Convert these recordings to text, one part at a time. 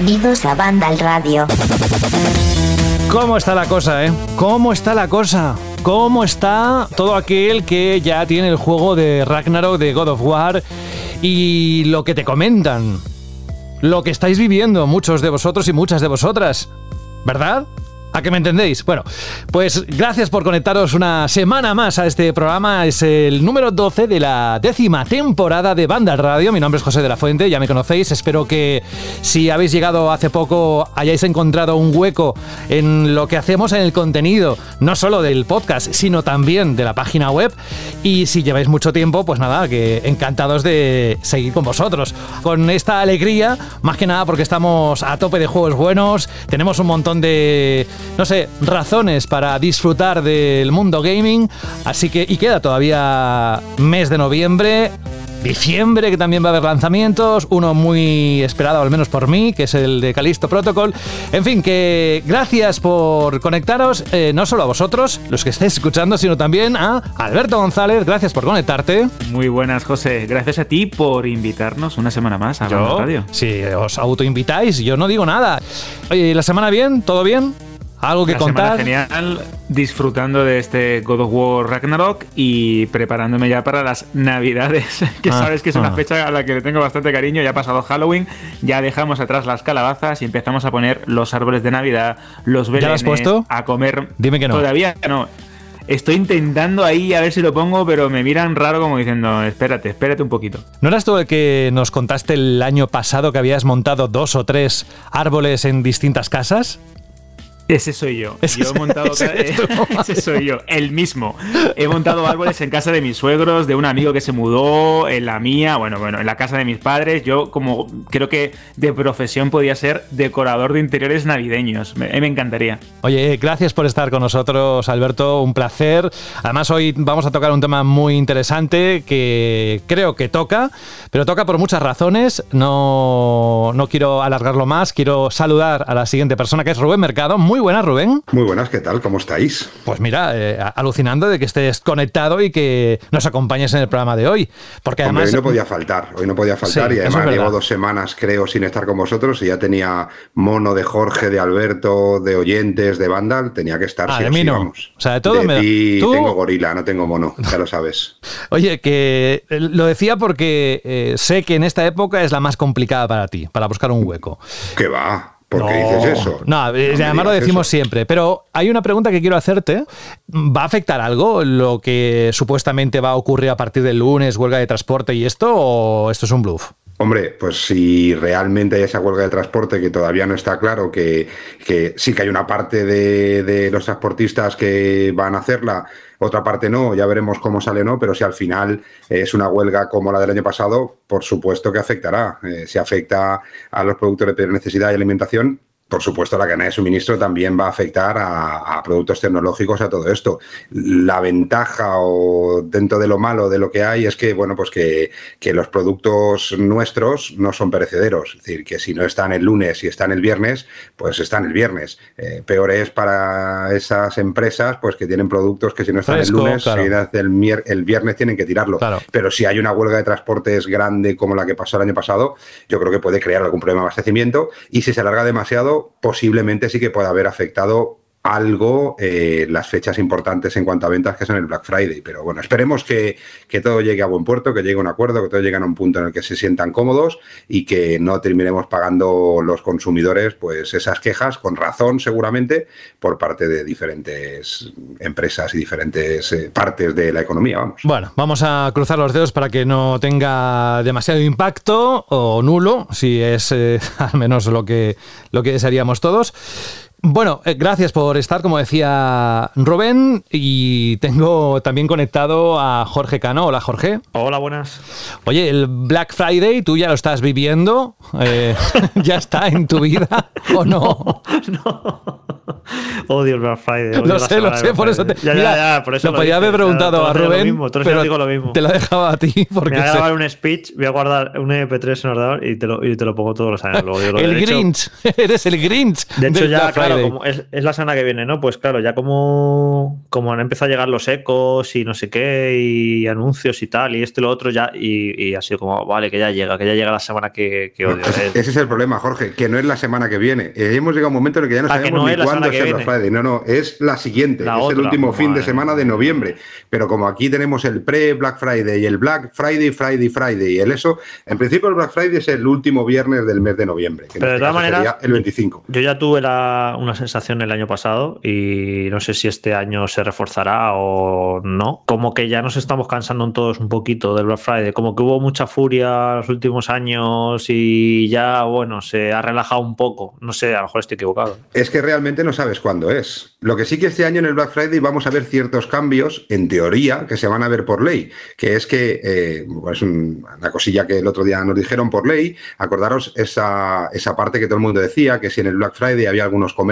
Bienvenidos a Banda al Radio. ¿Cómo está la cosa, eh? ¿Cómo está la cosa? ¿Cómo está todo aquel que ya tiene el juego de Ragnarok, de God of War y lo que te comentan? Lo que estáis viviendo muchos de vosotros y muchas de vosotras, ¿verdad? ¿A qué me entendéis? Bueno, pues gracias por conectaros una semana más a este programa. Es el número 12 de la décima temporada de Banda Radio. Mi nombre es José de la Fuente, ya me conocéis. Espero que si habéis llegado hace poco hayáis encontrado un hueco en lo que hacemos en el contenido, no solo del podcast, sino también de la página web. Y si lleváis mucho tiempo, pues nada, que encantados de seguir con vosotros. Con esta alegría, más que nada porque estamos a tope de juegos buenos, tenemos un montón de no sé, razones para disfrutar del mundo gaming. Así que, y queda todavía mes de noviembre. Diciembre, que también va a haber lanzamientos, uno muy esperado, al menos por mí, que es el de Calisto Protocol. En fin, que gracias por conectaros, eh, no solo a vosotros, los que estéis escuchando, sino también a Alberto González. Gracias por conectarte. Muy buenas, José. Gracias a ti por invitarnos una semana más a la Radio. Si os autoinvitáis, yo no digo nada. Oye, ¿la semana bien? ¿Todo bien? ¿Algo que contar? genial, disfrutando de este God of War Ragnarok y preparándome ya para las Navidades, que ah, sabes que es una ah. fecha a la que le tengo bastante cariño. Ya ha pasado Halloween, ya dejamos atrás las calabazas y empezamos a poner los árboles de Navidad, los belenes, ¿Ya lo has puesto? a comer. Dime que no. Todavía no. Estoy intentando ahí a ver si lo pongo, pero me miran raro como diciendo, espérate, espérate un poquito. ¿No eras tú el que nos contaste el año pasado que habías montado dos o tres árboles en distintas casas? Ese soy yo. Yo he montado. Ese soy yo, el mismo. He montado árboles en casa de mis suegros, de un amigo que se mudó, en la mía, bueno, bueno, en la casa de mis padres. Yo, como creo que de profesión podía ser decorador de interiores navideños. Me, me encantaría. Oye, gracias por estar con nosotros, Alberto. Un placer. Además, hoy vamos a tocar un tema muy interesante que creo que toca, pero toca por muchas razones. No, no quiero alargarlo más. Quiero saludar a la siguiente persona, que es Rubén Mercado. Muy muy buenas, Rubén. Muy buenas, ¿qué tal? ¿Cómo estáis? Pues mira, eh, alucinando de que estés conectado y que nos acompañes en el programa de hoy. Porque además. hoy no podía faltar, hoy no podía faltar y además llevo dos semanas, creo, sin estar con vosotros y ya tenía mono de Jorge, de Alberto, de oyentes, de Vandal, tenía que estar. Ah, de mí no. O sea, de todo me tengo gorila, no tengo mono, ya lo sabes. Oye, que eh, lo decía porque eh, sé que en esta época es la más complicada para ti, para buscar un hueco. ¿Qué va? ¿Por qué dices eso? No, además lo decimos siempre. Pero hay una pregunta que quiero hacerte. ¿Va a afectar algo lo que supuestamente va a ocurrir a partir del lunes, huelga de transporte y esto? ¿O esto es un bluff? Hombre, pues si realmente hay esa huelga de transporte que todavía no está claro, que, sí que hay una parte de, de los transportistas que van a hacerla otra parte no, ya veremos cómo sale no, pero si al final es una huelga como la del año pasado, por supuesto que afectará. Eh, si afecta a los productores de necesidad y alimentación, por supuesto, la cadena de suministro también va a afectar a, productos tecnológicos, a todo esto. La ventaja o dentro de lo malo de lo que hay es que, bueno, pues que, los productos nuestros no son perecederos. Es decir, que si no están el lunes y están el viernes, pues están el viernes. Eh, peor es para esas empresas, pues que tienen productos que si no están el lunes, el, el, viernes tienen que tirarlo. Pero si hay una huelga de transportes grande como la que pasó el año pasado, yo creo que puede crear algún problema de abastecimiento y si se alarga demasiado, posiblemente sí que pueda haber afectado algo eh, las fechas importantes en cuanto a ventas que son el Black Friday. Pero bueno, esperemos que, todo llegue a buen puerto, que llegue a un acuerdo, que todo llegue a un punto en el que se sientan cómodos y que no terminemos pagando los consumidores pues esas quejas, con razón seguramente, por parte de diferentes empresas y diferentes eh, partes de la economía. Vamos. Bueno, vamos a cruzar los dedos para que no tenga demasiado impacto o nulo, si es eh, al menos lo que, lo que desearíamos todos. Bueno, eh, gracias por estar, como decía Rubén, y tengo también conectado a Jorge Cano. Hola, Jorge. Hola, buenas. Oye, el Black Friday, ¿tú ya lo estás viviendo? Eh, ¿Ya está en tu vida o no? No, Odio el Black Friday. lo sé, lo sé, por eso te. Ya, ya, ya, por eso lo, podía haber preguntado a Rubén. Lo mismo, pero digo lo mismo. Te lo dejaba a ti. Porque me voy a grabar un speech, voy a guardar un MP3 en ordenador y te lo, y te lo pongo todos los años. el Grinch, eres el Grinch. De hecho, ya, Claro, como es, es, la semana que viene, ¿no? Pues claro, ya como, como han empezado a llegar los ecos y no sé qué, y anuncios y tal, y esto y lo otro, ya, y, y ha sido como, vale, que ya llega, que ya llega la semana que, que odio. Ese, ese es el problema, Jorge, que no es la semana que viene. Eh, hemos llegado a un momento en el que ya no Ah, sabemos no ni cuándo es el Black. Friday. No, no, es la siguiente, La es el último fin de semana de noviembre. Pero como aquí tenemos el pre-Black Friday y el Black Friday, Friday, Friday y el eso, en principio el Black Friday es el último viernes del mes de noviembre, que Pero de este todas caso maneras, el 25. Yo ya tuve la- una sensación el año pasado y no sé si este año se reforzará o no. Como que ya nos estamos cansando todos un poquito del Black Friday. Como que hubo mucha furia los últimos años y ya, bueno, se ha relajado un poco. No sé, a lo mejor estoy equivocado. Es que realmente no sabes cuándo es. Lo que sí que este año en el Black Friday vamos a ver ciertos cambios, en teoría, que se van a ver por ley, que es que eh, es un- una cosilla que el otro día nos dijeron por ley, acordaros esa, esa parte que todo el mundo decía, que si en el Black Friday había algunos comercios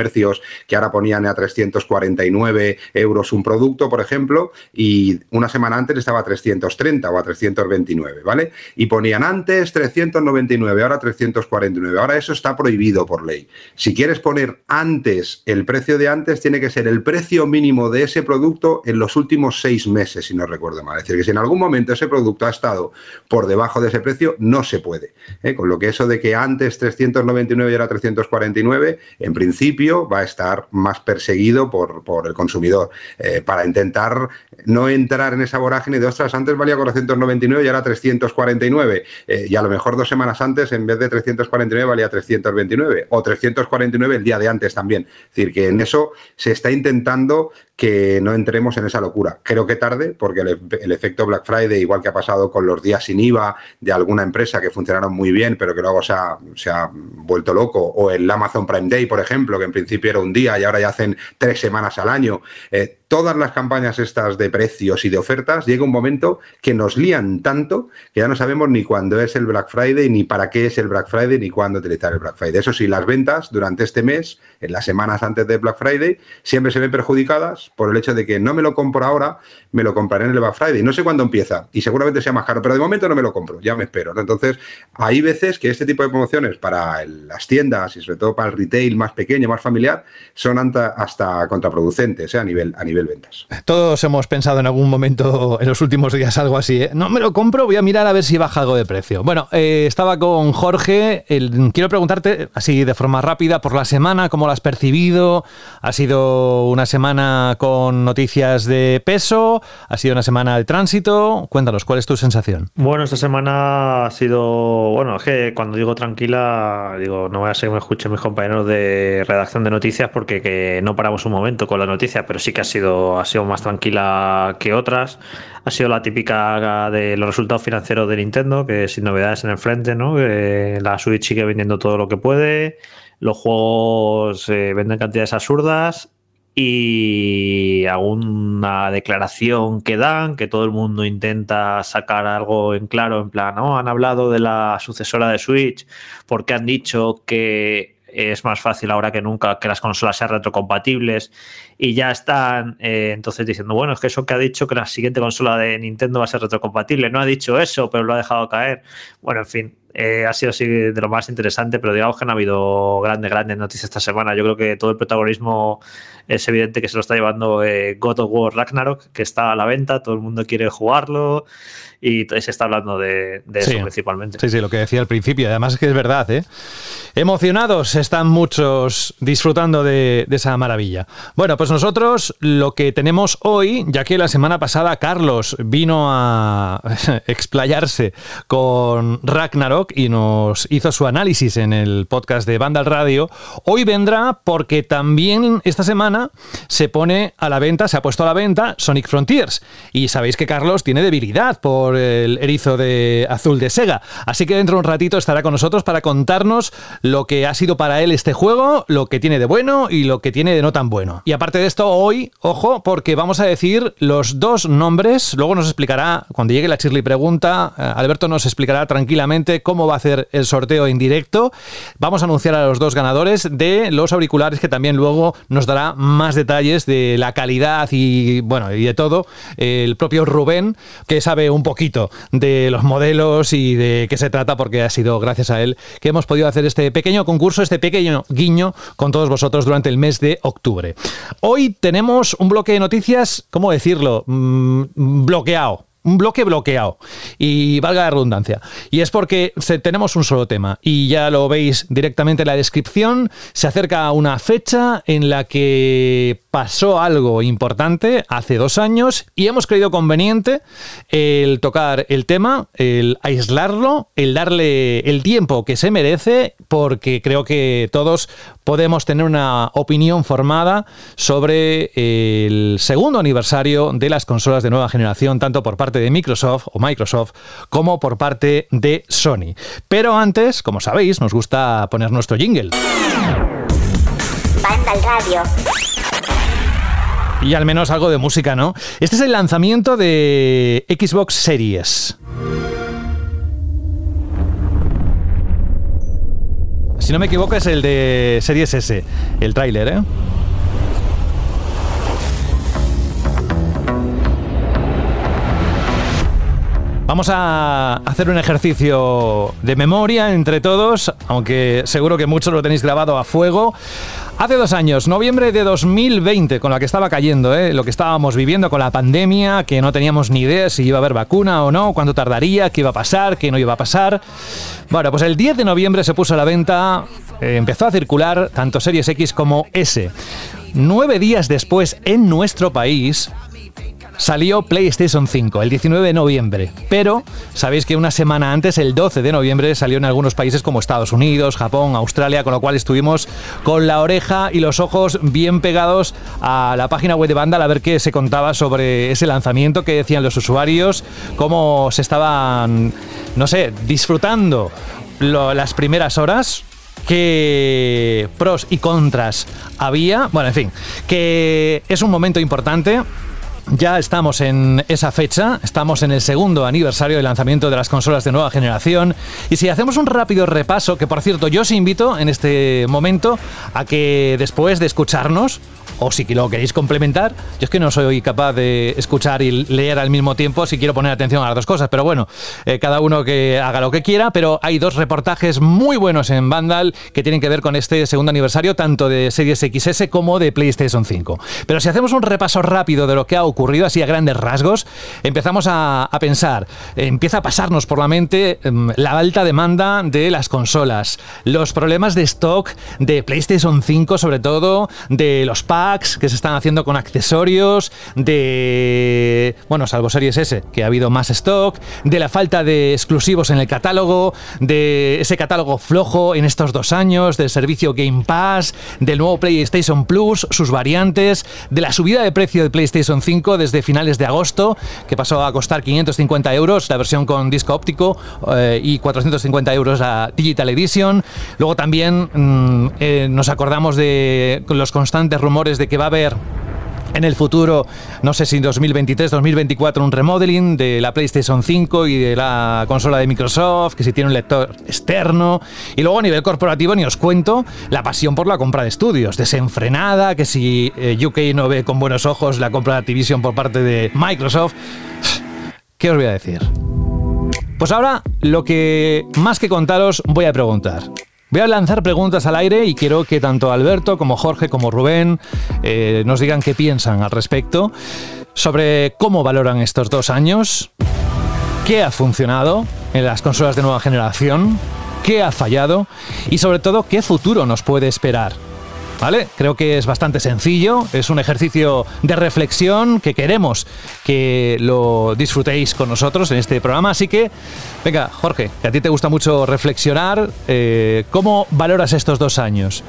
que ahora ponían a 349 euros un producto, por ejemplo, y una semana antes estaba a 330 o a 329, ¿vale? Y ponían antes 399, ahora 349. Ahora eso está prohibido por ley. Si quieres poner antes el precio de antes, tiene que ser el precio mínimo de ese producto en los últimos seis meses, si no recuerdo mal. Es decir, que si en algún momento ese producto ha estado por debajo de ese precio, no se puede. ¿eh? Con lo que eso de que antes 399 y ahora 349, en principio va a estar más perseguido por, por el consumidor. eh, para intentar no entrar en esa vorágine de, ostras, antes valía 499 y ahora 349. eh, y a lo mejor dos semanas antes, en vez de 349, valía 329. O 349 el día de antes también. Es decir, que en eso se está intentando que no entremos en esa locura. Creo que tarde, porque el, el efecto Black Friday, igual que ha pasado con los días sin IVA de alguna empresa que funcionaron muy bien, pero que luego se ha, se ha vuelto loco, o el Amazon Prime Day, por ejemplo, que principio era un día y ahora ya hacen tres semanas al año. Eh, todas las campañas estas de precios y de ofertas, llega un momento que nos lían tanto que ya no sabemos ni cuándo es el Black Friday, ni para qué es el Black Friday, ni cuándo utilizar el Black Friday. Eso sí, las ventas durante este mes, en las semanas antes de Black Friday, siempre se ven perjudicadas por el hecho de que no me lo compro ahora, me lo compraré en el Black Friday. No sé cuándo empieza y seguramente sea más caro, pero de momento no me lo compro, ya me espero. Entonces, hay veces que este tipo de promociones para las tiendas y sobre todo para el retail más pequeño, más familiar, son hasta contraproducentes ¿eh? a, nivel, a nivel ventas. Todos hemos pensado en algún momento en los últimos días algo así. ¿eh? No me lo compro, voy a mirar a ver si baja algo de precio. Bueno, eh, estaba con Jorge. el- quiero preguntarte, así de forma rápida, por la semana, cómo la has percibido. ¿Ha sido una semana con noticias de peso? ¿Ha sido una semana de tránsito? Cuéntanos, ¿cuál es tu sensación? Bueno, esta semana ha sido. Bueno, es que cuando digo tranquila, digo, no voy a ser que me escuchen mis compañeros de redacción de noticias porque que no paramos un momento con la noticia, pero sí que ha sido, ha sido más tranquila que otras. Ha sido la típica de los resultados financieros de Nintendo, que sin novedades en el frente, ¿no? La Switch sigue vendiendo todo lo que puede. Los juegos eh, venden cantidades absurdas y alguna declaración que dan, que todo el mundo intenta sacar algo en claro, en plan, ¿no? Han hablado de la sucesora de Switch porque han dicho que es más fácil ahora que nunca que las consolas sean retrocompatibles y ya están eh, entonces diciendo, bueno, es que eso que ha dicho que la siguiente consola de Nintendo va a ser retrocompatible, no ha dicho eso, pero lo ha dejado caer. Bueno, en fin, eh, ha sido así de lo más interesante, pero digamos que no ha habido grandes, grandes noticias esta semana. Yo creo que todo el protagonismo es evidente que se lo está llevando eh, God of War Ragnarok, que está a la venta, todo el mundo quiere jugarlo y se está hablando de, de eso principalmente. Sí, sí, lo que decía al principio. Además es que es verdad, ¿eh? Emocionados están muchos disfrutando de, de esa maravilla. Bueno, pues nosotros lo que tenemos hoy, ya que la semana pasada Carlos vino a explayarse con Ragnarok y nos hizo su análisis en el podcast de Vandal Radio, hoy vendrá porque también esta semana se pone a la venta, se ha puesto a la venta Sonic Frontiers. Y sabéis que Carlos tiene debilidad por el erizo de azul de Sega. Así que dentro de un ratito estará con nosotros para contarnos lo que ha sido para él este juego, lo que tiene de bueno y lo que tiene de no tan bueno. Y aparte de esto, hoy, ojo, porque vamos a decir los dos nombres, luego nos explicará, cuando llegue la Shirley pregunta, eh, Alberto nos explicará tranquilamente cómo va a hacer el sorteo en directo. Vamos a anunciar a los dos ganadores de los auriculares que también luego nos dará más detalles de la calidad y bueno, y de todo. El propio Rubén, que sabe un poquito de los modelos y de qué se trata, porque ha sido gracias a él que hemos podido hacer este pequeño concurso, este pequeño guiño con todos vosotros durante el mes de octubre. Hoy tenemos un bloque de noticias, ¿cómo decirlo? Mm, bloqueado un bloque bloqueado. Y valga la redundancia. Y es porque tenemos un solo tema. Y ya lo veis directamente en la descripción. Se acerca una fecha en la que pasó algo importante hace dos años y hemos creído conveniente el tocar el tema, el aislarlo, el darle el tiempo que se merece, porque creo que todos podemos tener una opinión formada sobre el segundo aniversario de las consolas de nueva generación, tanto por parte de Microsoft o Microsoft como por parte de Sony. Pero antes, como sabéis, nos gusta poner nuestro jingle. Radio. Y al menos algo de música, ¿no? Este es el lanzamiento de Xbox Series. Si no me equivoco es el de Series S, el tráiler, ¿eh? Vamos a hacer un ejercicio de memoria entre todos, aunque seguro que muchos lo tenéis grabado a fuego. Hace dos años, noviembre de 2020, con la que estaba cayendo, ¿eh? lo que estábamos viviendo con la pandemia, que no teníamos ni idea si iba a haber vacuna o no, cuánto tardaría, qué iba a pasar, qué no iba a pasar. Bueno, pues el 10 de noviembre se puso a la venta, eh, empezó a circular tanto Series X como S. Nueve días después, en nuestro país, salió PlayStation 5 el 19 de noviembre, pero sabéis que una semana antes, el 12 de noviembre, salió en algunos países como Estados Unidos, Japón, Australia, con lo cual estuvimos con la oreja y los ojos bien pegados a la página web de Vandal a ver qué se contaba sobre ese lanzamiento, qué decían los usuarios, cómo se estaban, no sé, disfrutando las primeras horas qué pros y contras había. Bueno, en fin, que es un momento importante ya estamos en esa fecha, estamos en el segundo aniversario del lanzamiento de las consolas de nueva generación y si hacemos un rápido repaso, que por cierto yo os invito en este momento a que después de escucharnos o si lo queréis complementar. Yo es que no soy capaz de escuchar y leer al mismo tiempo si quiero poner atención a las dos cosas, pero bueno, eh, cada uno que haga lo que quiera, pero hay dos reportajes muy buenos en Vandal que tienen que ver con este segundo aniversario, tanto de Series XS como de PlayStation 5. Pero si hacemos un repaso rápido de lo que ha ocurrido, así a grandes rasgos, empezamos a, pensar, empieza a pasarnos por la mente em, la alta demanda de las consolas, los problemas de stock de PlayStation 5 sobre todo, de los packs, que se están haciendo con accesorios, de, bueno, salvo Series S, que ha habido más stock, de la falta de exclusivos en el catálogo, de ese catálogo flojo en estos dos años, del servicio Game Pass, del nuevo PlayStation Plus, sus variantes, de la subida de precio de PlayStation 5 desde finales de agosto, que pasó a costar 550 euros la versión con disco óptico eh, y 450 euros la Digital Edition. Luego también mm, eh, nos acordamos de los constantes rumores de que va a haber en el futuro, no sé si en 2023, 2024, un remodeling de la PlayStation 5 y de la consola de Microsoft, que si tiene un lector externo. Y luego a nivel corporativo, ni os cuento, la pasión por la compra de estudios, desenfrenada, que si eh, UK no ve con buenos ojos la compra de Activision por parte de Microsoft. ¿Qué os voy a decir? Pues ahora, lo que más que contaros, voy a preguntar. Voy a lanzar preguntas al aire y quiero que tanto Alberto como Jorge como Rubén eh, nos digan qué piensan al respecto sobre cómo valoran estos dos años, qué ha funcionado en las consolas de nueva generación, qué ha fallado y sobre todo qué futuro nos puede esperar. ¿Vale? Creo que es bastante sencillo, es un ejercicio de reflexión que queremos que lo disfrutéis con nosotros en este programa. Así que, venga, Jorge, que a ti te gusta mucho reflexionar, eh, ¿cómo valoras estos dos años?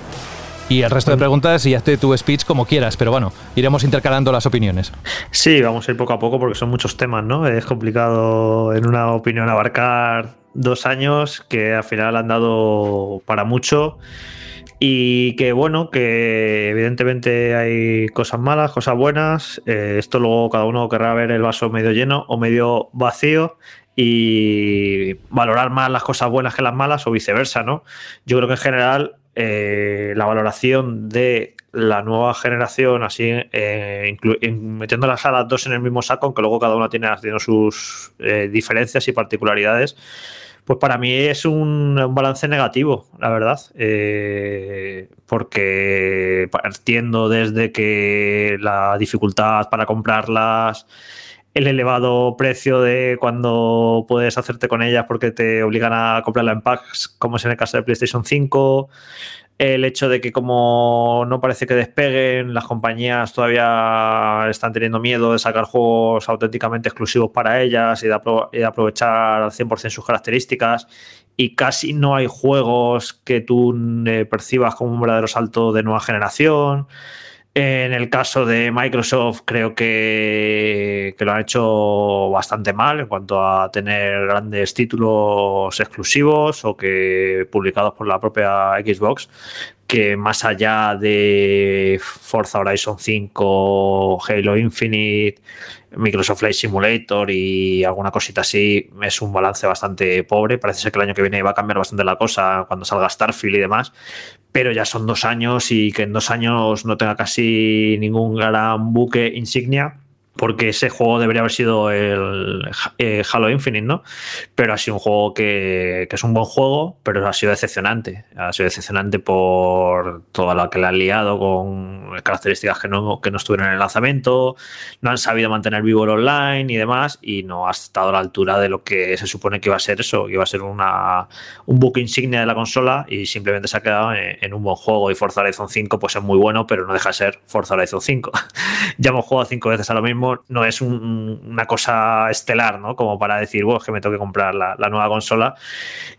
Y el resto de preguntas, y hazte tu speech como quieras, pero bueno, iremos intercalando las opiniones. Sí, vamos a ir poco a poco porque son muchos temas, ¿no? Es complicado en una opinión abarcar dos años que al final han dado para mucho y que bueno, que evidentemente hay cosas malas, cosas buenas. Eh, esto luego cada uno querrá ver el vaso medio lleno o medio vacío. y valorar más las cosas buenas que las malas o viceversa, ¿no? Yo creo que en general eh, la valoración de la nueva generación, así eh, metiendo las a las dos en el mismo saco, aunque luego cada una tiene, tiene sus eh, diferencias y particularidades, pues para mí es un, balance negativo, la verdad, eh, porque partiendo desde que la dificultad para comprarlas, el elevado precio de cuando puedes hacerte con ellas porque te obligan a comprarla en packs, como es en el caso de PlayStation 5, el hecho de que como no parece que despeguen, las compañías todavía están teniendo miedo de sacar juegos auténticamente exclusivos para ellas y de, aprovechar al 100% sus características y casi no hay juegos que tú eh, percibas como un verdadero salto de nueva generación. En el caso de Microsoft, creo que, lo han hecho bastante mal en cuanto a tener grandes títulos exclusivos o que publicados por la propia Xbox, que más allá de Forza Horizon 5, Halo Infinite, Microsoft Flight Simulator y alguna cosita así, es un balance bastante pobre. Parece ser que el año que viene va a cambiar bastante la cosa cuando salga Starfield y demás, pero ya son dos años y que en dos años no tenga casi ningún gran buque insignia porque ese juego debería haber sido el eh, Halo Infinite, ¿no? Pero ha sido un juego que, es un buen juego, pero ha sido decepcionante. Ha sido decepcionante por toda lo que le han liado con características que no, que no estuvieron en el lanzamiento, no han sabido mantener vivo el online y demás, y no ha estado a la altura de lo que se supone que iba a ser eso, que iba a ser una, un book insignia de la consola y simplemente se ha quedado en, un buen juego. Y Forza Horizon 5 pues es muy bueno, pero no deja de ser Forza Horizon 5. ya hemos jugado cinco veces a lo mismo no, es una cosa estelar, ¿no? Como para decir, bueno, es que me tengo que comprar la, nueva consola.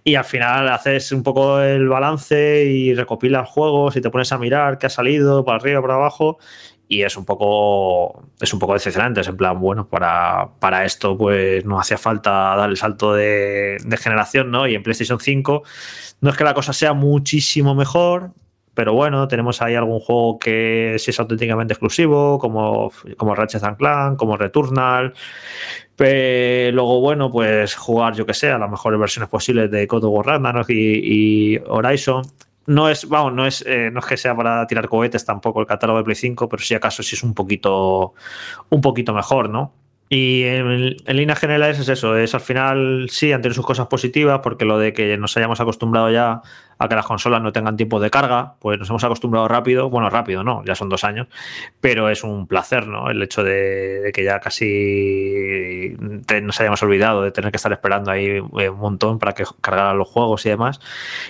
Y al final haces un poco el balance y recopilas juegos y te pones a mirar qué ha salido, para arriba, para abajo. Y es un poco, es un poco decepcionante. Es en plan, bueno, para, para esto, pues no hacía falta dar el salto de, de generación, ¿no? Y en PlayStation 5 no es que la cosa sea muchísimo mejor, pero bueno, tenemos ahí algún juego que sí es auténticamente exclusivo, como, como Ratchet Clank, como Returnal. Pero luego, bueno, pues jugar, yo que sé, a las mejores versiones posibles de God of War Ragnarok y, Horizon. No es, vamos, no es, eh, no es que sea para tirar cohetes tampoco el catálogo de Play 5, pero si acaso sí es un poquito, un poquito mejor, ¿no? Y en, en, líneas generales es eso, es al final sí han tenido sus cosas positivas, porque lo de que nos hayamos acostumbrado ya a que las consolas no tengan tiempo de carga, pues nos hemos acostumbrado rápido, bueno, rápido no, ya son dos años, pero es un placer, ¿no? El hecho de, que ya casi nos hayamos olvidado de tener que estar esperando ahí un montón para que cargaran los juegos y demás.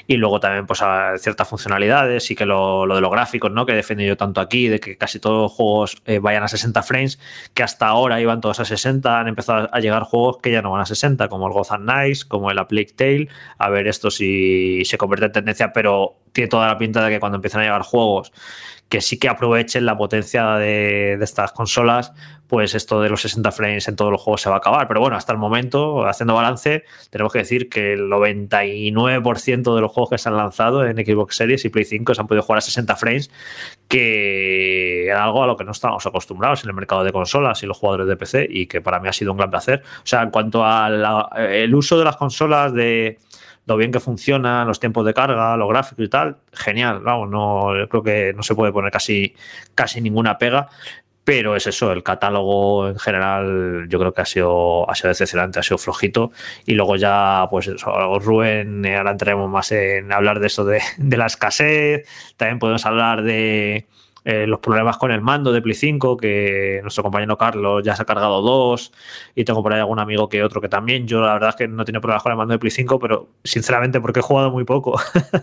Y luego también, pues, a ciertas funcionalidades y que lo, de los gráficos, ¿no? Que he yo tanto aquí, de que casi todos los juegos eh, vayan a 60 frames, que hasta ahora iban todos a 60, han empezado a llegar juegos que ya no van a 60, como el Gotham Knights, como el A Plague Tale, a ver esto si se convierte en tendencia, pero tiene toda la pinta de que cuando empiezan a llegar juegos que sí que aprovechen la potencia de, estas consolas, pues esto de los 60 frames en todos los juegos se va a acabar. Pero bueno, hasta el momento, haciendo balance, tenemos que decir que el 99% de los juegos que se han lanzado en Xbox Series y Play 5 se han podido jugar a 60 frames, que era algo a lo que no estábamos acostumbrados en el mercado de consolas y los jugadores de PC y que para mí ha sido un gran placer. O sea, en cuanto al uso de las consolas de lo bien que funciona, los tiempos de carga, los gráficos y tal, genial, vamos, no, creo que no se puede poner casi, casi ninguna pega, pero es eso, el catálogo en general yo creo que ha sido, ha sido decepcionante, ha sido flojito y luego ya pues Rubén, eh, ahora entraremos más en hablar de eso de la escasez, también podemos hablar de eh, los problemas con el mando de Play 5, que nuestro compañero Carlos ya se ha cargado dos, y tengo por ahí algún amigo que otro que también. Yo la verdad es que no tiene problemas con el mando de Play 5, pero sinceramente porque he jugado muy poco.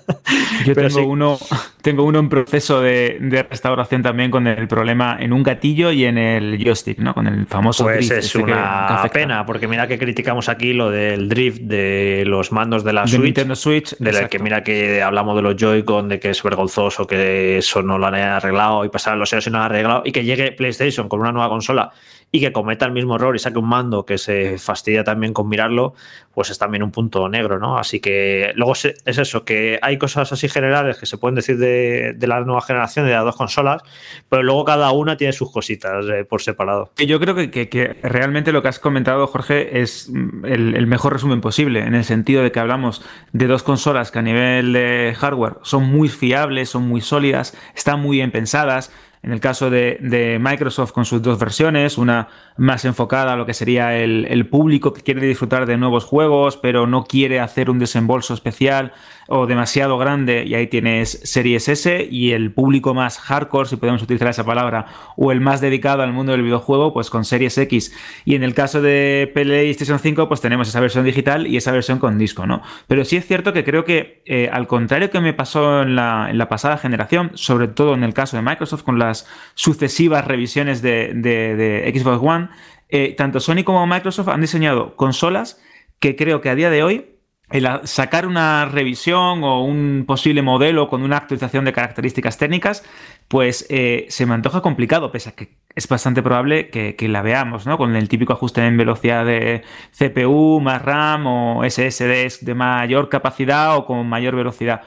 Yo tengo, uno, tengo uno en proceso de, restauración también con el problema en un gatillo y en el joystick, ¿no? Con el famoso pues es este una pena, porque mira que criticamos aquí lo del drift de los mandos de la Switch. Nintendo Switch. De la que mira que hablamos de los Joy-Con, de que es vergonzoso, que eso no lo han arreglado y pasar los años y no lo han arreglado y que llegue PlayStation con una nueva consola y que cometa el mismo error y saque un mando que se fastidia también con mirarlo, pues es también un punto negro, ¿no? Así que luego es eso, que hay cosas así generales que se pueden decir de, la nueva generación, de las dos consolas, pero luego cada una tiene sus cositas eh, por separado. Yo creo que, realmente lo que has comentado, Jorge, es el, el mejor resumen posible, en el sentido de que hablamos de dos consolas que a nivel de hardware son muy fiables, son muy sólidas, están muy bien pensadas, en el caso de, Microsoft con sus dos versiones, una más enfocada a lo que sería el, público que quiere disfrutar de nuevos juegos, pero no quiere hacer un desembolso especial o demasiado grande, y ahí tienes Series S, y el público más hardcore, si podemos utilizar esa palabra, o el más dedicado al mundo del videojuego, pues con Series X. Y en el caso de PlayStation 5, pues tenemos esa versión digital y esa versión con disco, ¿no? Pero sí es cierto que creo que, eh, al contrario que me pasó en la, en la pasada generación, sobre todo en el caso de Microsoft con las sucesivas revisiones de, Xbox One, eh, tanto Sony como Microsoft han diseñado consolas que creo que a día de hoy el sacar una revisión o un posible modelo con una actualización de características técnicas, pues eh, se me antoja complicado, pese a que es bastante probable que, la veamos, ¿no? Con el típico ajuste en velocidad de CPU, más RAM o SSDs de mayor capacidad o con mayor velocidad.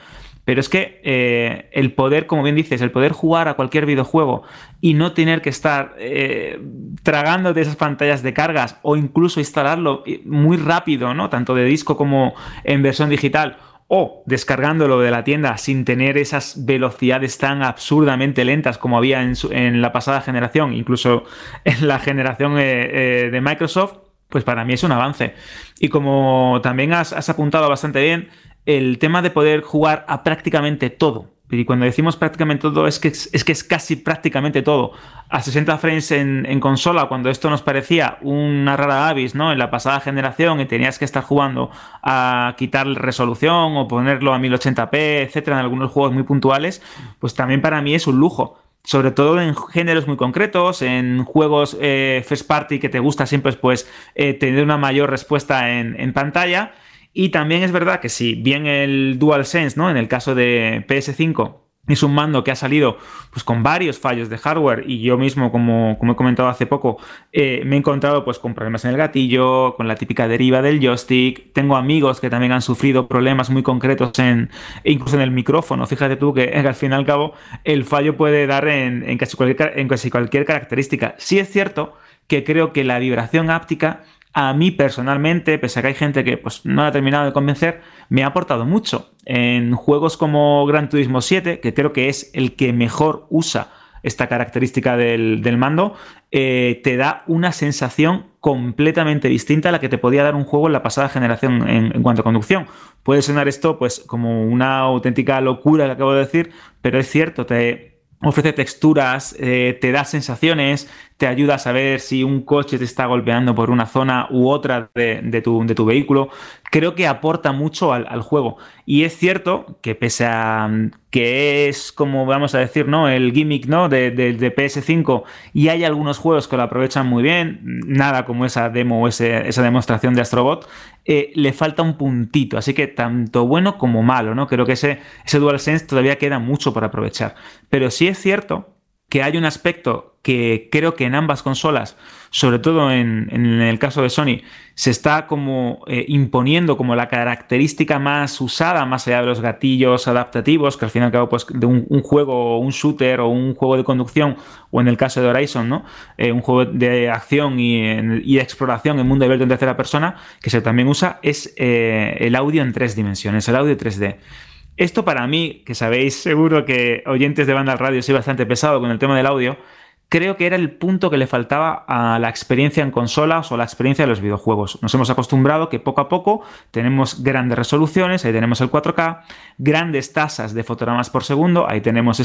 Pero es que eh, el poder, como bien dices, el poder jugar a cualquier videojuego y no tener que estar eh, tragando de esas pantallas de cargas o incluso instalarlo muy rápido, ¿no? Tanto de disco como en versión digital o descargándolo de la tienda sin tener esas velocidades tan absurdamente lentas como había en, la pasada generación, incluso en la generación eh, de Microsoft, pues para mí es un avance. Y como también has apuntado bastante bien, el tema de poder jugar a prácticamente todo. Y cuando decimos prácticamente todo, es que es, que es casi prácticamente todo. A 60 frames en, consola, cuando esto nos parecía una rara avis, ¿no? En la pasada generación y tenías que estar jugando a quitar resolución o ponerlo a 1080p, etcétera, en algunos juegos muy puntuales, pues también para mí es un lujo. Sobre todo en géneros muy concretos, en juegos eh, first party que te gusta siempre, pues eh, tener una mayor respuesta en, en pantalla y también es verdad que si bien el DualSense, ¿no? En el caso de PS5, es un mando que ha salido pues, con varios fallos de hardware y yo mismo, como, como he comentado hace poco, eh, me he encontrado pues, con problemas en el gatillo, con la típica deriva del joystick. Tengo amigos que también han sufrido problemas muy concretos en, incluso en el micrófono. Fíjate tú que, al fin y al cabo el fallo puede dar en, en, casi cualquier, en casi cualquier característica. Sí es cierto que creo que la vibración áptica a mí personalmente, pese a que hay gente que pues, no ha terminado de convencer, me ha aportado mucho. En juegos como Gran Turismo 7, que creo que es el que mejor usa esta característica del, mando, eh, te da una sensación completamente distinta a la que te podía dar un juego en la pasada generación en, en, cuanto a conducción. Puede sonar esto pues como una auténtica locura que acabo de decir, pero es cierto, te, ofrece texturas, eh, te da sensaciones, te ayuda a saber si un coche te está golpeando por una zona u otra de, tu, vehículo. Creo que aporta mucho al, juego. Y es cierto que pese a mm, que es, como vamos a decir, ¿no? El gimmick ¿no? de, PS5 y hay algunos juegos que lo aprovechan muy bien, nada como esa demo o esa demostración de Astrobot, eh, le falta un puntito. Así que tanto bueno como malo, ¿no? Creo que ese, ese DualSense todavía queda mucho por aprovechar. Pero sí es cierto que hay un aspecto que creo que en ambas consolas, sobre todo en, el caso de Sony, se está como eh, imponiendo como la característica más usada, más allá de los gatillos adaptativos, que al fin y al cabo, pues, de un, juego, un shooter o un juego de conducción, o en el caso de Horizon, ¿no? Eh, un juego de acción y, de exploración en mundo abierto en tercera persona, que se también usa, es eh, el audio en tres dimensiones, el audio 3D. Esto para mí, que sabéis seguro que oyentes de banda al radio soy bastante pesado con el tema del audio, creo que era el punto que le faltaba a la experiencia en consolas o la experiencia de los videojuegos. Nos hemos acostumbrado que poco a poco tenemos grandes resoluciones, ahí tenemos el 4K, grandes tasas de fotogramas por segundo, ahí tenemos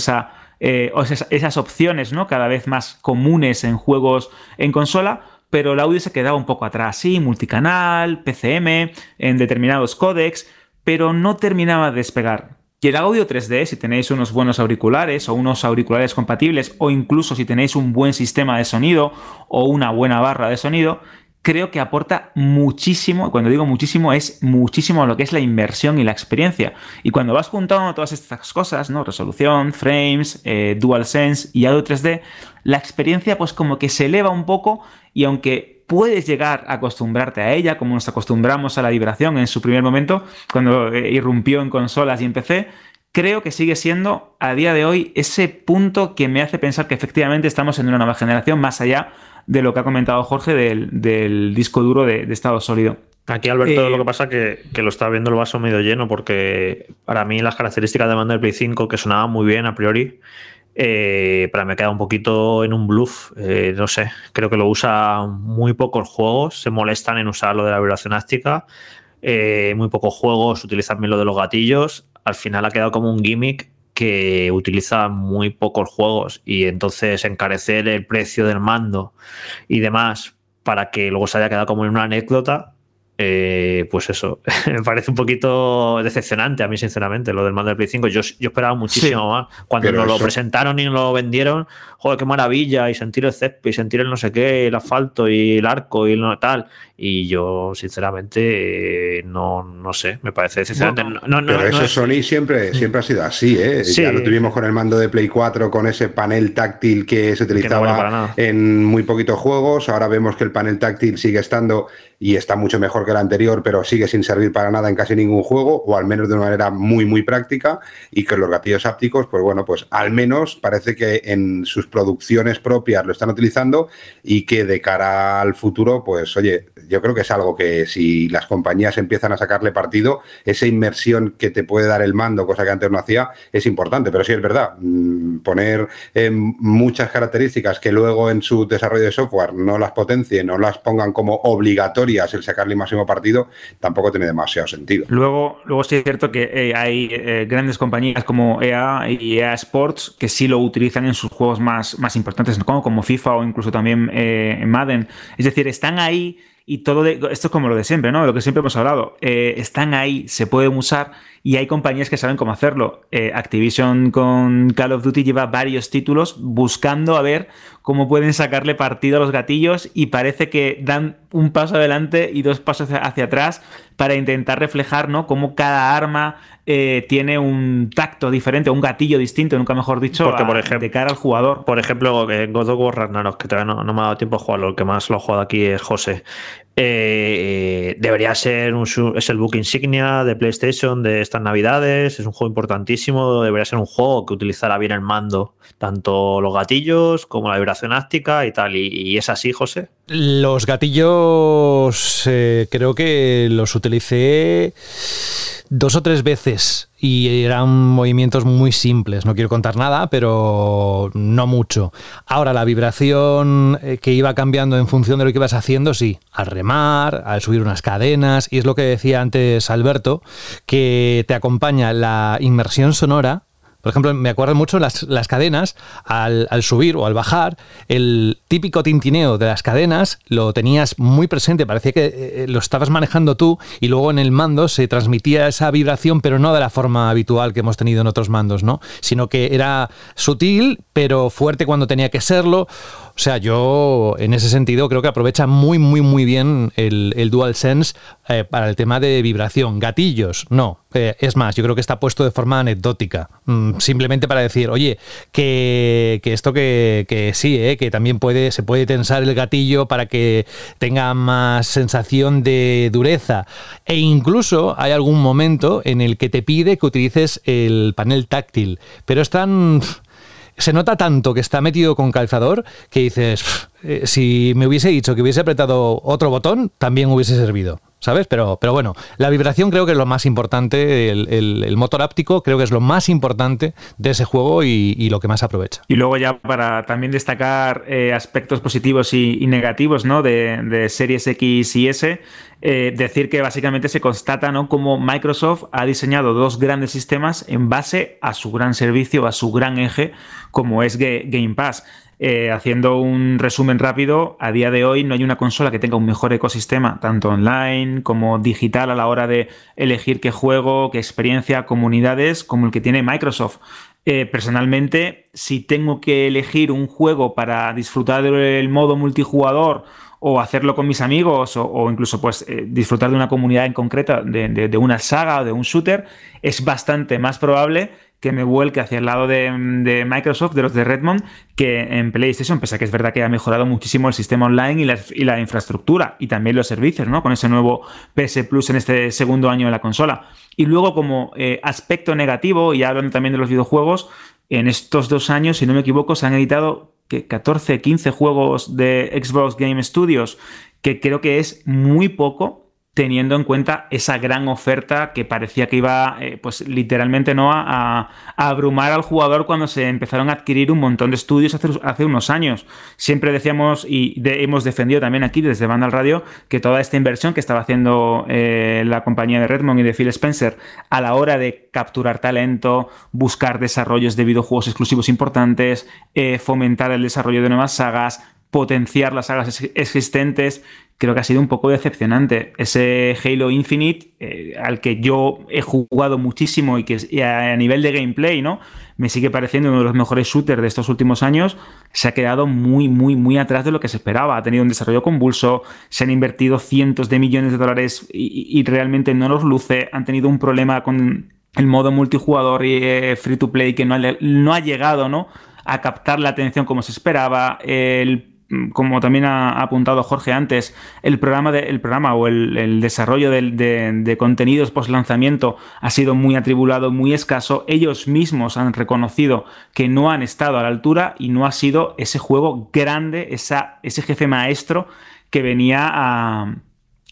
eh, esas, opciones ¿no? cada vez más comunes en juegos en consola, pero el audio se quedaba un poco atrás, sí, multicanal, PCM, en determinados códecs, pero no terminaba de despegar. Y el audio 3D, si tenéis unos buenos auriculares o unos auriculares compatibles o incluso si tenéis un buen sistema de sonido o una buena barra de sonido, creo que aporta muchísimo, cuando digo muchísimo es muchísimo lo que es la inversión y la experiencia. Y cuando vas juntando todas estas cosas, ¿no? Resolución, frames, eh, DualSense y audio 3D, la experiencia pues como que se eleva un poco y aunque puedes llegar a acostumbrarte a ella, como nos acostumbramos a la vibración en su primer momento, cuando eh, irrumpió en consolas y en PC, creo que sigue siendo a día de hoy ese punto que me hace pensar que efectivamente estamos en una nueva generación, más allá de lo que ha comentado Jorge del, disco duro de, estado sólido. Aquí, Alberto, lo eh, que pasa es que, lo está viendo el vaso medio lleno, porque para mí las características de mando del Play 5, que sonaban muy bien a priori, eh, para mí queda un poquito en un bluff. Eh, no sé, creo que lo usa muy pocos juegos, se molestan en usar lo de la vibración áctica. muy pocos juegos utilizan bien lo de los gatillos al final ha quedado como un gimmick que utiliza muy pocos juegos y entonces encarecer el precio del mando y demás para que luego se haya quedado como en una anécdota, eh, pues eso, me parece un poquito decepcionante a mí, sinceramente, lo del mando del Play 5. Yo, yo esperaba muchísimo más. Cuando nos lo presentaron y nos lo vendieron, joder, qué maravilla, y sentir el césped, y sentir el no sé qué, el asfalto y el arco y lo tal. Y yo, sinceramente, no, no sé, me parece. No, pero eso Sony siempre, siempre ha sido así, ¿eh? Ya lo tuvimos con el mando de Play 4, con ese panel táctil que se utilizaba en muy poquitos juegos. Ahora vemos que el panel táctil sigue estando y está mucho mejor que el anterior, pero sigue sin servir para nada en casi ningún juego, o al menos de una manera muy, muy práctica. Y que los gatillos ápticos, pues bueno, pues al menos parece que en sus producciones propias lo están utilizando y que de cara al futuro, pues oye, yo creo que es algo que si las compañías empiezan a sacarle partido, esa inmersión que te puede dar el mando, cosa que antes no hacía, es importante. Pero sí es verdad, mm, poner eh, muchas características que luego en su desarrollo de software no las potencien, no las pongan como obligatorias el sacarle máximo partido, tampoco tiene demasiado sentido. Luego, luego sí es cierto que eh, hay eh, grandes compañías como EA y EA Sports que sí lo utilizan en sus juegos más, más importantes, como, como FIFA o incluso también Madden. Es decir, están ahí y todo esto es como lo de siempre, ¿no? Lo que siempre hemos hablado. Eh, están ahí, se pueden usar y hay compañías que saben cómo hacerlo. Eh, Activision con Call of Duty lleva varios títulos buscando a ver cómo pueden sacarle partido a los gatillos y parece que dan un paso adelante y dos pasos hacia, atrás para intentar reflejar, ¿no? Cómo cada arma eh, tiene un tacto diferente, un gatillo distinto, nunca mejor dicho, Porque, por ejemplo, de cara al jugador. Por ejemplo, God of War Ragnarok, que todavía no, me ha dado tiempo a jugarlo, el que más lo ha jugado aquí es José. Eh, debería ser un, es el book insignia de PlayStation de estas navidades, es un juego importantísimo, debería ser un juego que utilizara bien el mando, tanto los gatillos como la vibración áctica y tal, y, es así, José. Los gatillos eh, creo que los utilicé dos o tres veces y eran movimientos muy simples. No quiero contar nada, pero no mucho. Ahora, la vibración eh, que iba cambiando en función de lo que ibas haciendo, sí, al remar, al subir unas cadenas, y es lo que decía antes Alberto, que te acompaña la inmersión sonora por ejemplo, me acuerdo mucho las, las cadenas, al, subir o al bajar, el típico tintineo de las cadenas lo tenías muy presente, parecía que eh, lo estabas manejando tú y luego en el mando se transmitía esa vibración, pero no de la forma habitual que hemos tenido en otros mandos, ¿no? Sino que era sutil, pero fuerte cuando tenía que serlo. O sea, yo en ese sentido creo que aprovecha muy, muy, muy bien el, el DualSense eh, para el tema de vibración. Gatillos, no. Eh, es más, yo creo que está puesto de forma anecdótica. Mm, simplemente para decir, oye, que, esto que, que sí, eh, que también puede, se puede tensar el gatillo para que tenga más sensación de dureza. E incluso hay algún momento en el que te pide que utilices el panel táctil. Pero es tan se nota tanto que está metido con calzador que dices, eh, si me hubiese dicho que hubiese apretado otro botón, también hubiese servido. ¿Sabes? Pero, pero bueno, la vibración creo que es lo más importante, el, motor áptico creo que es lo más importante de ese juego y, lo que más aprovecha. Y luego ya para también destacar eh, aspectos positivos y, negativos ¿no? de, series X y S, eh, decir que básicamente se constata ¿no? como Microsoft ha diseñado dos grandes sistemas en base a su gran servicio, a su gran eje, como es Game Pass. Eh, haciendo un resumen rápido, a día de hoy no hay una consola que tenga un mejor ecosistema, tanto online como digital a la hora de elegir qué juego, qué experiencia, comunidades, como el que tiene Microsoft. Eh, personalmente, si tengo que elegir un juego para disfrutar del modo multijugador o hacerlo con mis amigos o, incluso pues eh, disfrutar de una comunidad en concreta, de, una saga o de un shooter, es bastante más probable que me vuelque hacia el lado de, Microsoft, de los de Redmond, que en PlayStation, pese a que es verdad que ha mejorado muchísimo el sistema online y la, infraestructura y también los servicios, ¿no? Con ese nuevo PS Plus en este segundo año de la consola. Y luego, como eh, aspecto negativo, y hablando también de los videojuegos, en estos dos años, si no me equivoco, se han editado que 14, 15 juegos de Xbox Game Studios, que creo que es muy poco teniendo en cuenta esa gran oferta que parecía que iba, eh, pues literalmente, ¿no? A, abrumar al jugador cuando se empezaron a adquirir un montón de estudios hace, unos años. Siempre decíamos y hemos defendido también aquí desde Vandal Radio que toda esta inversión que estaba haciendo eh, la compañía de Redmond y de Phil Spencer a la hora de capturar talento, buscar desarrollos de videojuegos exclusivos importantes, eh, fomentar el desarrollo de nuevas sagas, potenciar las sagas existentes, creo que ha sido un poco decepcionante. Ese Halo Infinite, eh, al que yo he jugado muchísimo y que a, nivel de gameplay, ¿no? Me sigue pareciendo uno de los mejores shooters de estos últimos años. Se ha quedado muy, muy, muy atrás de lo que se esperaba. Ha tenido un desarrollo convulso, se han invertido cientos de millones de dólares y, realmente no los luce. Han tenido un problema con el modo multijugador y eh, free to play que no ha, no ha llegado, ¿no? A captar la atención como se esperaba. El como también ha, apuntado Jorge antes, el programa, programa o el, desarrollo de, contenidos post lanzamiento ha sido muy atribulado, muy escaso. Ellos mismos han reconocido que no han estado a la altura y no ha sido ese juego grande, esa, ese jefe maestro que venía a,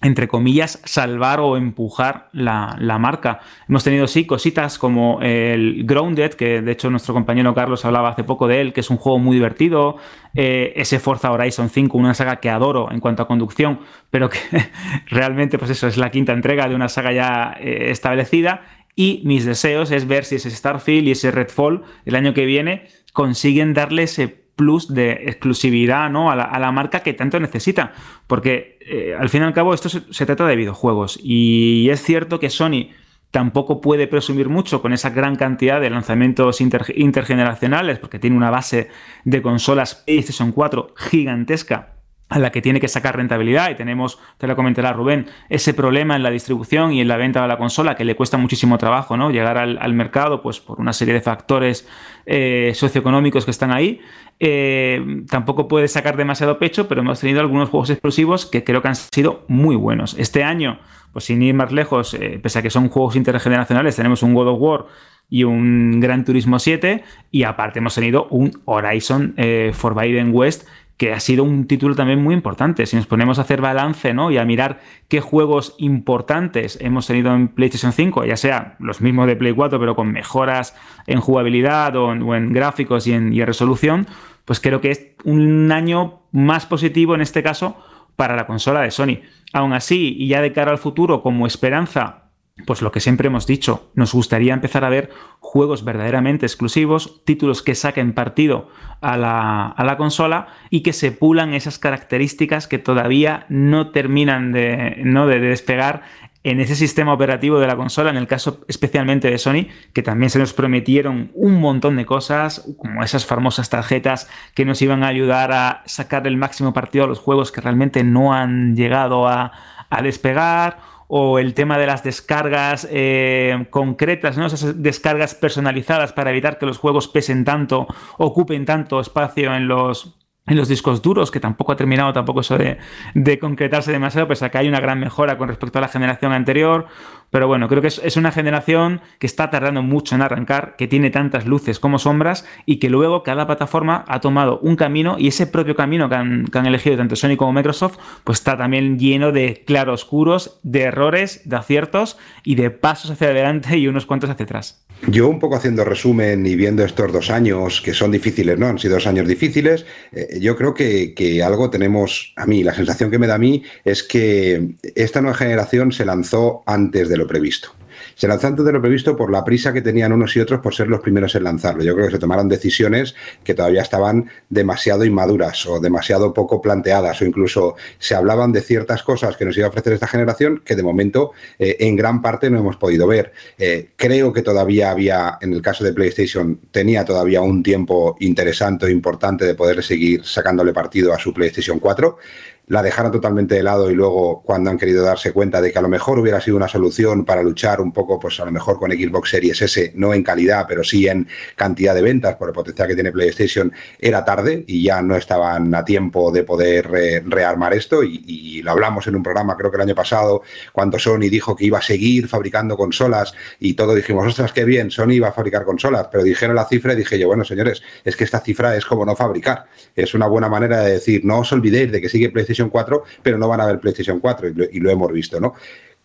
entre comillas, salvar o empujar la, marca. Hemos tenido, sí, cositas como el Grounded, que de hecho nuestro compañero Carlos hablaba hace poco de él, que es un juego muy divertido, eh, ese Forza Horizon 5, una saga que adoro en cuanto a conducción, pero que realmente, pues eso, es la quinta entrega de una saga ya eh, establecida. Y mis deseos es ver si ese Starfield y ese Redfall el año que viene consiguen darle ese plus de exclusividad ¿no? a, la, marca que tanto necesita. Porque eh, al fin y al cabo esto se, trata de videojuegos. Y es cierto que Sony tampoco puede presumir mucho con esa gran cantidad de lanzamientos intergeneracionales, porque tiene una base de consolas PlayStation 4 gigantesca a la que tiene que sacar rentabilidad y tenemos, te lo comentará Rubén, ese problema en la distribución y en la venta de la consola que le cuesta muchísimo trabajo ¿no? llegar al, mercado pues por una serie de factores eh, socioeconómicos que están ahí. Eh, tampoco puede sacar demasiado pecho, pero hemos tenido algunos juegos exclusivos que creo que han sido muy buenos. Este año, pues sin ir más lejos, eh, pese a que son juegos intergeneracionales, tenemos un God of War y un Gran Turismo 7 y aparte hemos tenido un Horizon Forbidden West que ha sido un título también muy importante. Si nos ponemos a hacer balance ¿no? y a mirar qué juegos importantes hemos tenido en PlayStation 5, ya sea los mismos de Play 4, pero con mejoras en jugabilidad o en, gráficos y en, resolución, pues creo que es un año más positivo en este caso para la consola de Sony. Aún así, y ya de cara al futuro, como esperanza, pues lo que siempre hemos dicho, nos gustaría empezar a ver juegos verdaderamente exclusivos, títulos que saquen partido a la, consola y que se pulan esas características que todavía no terminan de, ¿no? de despegar en ese sistema operativo de la consola, en el caso especialmente de Sony, que también se nos prometieron un montón de cosas, como esas famosas tarjetas que nos iban a ayudar a sacar el máximo partido a los juegos que realmente no han llegado a, a despegar o el tema de las descargas eh, concretas, ¿no? esas descargas personalizadas para evitar que los juegos pesen tanto, ocupen tanto espacio en los, en los discos duros, que tampoco ha terminado tampoco eso de, de concretarse demasiado, pese a que hay una gran mejora con respecto a la generación anterior. Pero bueno, creo que es, una generación que está tardando mucho en arrancar, que tiene tantas luces como sombras y que luego cada plataforma ha tomado un camino y ese propio camino que han, que han elegido tanto Sony como Microsoft, pues está también lleno de claroscuros, de errores, de aciertos y de pasos hacia adelante y unos cuantos hacia atrás. Yo un poco haciendo resumen y viendo estos dos años que son difíciles, ¿no? Han sido dos años difíciles. Eh, yo creo que, que, algo tenemos, a mí, la sensación que me da a mí es que esta nueva generación se lanzó antes de lo previsto. Se lanzó antes de lo previsto por la prisa que tenían unos y otros por ser los primeros en lanzarlo. Yo creo que se tomaron decisiones que todavía estaban demasiado inmaduras o demasiado poco planteadas o incluso se hablaban de ciertas cosas que nos iba a ofrecer esta generación que de momento eh, en gran parte no hemos podido ver. Eh, creo que todavía había, en el caso de PlayStation, tenía todavía un tiempo interesante o importante de poder seguir sacándole partido a su PlayStation 4 la dejaron totalmente de lado y luego cuando han querido darse cuenta de que a lo mejor hubiera sido una solución para luchar un poco, pues a lo mejor con Xbox Series S, no en calidad, pero sí en cantidad de ventas por el potencial que tiene PlayStation, era tarde y ya no estaban a tiempo de poder rearmar esto. Y, lo hablamos en un programa, creo que el año pasado, cuando Sony dijo que iba a seguir fabricando consolas y todos dijimos, ostras, qué bien, Sony iba a fabricar consolas, pero dijeron la cifra y dije yo, bueno, señores, es que esta cifra es como no fabricar, es una buena manera de decir, no os olvidéis de que sigue PlayStation 4, pero no van a ver PlayStation 4 y lo, hemos visto, ¿no?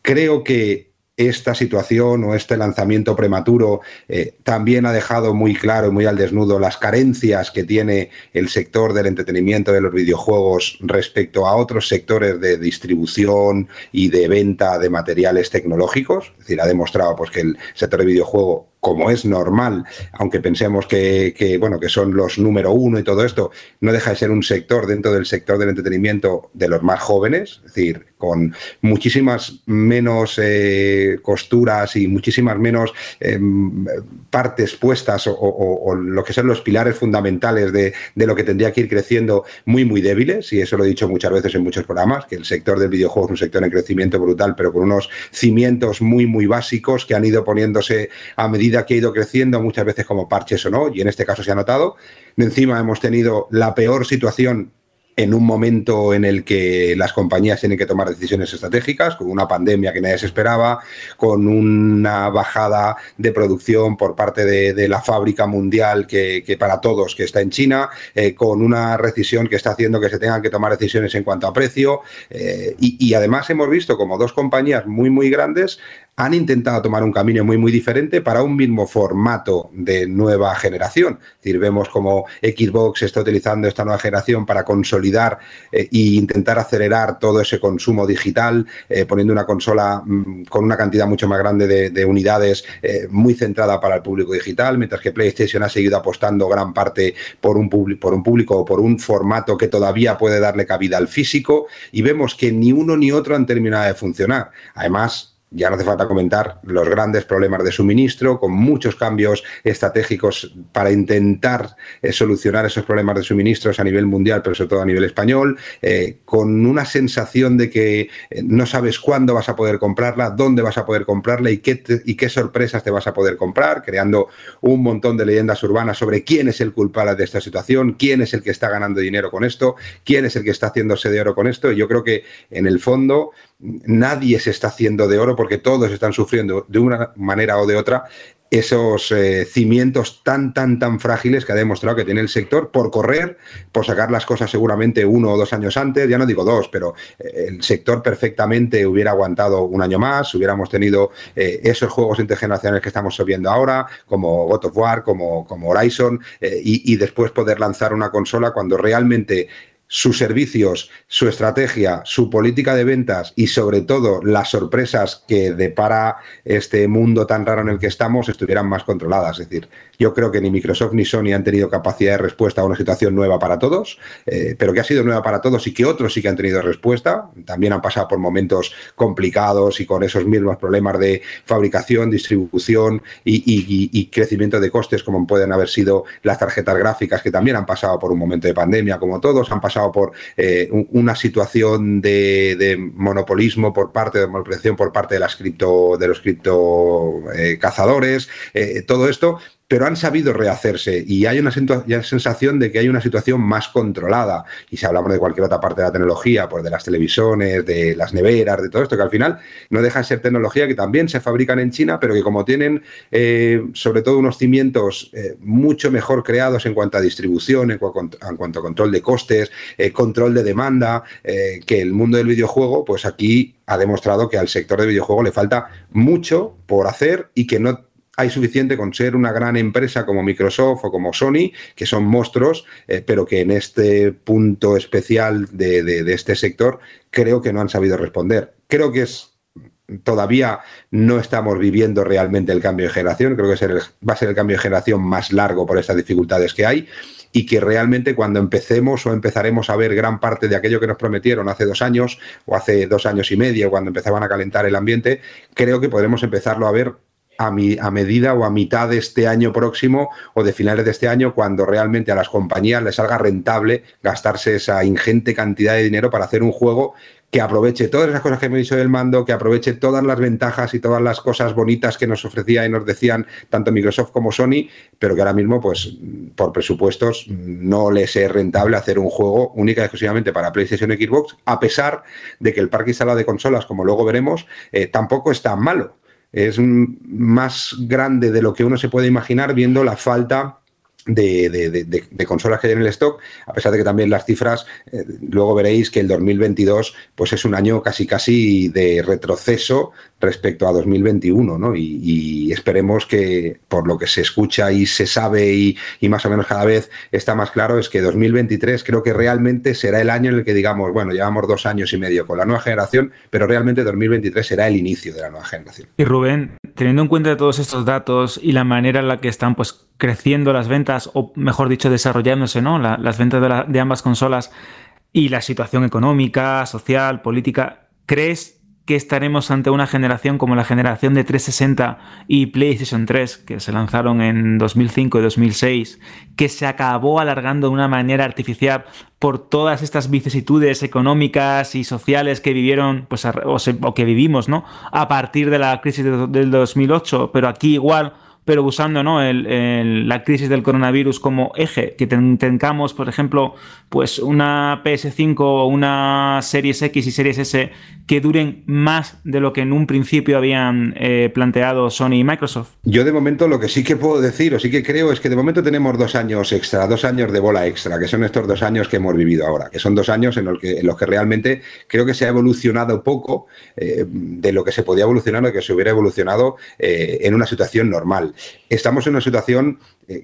Creo que esta situación o este lanzamiento prematuro eh, también ha dejado muy claro y muy al desnudo las carencias que tiene el sector del entretenimiento de los videojuegos respecto a otros sectores de distribución y de venta de materiales tecnológicos. Es decir, ha demostrado pues, que el sector de videojuego como es normal, aunque pensemos que, bueno, que son los número uno y todo esto, no deja de ser un sector dentro del sector del entretenimiento de los más jóvenes, es decir, con muchísimas menos eh, costuras y muchísimas menos em, partes puestas o, lo que son los pilares fundamentales de, de, lo que tendría que ir creciendo muy, muy débiles, y eso lo he dicho muchas veces en muchos programas, que el sector del videojuego es un sector en crecimiento brutal, pero con unos cimientos muy, muy básicos que han ido poniéndose a medida que ha ido creciendo, muchas veces como parches o no, y en este caso se ha notado. Encima hemos tenido la peor situación en un momento en el que las compañías tienen que tomar decisiones estratégicas, con una pandemia que nadie se esperaba, con una bajada de producción por parte de, la fábrica mundial que, para todos que está en China, eh, con una recesión que está haciendo que se tengan que tomar decisiones en cuanto a precio. Eh, y, y, además hemos visto como dos compañías muy, muy grandes han intentado tomar un camino muy, muy diferente para un mismo formato de nueva generación. Es decir, vemos como Xbox está utilizando esta nueva generación para consolidar e intentar acelerar todo ese consumo digital, eh, poniendo una consola mm, con una cantidad mucho más grande de, unidades eh, muy centrada para el público digital, mientras que PlayStation ha seguido apostando gran parte por un, por un público o por un formato que todavía puede darle cabida al físico y vemos que ni uno ni otro han terminado de funcionar. Además, ya no hace falta comentar los grandes problemas de suministro, con muchos cambios estratégicos para intentar eh, solucionar esos problemas de suministros a nivel mundial, pero sobre todo a nivel español, eh, con una sensación de que eh, no sabes cuándo vas a poder comprarla, dónde vas a poder comprarla y qué, y qué sorpresas te vas a poder comprar, creando un montón de leyendas urbanas sobre quién es el culpable de esta situación, quién es el que está ganando dinero con esto, quién es el que está haciéndose de oro con esto. Y yo creo que en el fondo nadie se está haciendo de oro porque todos están sufriendo de una manera o de otra esos eh, cimientos tan, tan, tan frágiles que ha demostrado que tiene el sector por correr, por sacar las cosas seguramente uno o dos años antes, ya no digo dos, pero eh, el sector perfectamente hubiera aguantado un año más, hubiéramos tenido eh, esos juegos intergeneracionales que estamos viendo ahora, como God of War, como, como Horizon, y, y después poder lanzar una consola cuando realmente sus servicios, su estrategia, su política de ventas y sobre todo las sorpresas que depara este mundo tan raro en el que estamos estuvieran más controladas. Es decir, yo creo que ni Microsoft ni Sony han tenido capacidad de respuesta a una situación nueva para todos, eh, pero que ha sido nueva para todos y que otros sí que han tenido respuesta. También han pasado por momentos complicados y con esos mismos problemas de fabricación, distribución y, crecimiento de costes como pueden haber sido las tarjetas gráficas que también han pasado por un momento de pandemia como todos, han pasado por eh, una situación de, monopolismo por parte de monopolización por parte de las cripto, de los cripto eh, cazadores, eh, todo esto pero han sabido rehacerse y hay una sensación de que hay una situación más controlada. Y si hablamos de cualquier otra parte de la tecnología, pues de las televisiones, de las neveras, de todo esto, que al final no deja de ser tecnología que también se fabrican en China, pero que como tienen eh, sobre todo unos cimientos eh, mucho mejor creados en cuanto a distribución, en, cuanto a control de costes, eh, control de demanda, que el mundo del videojuego, pues aquí ha demostrado que al sector de videojuego le falta mucho por hacer y que no hay suficiente con ser una gran empresa como Microsoft o como Sony, que son monstruos, eh, pero que en este punto especial de, este sector creo que no han sabido responder. Creo que es todavía no estamos viviendo realmente el cambio de generación. Creo que va a ser el cambio de generación más largo por estas dificultades que hay y que realmente cuando empecemos o empezaremos a ver gran parte de aquello que nos prometieron hace dos años o hace dos años y medio, cuando empezaban a calentar el ambiente, creo que podremos empezarlo a ver a, a, medida o a mitad de este año próximo o de finales de este año, cuando realmente a las compañías les salga rentable gastarse esa ingente cantidad de dinero para hacer un juego que aproveche todas esas cosas que me he dicho del mando, que aproveche todas las ventajas y todas las cosas bonitas que nos ofrecía y nos decían tanto Microsoft como Sony, pero que ahora mismo, pues, por presupuestos, no les es rentable hacer un juego única y exclusivamente para PlayStation y Xbox, a pesar de que el parque instalado de consolas, como luego veremos, eh, tampoco es tan malo. Es más grande de lo que uno se puede imaginar viendo la falta de, consolas que hay en el stock, a pesar de que también las cifras, eh, luego veréis que el 2022 pues es un año casi casi de retroceso respecto a 2021, ¿no? Y, esperemos que por lo que se escucha y se sabe y, y, más o menos cada vez está más claro es que 2023 creo que realmente será el año en el que digamos, bueno, llevamos dos años y medio con la nueva generación, pero realmente 2023 será el inicio de la nueva generación. Y Rubén, teniendo en cuenta todos estos datos y la manera en la que están pues creciendo las ventas, o mejor dicho, desarrollándose, ¿no? las ventas de, de ambas consolas y la situación económica, social, política, ¿crees que estaremos ante una generación como la generación de 360 y PlayStation 3, que se lanzaron en 2005 y 2006, que se acabó alargando de una manera artificial por todas estas vicisitudes económicas y sociales que vivieron, pues, o, que vivimos, ¿no? A partir de la crisis del 2008, pero aquí igual pero usando ¿no? la crisis del coronavirus como eje, que tengamos, por ejemplo, pues una PS5 o una Series X y Series S que duren más de lo que en un principio habían eh, planteado Sony y Microsoft? Yo de momento lo que sí que puedo decir, o sí que creo, es que de momento tenemos dos años extra, dos años de bola extra, que son estos dos años que hemos vivido ahora, que son dos años en los que, en que realmente creo que se ha evolucionado poco eh, de lo que se podía evolucionar o que se hubiera evolucionado eh, en una situación normal. Estamos en una situación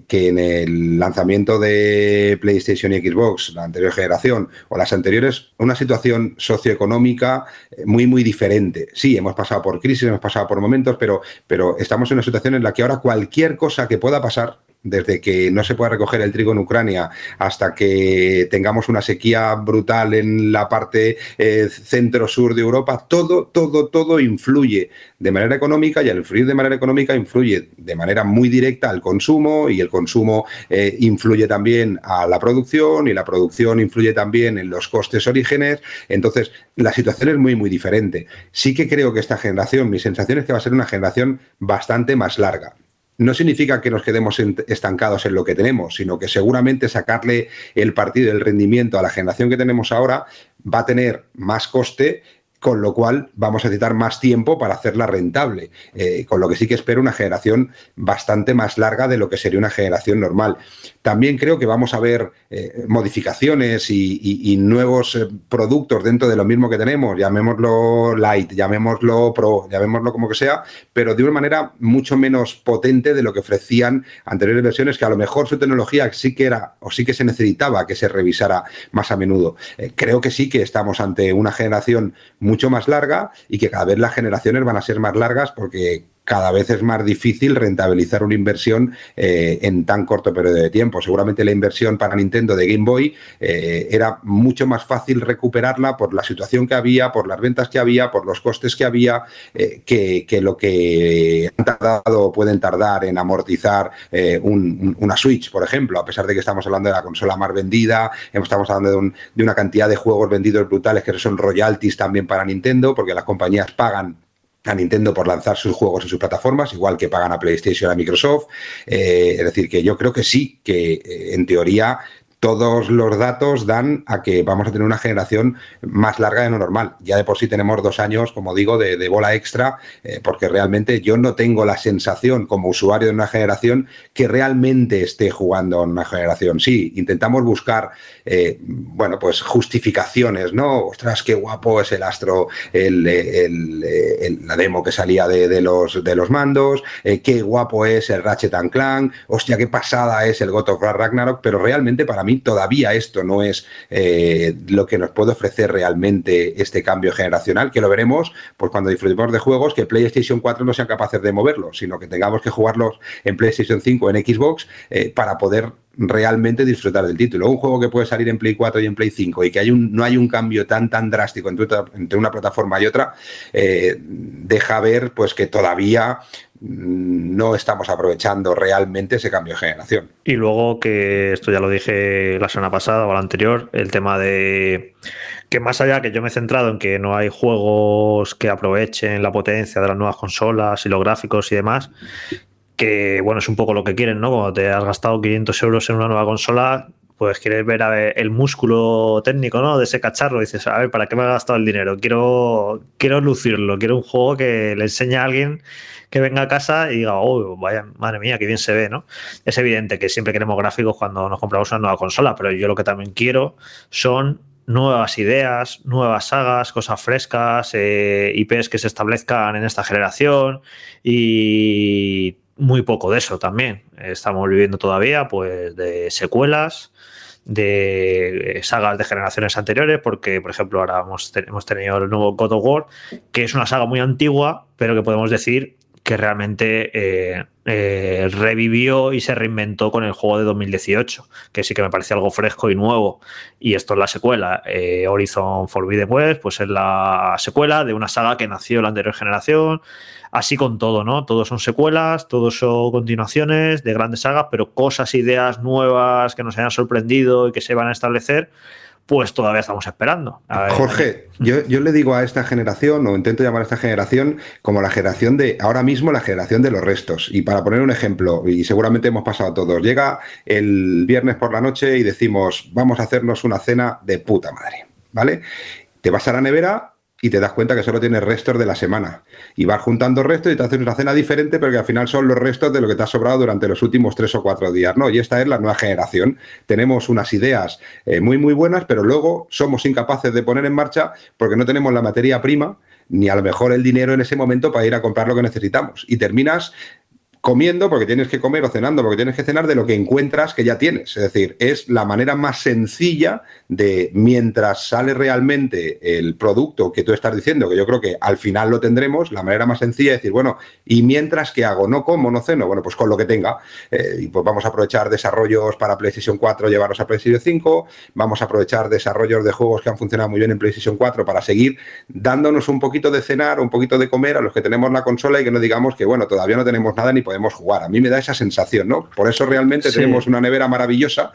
que en el lanzamiento de PlayStation y Xbox, la anterior generación o las anteriores, una situación socioeconómica eh, muy, muy diferente. Sí, hemos pasado por crisis, hemos pasado por momentos, pero, pero estamos en una situación en la que ahora cualquier cosa que pueda pasar desde que no se pueda recoger el trigo en Ucrania hasta que tengamos una sequía brutal en la parte eh, centro-sur de Europa, todo, todo, todo influye de manera económica y al influir de manera económica influye de manera muy directa al consumo y el consumo eh, influye también a la producción y la producción influye también en los costes orígenes. Entonces, la situación es muy, muy diferente. Sí que creo que esta generación, mi sensación es que va a ser una generación bastante más larga no significa que nos quedemos estancados en lo que tenemos, sino que seguramente sacarle el partido, el rendimiento a la generación que tenemos ahora va a tener más coste con lo cual vamos a necesitar más tiempo para hacerla rentable, eh, con lo que sí que espero una generación bastante más larga de lo que sería una generación normal. También creo que vamos a ver eh, modificaciones y, nuevos eh, productos dentro de lo mismo que tenemos, llamémoslo light, llamémoslo pro, llamémoslo como que sea, pero de una manera mucho menos potente de lo que ofrecían anteriores versiones, que a lo mejor su tecnología sí que era o sí que se necesitaba que se revisara más a menudo. creo que sí que estamos ante una generación muy mucho más larga y que cada vez las generaciones van a ser más largas porque cada vez es más difícil rentabilizar una inversión eh, en tan corto periodo de tiempo. Seguramente la inversión para Nintendo de Game Boy eh, era mucho más fácil recuperarla por la situación que había, por las ventas que había, por los costes que había, eh, que, lo que han tardado o pueden tardar en amortizar una Switch, por ejemplo, a pesar de que estamos hablando de la consola más vendida, estamos hablando de, de una cantidad de juegos vendidos brutales que son royalties también para Nintendo, porque las compañías pagan a Nintendo por lanzar sus juegos en sus plataformas, igual que pagan a PlayStation, a Microsoft. Eh, es decir, que yo creo que sí, que eh, en teoría todos los datos dan a que vamos a tener una generación más larga de lo normal. Ya de por sí tenemos dos años, como digo, de, bola extra, eh, porque realmente yo no tengo la sensación como usuario de una generación que realmente esté jugando en una generación. Sí, intentamos buscar, eh, bueno, pues justificaciones, ¿no? Ostras, qué guapo es el Astro, la demo que salía de, los, de los mandos, eh, qué guapo es el Ratchet Clank, hostia, qué pasada es el God of Ragnarok, pero realmente para mí todavía esto no es eh, lo que nos puede ofrecer realmente este cambio generacional, que lo veremos pues cuando disfrutemos de juegos que PlayStation 4 no sean capaces de moverlo, sino que tengamos que jugarlos en PlayStation 5, en Xbox, eh, para poder realmente disfrutar del título. Un juego que puede salir en Play 4 y en Play 5 y que hay un, no hay un cambio tan tan drástico entre, una plataforma y otra, eh, deja ver pues que todavía no estamos aprovechando realmente ese cambio de generación. Y luego que esto ya lo dije la semana pasada o la anterior, el tema de que más allá que yo me he centrado en que no hay juegos que aprovechen la potencia de las nuevas consolas y los gráficos y demás, que bueno, es un poco lo que quieren, ¿no? Cuando te has gastado 500 euros en una nueva consola, pues quieres ver, el músculo técnico, ¿no? De ese cacharro. dices, a ver, ¿para qué me he gastado el dinero? Quiero, quiero lucirlo, quiero un juego que le enseñe a alguien que venga a casa y diga, oh, vaya, madre mía, qué bien se ve, ¿no? Es evidente que siempre queremos gráficos cuando nos compramos una nueva consola, pero yo lo que también quiero son nuevas ideas, nuevas sagas, cosas frescas, eh, IPs que se establezcan en esta generación y muy poco de eso también. Estamos viviendo todavía pues de secuelas, de sagas de generaciones anteriores, porque por ejemplo ahora hemos, hemos tenido el nuevo God of War, que es una saga muy antigua, pero que podemos decir que realmente eh, eh, revivió y se reinventó con el juego de 2018, que sí que me parece algo fresco y nuevo. Y esto es la secuela. Eh, Horizon Forbidden West, pues es la secuela de una saga que nació la anterior generación. Así con todo, ¿no? Todos son secuelas, todos son continuaciones de grandes sagas, pero cosas, ideas nuevas que nos hayan sorprendido y que se van a establecer pues todavía estamos esperando. Jorge, yo, le digo a esta generación, o intento llamar a esta generación, como la generación de, ahora mismo la generación de los restos. Y para poner un ejemplo, y seguramente hemos pasado todos, llega el viernes por la noche y decimos, vamos a hacernos una cena de puta madre, ¿vale? Te vas a la nevera y te das cuenta que solo tienes restos de la semana. Y vas juntando restos y te haces una cena diferente, pero que al final son los restos de lo que te ha sobrado durante los últimos tres o cuatro días, ¿no? Y esta es la nueva generación. Tenemos unas ideas eh, muy, muy buenas, pero luego somos incapaces de poner en marcha porque no tenemos la materia prima ni a lo mejor el dinero en ese momento para ir a comprar lo que necesitamos. Y terminas comiendo porque tienes que comer o cenando porque tienes que cenar de lo que encuentras que ya tienes. Es decir, es la manera más sencilla de mientras sale realmente el producto que tú estás diciendo, que yo creo que al final lo tendremos, la manera más sencilla de decir, bueno, ¿y mientras que hago? ¿No como, no ceno? Bueno, pues con lo que tenga. Eh, y pues vamos a aprovechar desarrollos para PlayStation 4, llevarlos a PlayStation 5, vamos a aprovechar desarrollos de juegos que han funcionado muy bien en PlayStation 4 para seguir dándonos un poquito de cenar, un poquito de comer a los que tenemos la consola y que no digamos que, bueno, todavía no tenemos nada ni podemos jugar. A mí me da esa sensación, ¿no? Por eso realmente tenemos una nevera maravillosa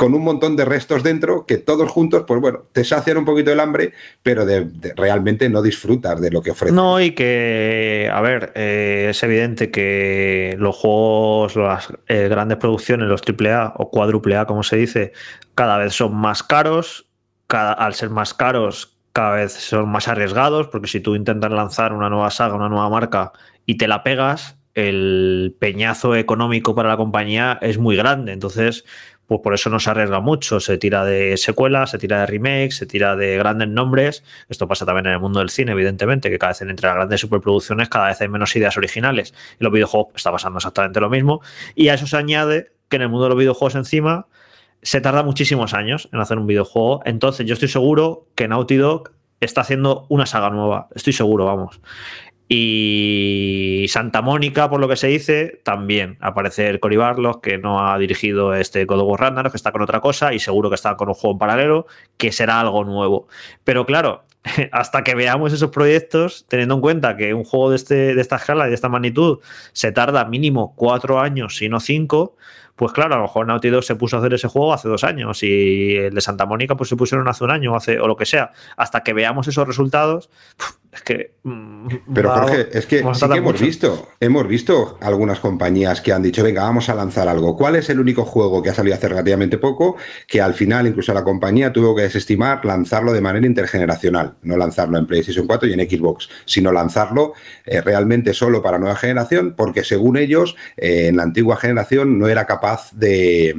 con un montón de restos dentro que todos juntos, pues bueno, te sacian un poquito el hambre, pero de, realmente no disfrutas de lo que ofrece. No, y que, a ver, eh, es evidente que los juegos, las eh, grandes producciones, los AAA o cuádruple A, como se dice, cada vez son más caros. Cada, al ser más caros, cada vez son más arriesgados, porque si tú intentas lanzar una nueva saga, una nueva marca y te la pegas, el peñazo económico para la compañía es muy grande. Entonces, pues por eso no se arriesga mucho. Se tira de secuelas, se tira de remakes, se tira de grandes nombres. Esto pasa también en el mundo del cine, evidentemente, que cada vez entre las grandes superproducciones cada vez hay menos ideas originales. Y los videojuegos está pasando exactamente lo mismo. Y a eso se añade que en el mundo de los videojuegos encima se tarda muchísimos años en hacer un videojuego. Entonces yo estoy seguro que Naughty Dog está haciendo una saga nueva. Estoy seguro, vamos. Y Santa Mónica, por lo que se dice, también aparece el Cory Barlog, que no ha dirigido este God of que está con otra cosa y seguro que está con un juego en paralelo, que será algo nuevo. Pero claro, hasta que veamos esos proyectos, teniendo en cuenta que un juego de, este, de esta escala y de esta magnitud se tarda mínimo cuatro años, si no cinco, pues claro, a lo mejor Naughty Dog se puso a hacer ese juego hace dos años y el de Santa Mónica pues se pusieron hace un año hace, o lo que sea. Hasta que veamos esos resultados, es que... Mm, Pero Jorge, es que sí que hemos visto, hemos visto algunas compañías que han dicho, venga, vamos a lanzar algo. ¿Cuál es el único juego que ha salido hace relativamente poco que al final incluso la compañía tuvo que desestimar lanzarlo de manera intergeneracional? No lanzarlo en PlayStation 4 y en Xbox, sino lanzarlo eh, realmente solo para nueva generación porque según ellos eh, en la antigua generación no era capaz de,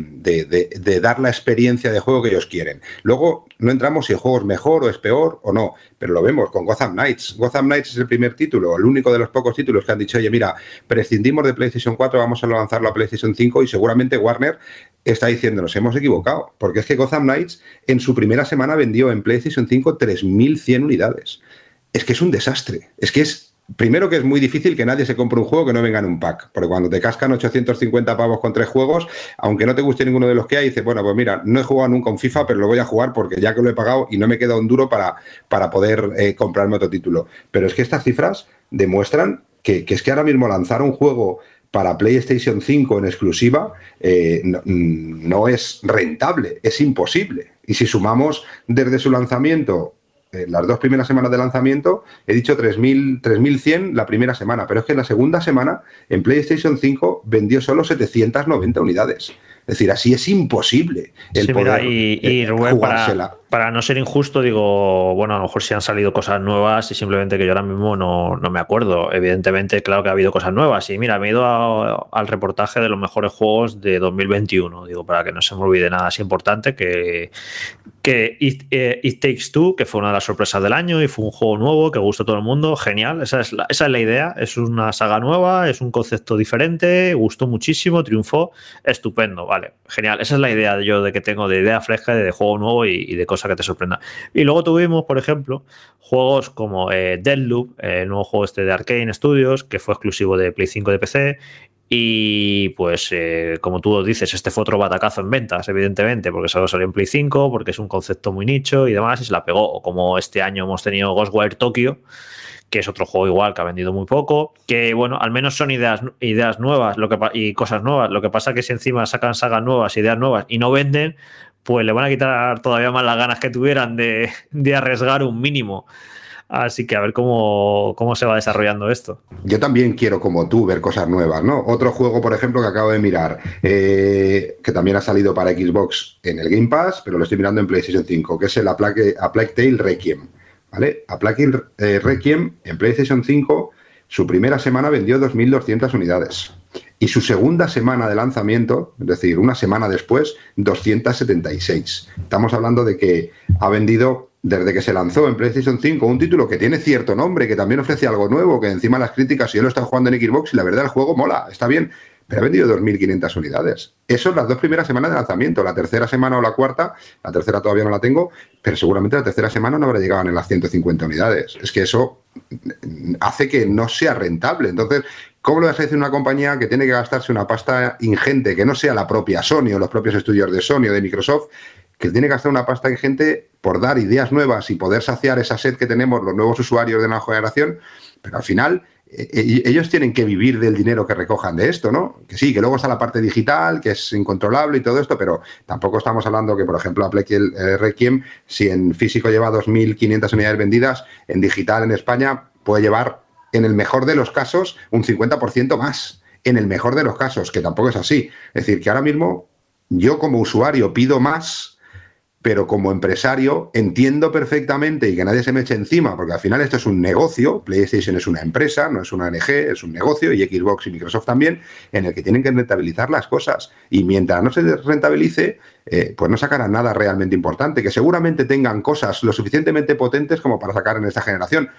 dar la experiencia de juego que ellos quieren. Luego no entramos si el juego es mejor o es peor o no, pero lo vemos con Gotham Knights. Gotham Knights es el primer título, el único de los pocos títulos que han dicho, oye, mira, prescindimos de PlayStation 4, vamos a lanzarlo a PlayStation 5 y seguramente Warner está diciendo, nos hemos equivocado, porque es que Gotham Knights en su primera semana vendió en PlayStation 5 3.100 unidades. Es que es un desastre, es que es Primero que es muy difícil que nadie se compre un juego que no venga en un pack, porque cuando te cascan 850 pavos con tres juegos, aunque no te guste ninguno de los que hay, dices, bueno, pues mira, no he jugado nunca un FIFA, pero lo voy a jugar porque ya que lo he pagado y no me queda un duro para, para poder eh, comprarme otro título. Pero es que estas cifras demuestran que, es que ahora mismo lanzar un juego para PlayStation 5 en exclusiva eh, no, es rentable, es imposible. Y si sumamos desde su lanzamiento las dos primeras semanas de lanzamiento, he dicho 3.100 la primera semana, pero es que en la segunda semana en PlayStation 5 vendió solo 790 unidades. Es decir, así es imposible el poder y, eh, jugársela. Para, no ser injusto, digo, bueno, a lo mejor si han salido cosas nuevas y simplemente que yo ahora mismo no, me acuerdo. Evidentemente, claro que ha habido cosas nuevas. Y mira, me he ido al reportaje de los mejores juegos de 2021, digo, para que no se me olvide nada así importante, que, que eh, It, Takes Two, que fue una de las sorpresas del año y fue un juego nuevo que gustó a todo el mundo, genial, esa es, la, esa es la idea, es una saga nueva, es un concepto diferente, gustó muchísimo, triunfó, estupendo, vale, genial, esa es la idea de yo de que tengo de idea fresca, de, juego nuevo y, de que te sorprenda. Y luego tuvimos, por ejemplo, juegos como eh, Deadloop, el nuevo juego este de Arkane Studios, que fue exclusivo de Play 5 de PC, y pues, eh, como tú dices, este fue otro batacazo en ventas, evidentemente, porque solo salió en Play 5, porque es un concepto muy nicho y demás, y se la pegó. Como este año hemos tenido Ghostwire Tokyo, que es otro juego igual que ha vendido muy poco, que bueno, al menos son ideas, ideas nuevas lo que, y cosas nuevas. Lo que pasa es que si encima sacan sagas nuevas, ideas nuevas y no venden, pues le van a quitar todavía más las ganas que tuvieran de, de arriesgar un mínimo. Así que a ver cómo, cómo se va desarrollando esto. Yo también quiero, como tú, ver cosas nuevas, ¿no? Otro juego, por ejemplo, que acabo de mirar, eh, que también ha salido para Xbox en el Game Pass, pero lo estoy mirando en PlayStation 5, que es el A Plague, Tale Requiem. ¿Vale? A eh, Requiem en PlayStation 5, su primera semana vendió 2.200 unidades. Y su segunda semana de lanzamiento, es decir, una semana después, 276. Estamos hablando de que ha vendido desde que se lanzó en PlayStation 5 un título que tiene cierto nombre, que también ofrece algo nuevo, que encima las críticas, yo lo estado jugando en Xbox y la verdad el juego mola, está bien, pero ha vendido 2.500 unidades. Eso es las dos primeras semanas de lanzamiento. La tercera semana o la cuarta, la tercera todavía no la tengo, pero seguramente la tercera semana no habrá llegado en las 150 unidades. Es que eso hace que no sea rentable. Entonces, ¿cómo le vas a decir una compañía que tiene que gastarse una pasta ingente, que no sea la propia Sony o los propios estudios de Sony o de Microsoft, que tiene que gastar una pasta ingente por dar ideas nuevas y poder saciar esa sed que tenemos los nuevos usuarios de la generación, pero al final eh, eh, ellos tienen que vivir del dinero que recojan de esto, ¿no? Que sí, que luego está la parte digital, que es incontrolable y todo esto, pero tampoco estamos hablando que, por ejemplo, Apple eh, Requiem, si en físico lleva 2.500 unidades vendidas, en digital en España puede llevar, en el mejor de los casos, un 50% más. En el mejor de los casos, que tampoco es así. Es decir, que ahora mismo yo como usuario pido más pero como empresario entiendo perfectamente y que nadie se me eche encima, porque al final esto es un negocio, PlayStation es una empresa, no es una ONG, es un negocio, y Xbox y Microsoft también, en el que tienen que rentabilizar las cosas. Y mientras no se rentabilice, eh, pues no sacarán nada realmente importante, que seguramente tengan cosas lo suficientemente potentes como para sacar en esta generación.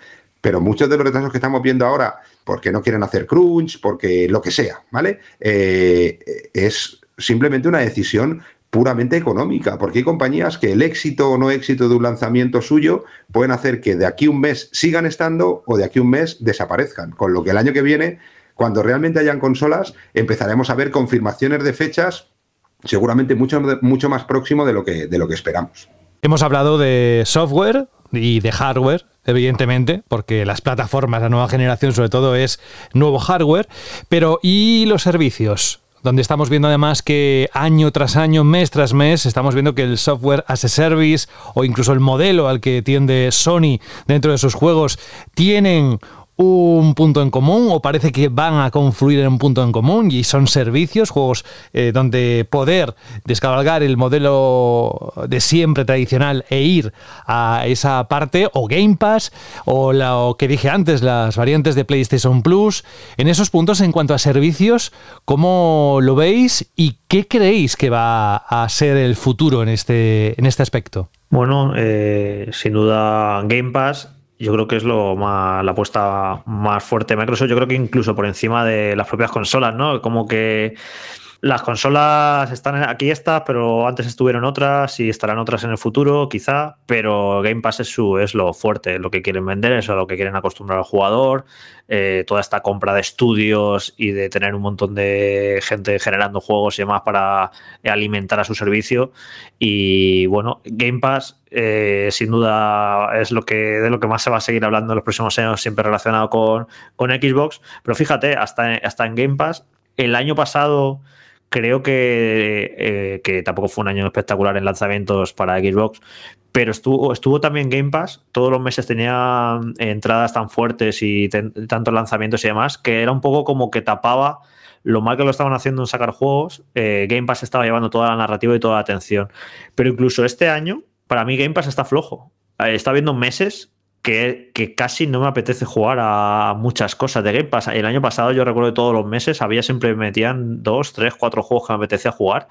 Pero muchos de los retrasos que estamos viendo ahora, porque no quieren hacer crunch, porque lo que sea, ¿vale? Eh, es simplemente una decisión puramente económica, porque hay compañías que el éxito o no éxito de un lanzamiento suyo pueden hacer que de aquí un mes sigan estando o de aquí un mes desaparezcan, con lo que el año que viene, cuando realmente hayan consolas, empezaremos a ver confirmaciones de fechas seguramente mucho, mucho más próximo de lo, que, de lo que esperamos. Hemos hablado de software y de hardware, evidentemente, porque las plataformas, la nueva generación sobre todo es nuevo hardware, pero ¿y los servicios? donde estamos viendo además que año tras año, mes tras mes, estamos viendo que el software as a service o incluso el modelo al que tiende Sony dentro de sus juegos tienen un punto en común o parece que van a confluir en un punto en común y son servicios, juegos eh, donde poder descabalgar el modelo de siempre tradicional e ir a esa parte o Game Pass o lo que dije antes, las variantes de PlayStation Plus. En esos puntos en cuanto a servicios, ¿cómo lo veis y qué creéis que va a ser el futuro en este, en este aspecto? Bueno, eh, sin duda Game Pass yo creo que es lo más, la apuesta más fuerte de Microsoft. Yo creo que incluso por encima de las propias consolas, ¿no? Como que las consolas están aquí estas, pero antes estuvieron otras y estarán otras en el futuro, quizá. Pero Game Pass es su es lo fuerte, lo que quieren vender, es lo que quieren acostumbrar al jugador. Eh, toda esta compra de estudios y de tener un montón de gente generando juegos y demás para alimentar a su servicio. Y bueno, Game Pass eh, sin duda es lo que de lo que más se va a seguir hablando en los próximos años, siempre relacionado con, con Xbox. Pero fíjate, hasta, hasta en Game Pass, el año pasado creo que, eh, que tampoco fue un año espectacular en lanzamientos para Xbox, pero estuvo, estuvo también Game Pass, todos los meses tenía entradas tan fuertes y tantos lanzamientos y demás, que era un poco como que tapaba lo mal que lo estaban haciendo en sacar juegos, eh, Game Pass estaba llevando toda la narrativa y toda la atención. Pero incluso este año, para mí Game Pass está flojo. Eh, está viendo meses que, casi no me apetece jugar a muchas cosas de Game Pass. El año pasado yo recuerdo que todos los meses había siempre metían dos, tres, cuatro juegos que me apetecía jugar.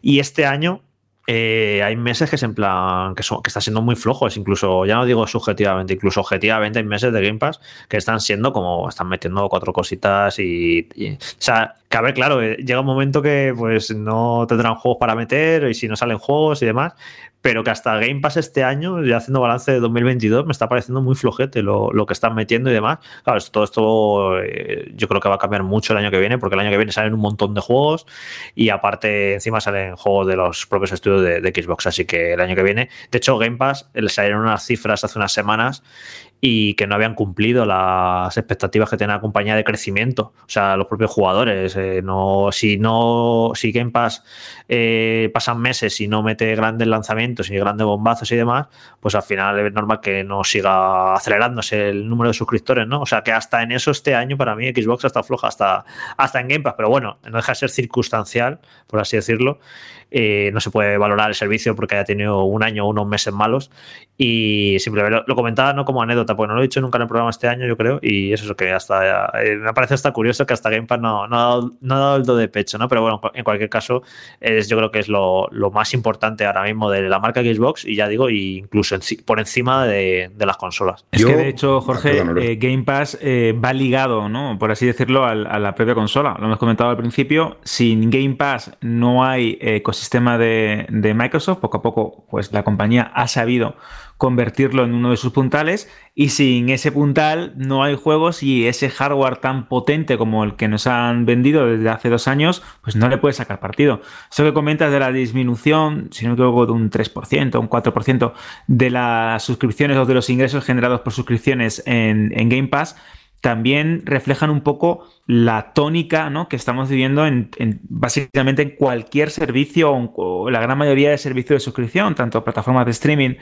Y este año eh, hay meses que es en plan que, son, están siendo muy flojos, incluso ya no digo subjetivamente, incluso objetivamente hay meses de Game Pass que están siendo como están metiendo cuatro cositas y, y o sea, que claro, eh, llega un momento que pues no tendrán juegos para meter y si no salen juegos y demás, pero que hasta Game Pass este año, ya haciendo balance de 2022, me está pareciendo muy flojete lo, que están metiendo y demás. Claro, todo esto eh, yo creo que va a cambiar mucho el año que viene, porque el año que viene salen un montón de juegos y aparte encima salen juegos de los propios estudios de, de Xbox, así que el año que viene, de hecho Game Pass, le salieron unas cifras hace unas semanas y que no habían cumplido las expectativas que tenía la compañía de crecimiento. O sea, los propios jugadores. Eh, no, si no, si Game Pass eh, pasan meses y no mete grandes lanzamientos y grandes bombazos y demás, pues al final es normal que no siga acelerándose el número de suscriptores, ¿no? O sea que hasta en eso este año para mí Xbox está floja, hasta, hasta en Game Pass, pero bueno, no deja de ser circunstancial, por así decirlo. Eh, no se puede valorar el servicio porque haya tenido un año o unos meses malos. Y simplemente lo, comentaba no como anécdota, porque no lo he dicho nunca en el programa este año, yo creo, y eso es lo que hasta eh, me parece hasta curioso que hasta Game Pass no, no, ha dado, no, ha dado, el do de pecho, ¿no? Pero bueno, en cualquier caso, es, yo creo que es lo, lo más importante ahora mismo de la marca Xbox, y ya digo, incluso por encima de, de, las consolas. Es que de hecho, Jorge, ah, eh, Game Pass eh, va ligado, ¿no? Por así decirlo, a, a, la propia consola. Lo hemos comentado al principio. Sin Game Pass no hay ecosistema sistema de, de, Microsoft. Poco a poco, pues la compañía ha sabido convertirlo en uno de sus puntales y sin ese puntal no hay juegos y ese hardware tan potente como el que nos han vendido desde hace dos años, pues no le puede sacar partido. Eso que comentas de la disminución, si no me equivoco, de un 3%, un 4% de las suscripciones o de los ingresos generados por suscripciones en, en Game Pass, también reflejan un poco la tónica que estamos viviendo en, en, básicamente en cualquier servicio o, la gran mayoría de servicios de suscripción, tanto plataformas de streaming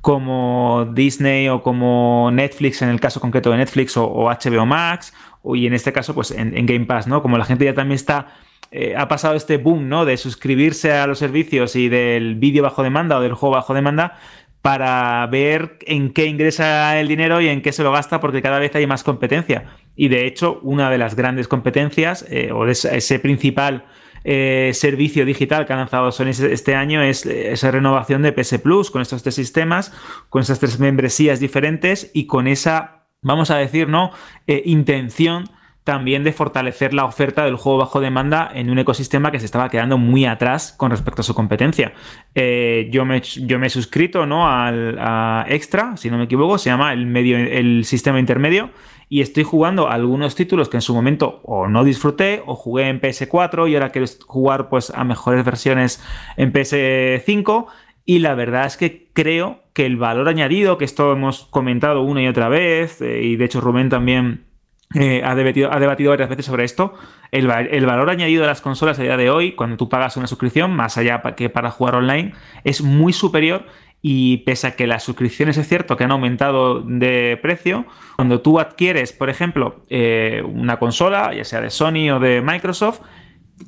como Disney o como Netflix, en el caso concreto de Netflix o, HBO Max, y en este caso, pues en, en, Game Pass, ¿no? Como la gente ya también está. Eh, ha pasado este boom, ¿no? De suscribirse a los servicios y del vídeo bajo demanda o del juego bajo demanda, para ver en qué ingresa el dinero y en qué se lo gasta, porque cada vez hay más competencia. Y de hecho, una de las grandes competencias, eh, o ese, principal eh, servicio digital que ha lanzado Sony este año, es esa renovación de PS Plus, con estos tres sistemas, con esas tres membresías diferentes y con esa, vamos a decir, ¿no? Eh, intención también de fortalecer la oferta del juego bajo demanda en un ecosistema que se estaba quedando muy atrás con respecto a su competencia. Eh, yo, me, yo me he suscrito ¿no? al a Extra, si no me equivoco, se llama el, medio, el sistema intermedio, y estoy jugando algunos títulos que en su momento o no disfruté o jugué en PS4 y ahora quiero jugar pues, a mejores versiones en PS5. Y la verdad es que creo que el valor añadido, que esto hemos comentado una y otra vez, eh, y de hecho Rubén también eh, ha, debatido, ha, debatido, varias veces sobre esto. El, el, valor añadido de las consolas a día de hoy, cuando tú pagas una suscripción, más allá que para jugar online, es muy superior. Y pese a que las suscripciones es cierto que han aumentado de precio, cuando tú adquieres, por ejemplo, eh, una consola, ya sea de Sony o de Microsoft,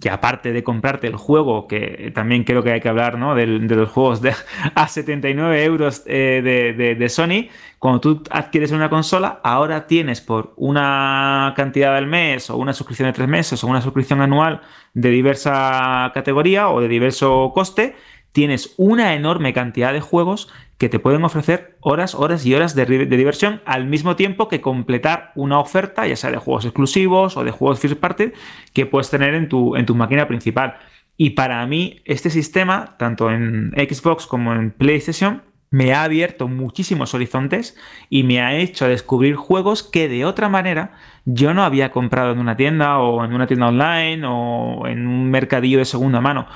que aparte de comprarte el juego, que también creo que hay que hablar ¿no? de, de los juegos de, a 79 euros eh, de, de, de, Sony, cuando tú adquieres una consola, ahora tienes por una cantidad del mes o una suscripción de tres meses o una suscripción anual de diversa categoría o de diverso coste, tienes una enorme cantidad de juegos que te pueden ofrecer horas, horas y horas de, diversión al mismo tiempo que completar una oferta, ya sea de juegos exclusivos o de juegos first party, que puedes tener en tu, en tu máquina principal. Y para mí, este sistema, tanto en Xbox como en PlayStation, me ha abierto muchísimos horizontes y me ha hecho descubrir juegos que de otra manera yo no había comprado en una tienda o en una tienda online o en un mercadillo de segunda mano.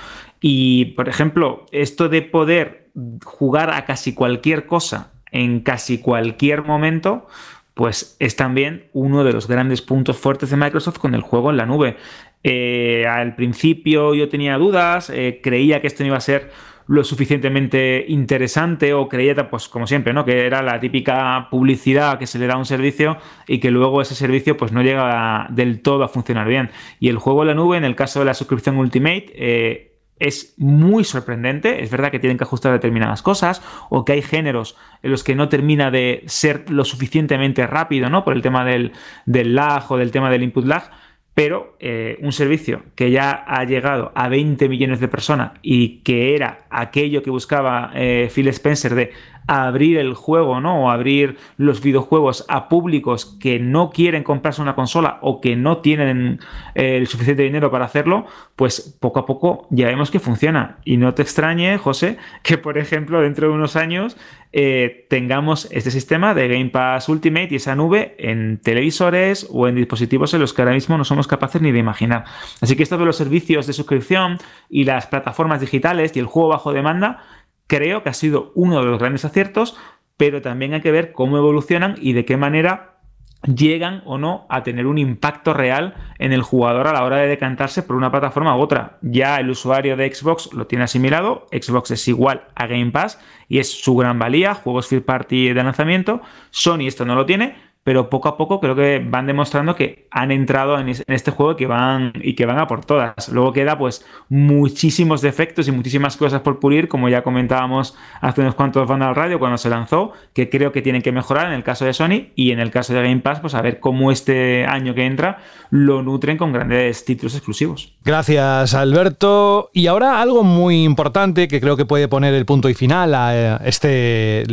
Y, por ejemplo, esto de poder jugar a casi cualquier cosa en casi cualquier momento, pues es también uno de los grandes puntos fuertes de Microsoft con el juego en la nube. Eh, al principio yo tenía dudas, eh, creía que esto no iba a ser lo suficientemente interesante o creía, pues como siempre, ¿no? Que era la típica publicidad que se le da a un servicio y que luego ese servicio pues no llega del todo a funcionar bien. Y el juego en la nube, en el caso de la suscripción Ultimate, eh, es muy sorprendente. Es verdad que tienen que ajustar determinadas cosas o que hay géneros en los que no termina de ser lo suficientemente rápido, ¿no? Por el tema del, del lag o del tema del input lag pero eh, un servicio que ya ha llegado a 20 millones de personas y que era aquello que buscaba eh, Phil Spencer de abrir el juego, ¿no? O abrir los videojuegos a públicos que no quieren comprarse una consola o que no tienen eh, el suficiente dinero para hacerlo, pues poco a poco ya vemos que funciona. Y no te extrañe, José, que por ejemplo dentro de unos años eh, tengamos este sistema de Game Pass Ultimate y esa nube en televisores o en dispositivos en los que ahora mismo no somos capaces ni de imaginar. Así que esto de los servicios de suscripción y las plataformas digitales y el juego bajo demanda creo que ha sido uno de los grandes aciertos, pero también hay que ver cómo evolucionan y de qué manera llegan o no a tener un impacto real en el jugador a la hora de decantarse por una plataforma u otra. Ya el usuario de Xbox lo tiene asimilado, Xbox es igual a Game Pass y es su gran valía, juegos first party de lanzamiento, Sony esto no lo tiene, pero poco a poco creo que van demostrando que han entrado en, este juego que van, y que van a por todas. Luego queda pues muchísimos defectos y muchísimas cosas por pulir, como ya comentábamos hace unos cuantos van al radio cuando se lanzó, que creo que tienen que mejorar en el caso de Sony y en el caso de Game Pass, pues a ver cómo este año que entra lo nutren con grandes títulos exclusivos. Gracias, Alberto. Y ahora algo muy importante que creo que puede poner el punto y final a eh, este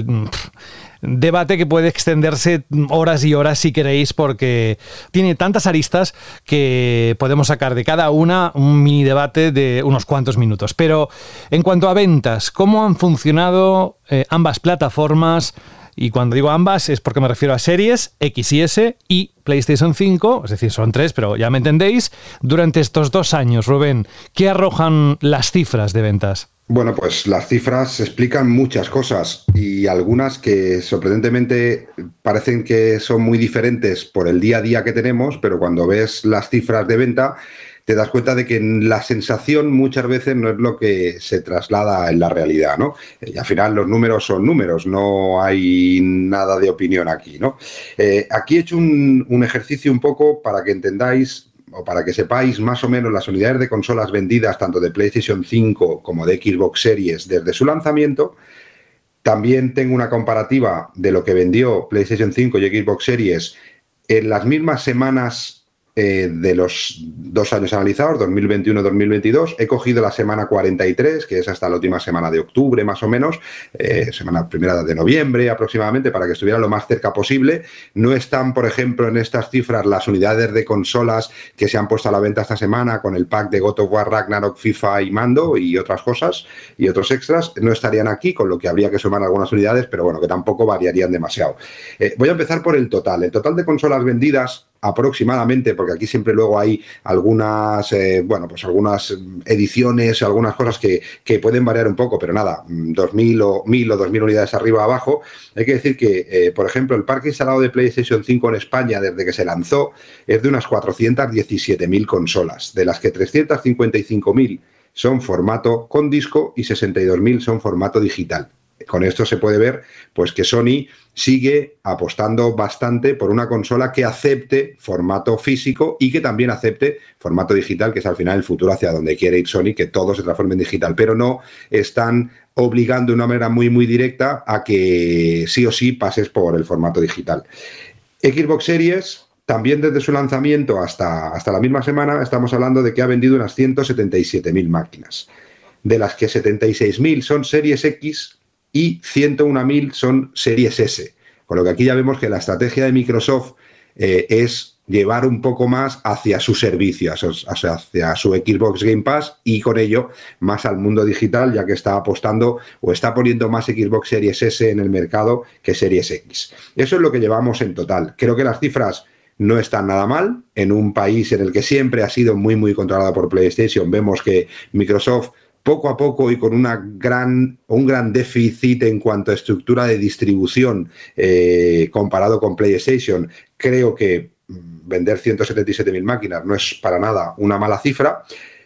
debate que puede extenderse horas y horas si queréis, porque tiene tantas aristas que podemos sacar de cada una un mini debate de unos cuantos minutos. Pero en cuanto a ventas, ¿cómo han funcionado eh, ambas plataformas? Y cuando digo ambas es porque me refiero a series X y S y PlayStation 5, es decir, son tres, pero ya me entendéis, durante estos dos años, Rubén, ¿qué arrojan las cifras de ventas? Bueno, pues las cifras explican muchas cosas y algunas que sorprendentemente parecen que son muy diferentes por el día a día que tenemos, pero cuando ves las cifras de venta te das cuenta de que la sensación muchas veces no es lo que se traslada en la realidad, ¿no? Y al final los números son números, no hay nada de opinión aquí, ¿no? Eh, aquí he hecho un ejercicio un poco para que entendáis o para que sepáis más o menos las unidades de consolas vendidas tanto de PlayStation 5 como de Xbox Series desde su lanzamiento. También tengo una comparativa de lo que vendió PlayStation 5 y Xbox Series en las mismas semanas eh, de los dos años analizados, 2021-2022. He cogido la semana 43, que es hasta la última semana de octubre más o menos, eh, semana primera de noviembre aproximadamente, para que estuviera lo más cerca posible. No están, por ejemplo, en estas cifras las unidades de consolas que se han puesto a la venta esta semana con el pack de God of War, Ragnarok, FIFA y Mando y otras cosas y otros extras. No estarían aquí, con lo que habría que sumar algunas unidades, pero bueno, que tampoco variarían demasiado. Eh, voy a empezar por el total. El total de consolas vendidas aproximadamente, porque aquí siempre luego hay algunas, eh, bueno, pues algunas ediciones, algunas cosas que, pueden variar un poco, pero nada, 2.000 o 1.000 o 2.000 unidades arriba abajo. Hay que decir que, eh, por ejemplo, el parque instalado de PlayStation 5 en España desde que se lanzó es de unas 417.000 consolas, de las que 355.000 son formato con disco y 62.000 son formato digital. Con esto se puede ver pues que Sony sigue apostando bastante por una consola que acepte formato físico y que también acepte formato digital, que es al final el futuro hacia donde quiere ir Sony, que todo se transforme en digital, pero no están obligando de una manera muy muy directa a que sí o sí pases por el formato digital. Xbox Series también desde su lanzamiento hasta, hasta la misma semana estamos hablando de que ha vendido unas 177.000 máquinas, de las que 76.000 son Series X y 101.000 son series S. Con lo que aquí ya vemos que la estrategia de Microsoft eh, es llevar un poco más hacia su servicio, hacia su Xbox Game Pass y con ello más al mundo digital, ya que está apostando o está poniendo más Xbox Series S en el mercado que Series X. Eso es lo que llevamos en total. Creo que las cifras no están nada mal. En un país en el que siempre ha sido muy, muy controlado por PlayStation, vemos que Microsoft poco a poco y con gran, un gran déficit en cuanto a estructura de distribución eh, comparado con PlayStation, creo que vender 177.000 máquinas no es para nada una mala cifra,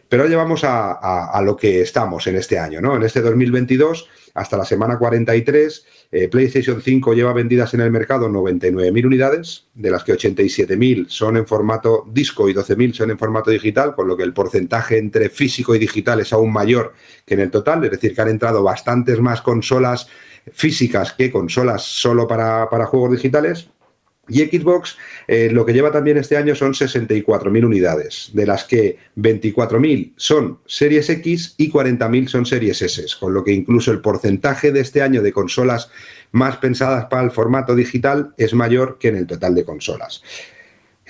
pero llevamos a, lo que estamos en este año, ¿no? En este 2022, hasta la semana 43, eh, PlayStation 5 lleva vendidas en el mercado 99.000 unidades, de las que 87.000 son en formato disco y 12.000 son en formato digital, con lo que el porcentaje entre físico y digital es aún mayor que en el total, es decir, que han entrado bastantes más consolas físicas que consolas solo para, para juegos digitales. Y Xbox eh, lo que lleva también este año son 64.000 unidades, de las que 24.000 son series X y 40.000 son series S, con lo que incluso el porcentaje de este año de consolas más pensadas para el formato digital es mayor que en el total de consolas.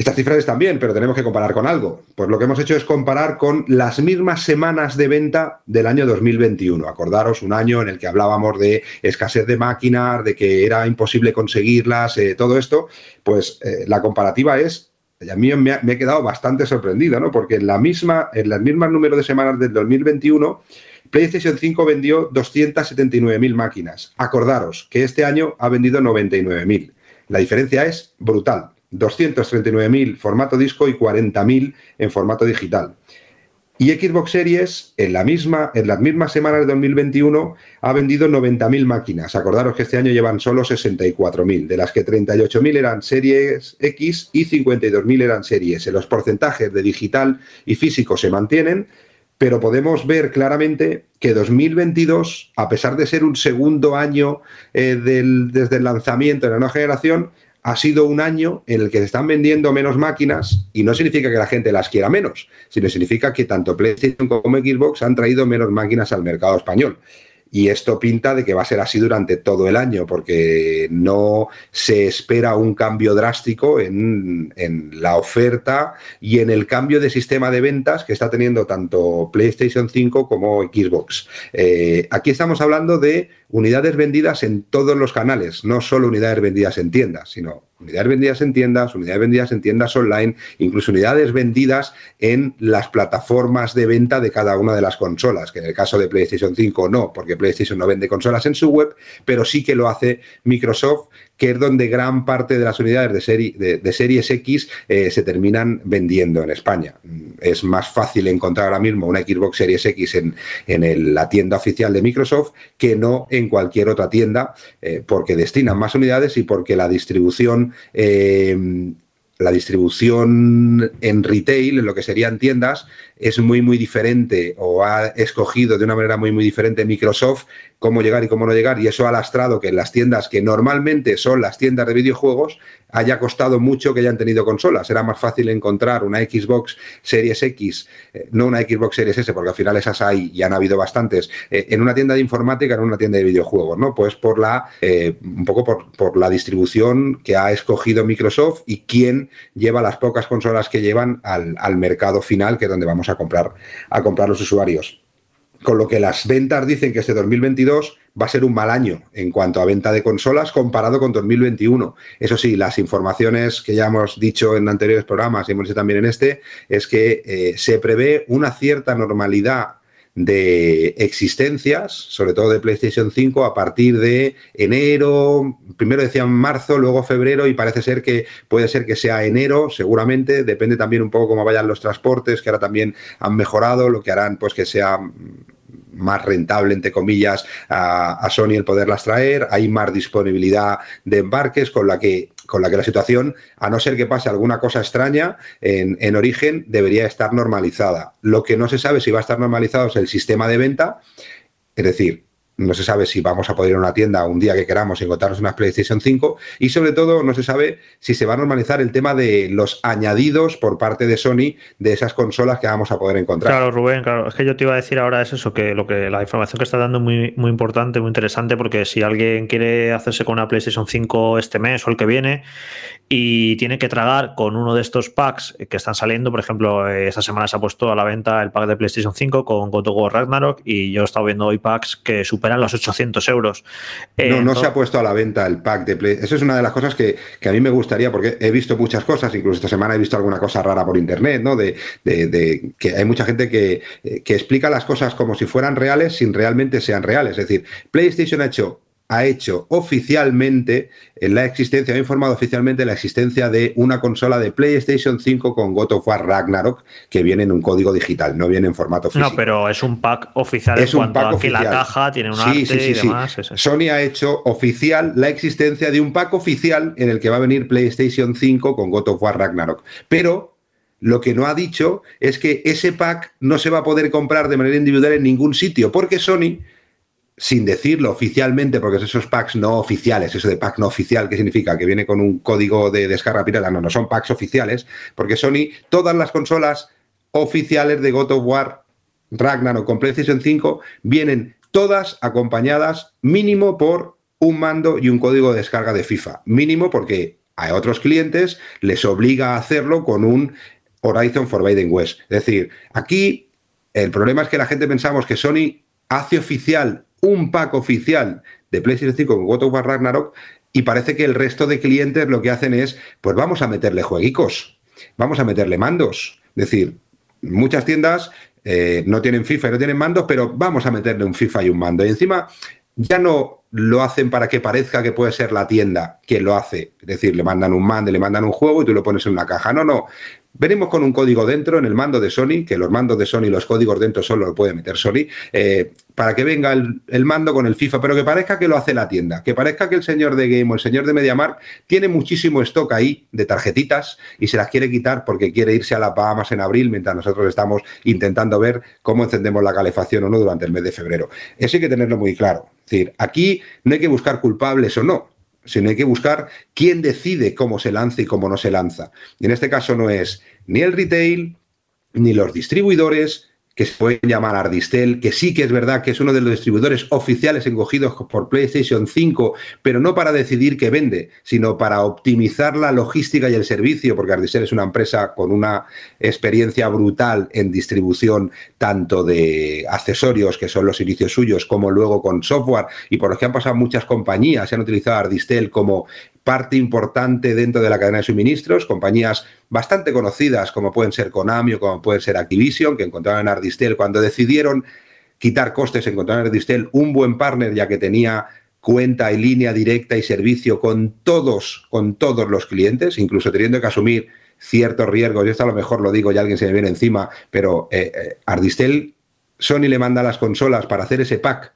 Estas cifras están bien, pero tenemos que comparar con algo. Pues lo que hemos hecho es comparar con las mismas semanas de venta del año 2021. Acordaros, un año en el que hablábamos de escasez de máquinas, de que era imposible conseguirlas, eh, todo esto. Pues eh, la comparativa es, a mí me, he quedado bastante sorprendido, ¿no? Porque en la misma, en las mismas números de semanas del 2021, PlayStation 5 vendió 279.000 máquinas. Acordaros que este año ha vendido 99.000. La diferencia es brutal. 239.000 formato disco y 40.000 en formato digital. Y Xbox Series, en, la misma, en las mismas semanas de 2021, ha vendido 90.000 máquinas. Acordaros que este año llevan solo 64.000, de las que 38.000 eran Series X y 52.000 eran Series. Los porcentajes de digital y físico se mantienen, pero podemos ver claramente que 2022, a pesar de ser un segundo año eh, desde el lanzamiento de la nueva generación, ha sido un año en el que se están vendiendo menos máquinas y no significa que la gente las quiera menos, sino significa que tanto PlayStation como Xbox han traído menos máquinas al mercado español. Y esto pinta de que va a ser así durante todo el año, porque no se espera un cambio drástico en, la oferta y en el cambio de sistema de ventas que está teniendo tanto PlayStation 5 como Xbox. Eh, aquí estamos hablando de unidades vendidas en todos los canales, no solo unidades vendidas en tiendas, sino unidades vendidas en tiendas, unidades vendidas en tiendas online, incluso unidades vendidas en las plataformas de venta de cada una de las consolas, que en el caso de PlayStation 5 no, porque PlayStation no vende consolas en su web, pero sí que lo hace Microsoft, que es donde gran parte de las unidades de, serie, de, Series X eh, se terminan vendiendo en España. Es más fácil encontrar ahora mismo una Xbox Series X en, en la tienda oficial de Microsoft que no en cualquier otra tienda, eh, porque destinan más unidades y porque la distribución eh, la distribución en retail, en lo que serían tiendas, es muy, muy diferente o ha escogido de una manera muy, muy diferente Microsoft cómo llegar y cómo no llegar. Y eso ha lastrado que en las tiendas que normalmente son las tiendas de videojuegos haya costado mucho que hayan tenido consolas. Era más fácil encontrar una Xbox Series X, eh, no una Xbox Series S, porque al final esas hay y han habido bastantes, eh, en una tienda de informática, en una tienda de videojuegos, ¿no? Pues por la, eh, un poco por, por, la distribución que ha escogido Microsoft y quién lleva las pocas consolas que llevan al, al mercado final, que es donde vamos a comprar, a comprar los usuarios. Con lo que las ventas dicen que este 2022 va a ser un mal año en cuanto a venta de consolas comparado con 2021. Eso sí, las informaciones que ya hemos dicho en anteriores programas y hemos dicho también en este, es que eh, se prevé una cierta normalidad de existencias, sobre todo de PlayStation 5, a partir de enero, primero decían marzo, luego febrero, y parece ser que puede ser que sea enero, seguramente, depende también un poco cómo vayan los transportes, que ahora también han mejorado, lo que harán pues que sea más rentable, entre comillas, a, Sony el poderlas traer, hay más disponibilidad de embarques con la que con la que la situación, a no ser que pase alguna cosa extraña, en, en, origen debería estar normalizada. Lo que no se sabe si va a estar normalizado es el sistema de venta, es decir, no se sabe si vamos a poder ir a una tienda un día que queramos y encontrarnos una PlayStation 5 y sobre todo no se sabe si se va a normalizar el tema de los añadidos por parte de Sony de esas consolas que vamos a poder encontrar. Claro, Rubén, claro, es que yo te iba a decir ahora es eso, que lo que la información que está dando es muy, muy importante, muy interesante, porque si alguien quiere hacerse con una PlayStation 5 este mes o el que viene y tiene que tragar con uno de estos packs que están saliendo, por ejemplo, esta semana se ha puesto a la venta el pack de PlayStation 5 con God of War Ragnarok y yo he estado viendo hoy packs que superan los 800 euros. no, no se ha puesto a la venta el pack de PlayStation. Eso es una de las cosas que, a mí me gustaría, porque he visto muchas cosas, incluso esta semana he visto alguna cosa rara por internet, ¿no? De, que hay mucha gente que, que explica las cosas como si fueran reales sin realmente sean reales. Es decir, PlayStation ha hecho ha hecho oficialmente en la existencia, ha informado oficialmente la existencia de una consola de PlayStation 5 con God of War Ragnarok que viene en un código digital, no viene en formato físico. No, pero es un pack oficial es un pack oficial. la caja tiene un arte y demás. Sony ha hecho oficial la existencia de un pack oficial en el que va a venir PlayStation 5 con God of War Ragnarok. Pero lo que no ha dicho es que ese pack no se va a poder comprar de manera individual en ningún sitio, porque Sony sin decirlo oficialmente, porque esos packs no oficiales, eso de pack no oficial, ¿qué significa? Que viene con un código de descarga pirata, no, no son packs oficiales, porque Sony, todas las consolas oficiales de God of War, Ragnarok con PlayStation 5, vienen todas acompañadas mínimo por un mando y un código de descarga de FIFA. Mínimo porque a otros clientes les obliga a hacerlo con un Horizon Forbidden West. Es decir, aquí el problema es que la gente pensamos que Sony hace oficial un pack oficial de PlayStation 5 con God of War Ragnarok y parece que el resto de clientes lo que hacen es, pues vamos a meterle jueguicos, vamos a meterle mandos. Es decir, muchas tiendas eh, no tienen FIFA y no tienen mandos, pero vamos a meterle un FIFA y un mando. Y encima ya no lo hacen para que parezca que puede ser la tienda quien lo hace. Es decir, le mandan un mando, le mandan un juego y tú lo pones en una caja. No, no. Venimos con un código dentro en el mando de Sony, que los mandos de Sony, los códigos dentro solo lo puede meter Sony, eh, para que venga el, mando con el FIFA, pero que parezca que lo hace la tienda, que parezca que el señor de Game o el señor de MediaMark tiene muchísimo stock ahí de tarjetitas y se las quiere quitar porque quiere irse a las Bahamas en abril, mientras nosotros estamos intentando ver cómo encendemos la calefacción o no durante el mes de febrero. Eso hay que tenerlo muy claro. Es decir, aquí no hay que buscar culpables o no sino hay que buscar quién decide cómo se lanza y cómo no se lanza. Y en este caso no es ni el retail, ni los distribuidores, que se pueden llamar Ardistel, que sí que es verdad que es uno de los distribuidores oficiales encogidos por PlayStation 5, pero no para decidir qué vende, sino para optimizar la logística y el servicio, porque Ardistel es una empresa con una experiencia brutal en distribución tanto de accesorios, que son los inicios suyos, como luego con software, y por los que han pasado muchas compañías, se han utilizado Ardistel como parte importante dentro de la cadena de suministros, compañías bastante conocidas como pueden ser Konami o como pueden ser Activision, que encontraron en Ardistel cuando decidieron quitar costes, encontraron en Ardistel un buen partner ya que tenía cuenta y línea directa y servicio con todos, con todos los clientes, incluso teniendo que asumir ciertos riesgos. Yo esto a lo mejor lo digo y alguien se me viene encima, pero eh, eh, Ardistel, Sony le manda las consolas para hacer ese pack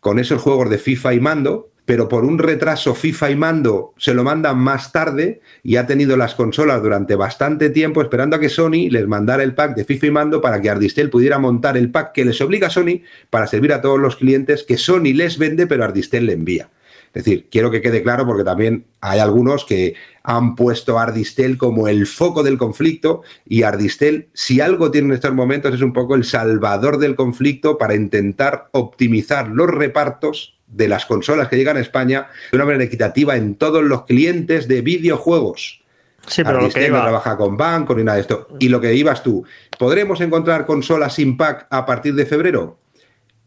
con esos juegos de FIFA y mando pero por un retraso FIFA y mando se lo mandan más tarde y ha tenido las consolas durante bastante tiempo esperando a que Sony les mandara el pack de FIFA y mando para que Ardistel pudiera montar el pack que les obliga a Sony para servir a todos los clientes que Sony les vende pero Ardistel le envía. Es decir, quiero que quede claro porque también hay algunos que han puesto a Ardistel como el foco del conflicto y Ardistel, si algo tiene en estos momentos, es un poco el salvador del conflicto para intentar optimizar los repartos de las consolas que llegan a España de una manera equitativa en todos los clientes de videojuegos. Sí, pero lo que iba... no trabaja con banco ni nada de esto. Y lo que ibas tú, ¿podremos encontrar consolas sin pack a partir de febrero?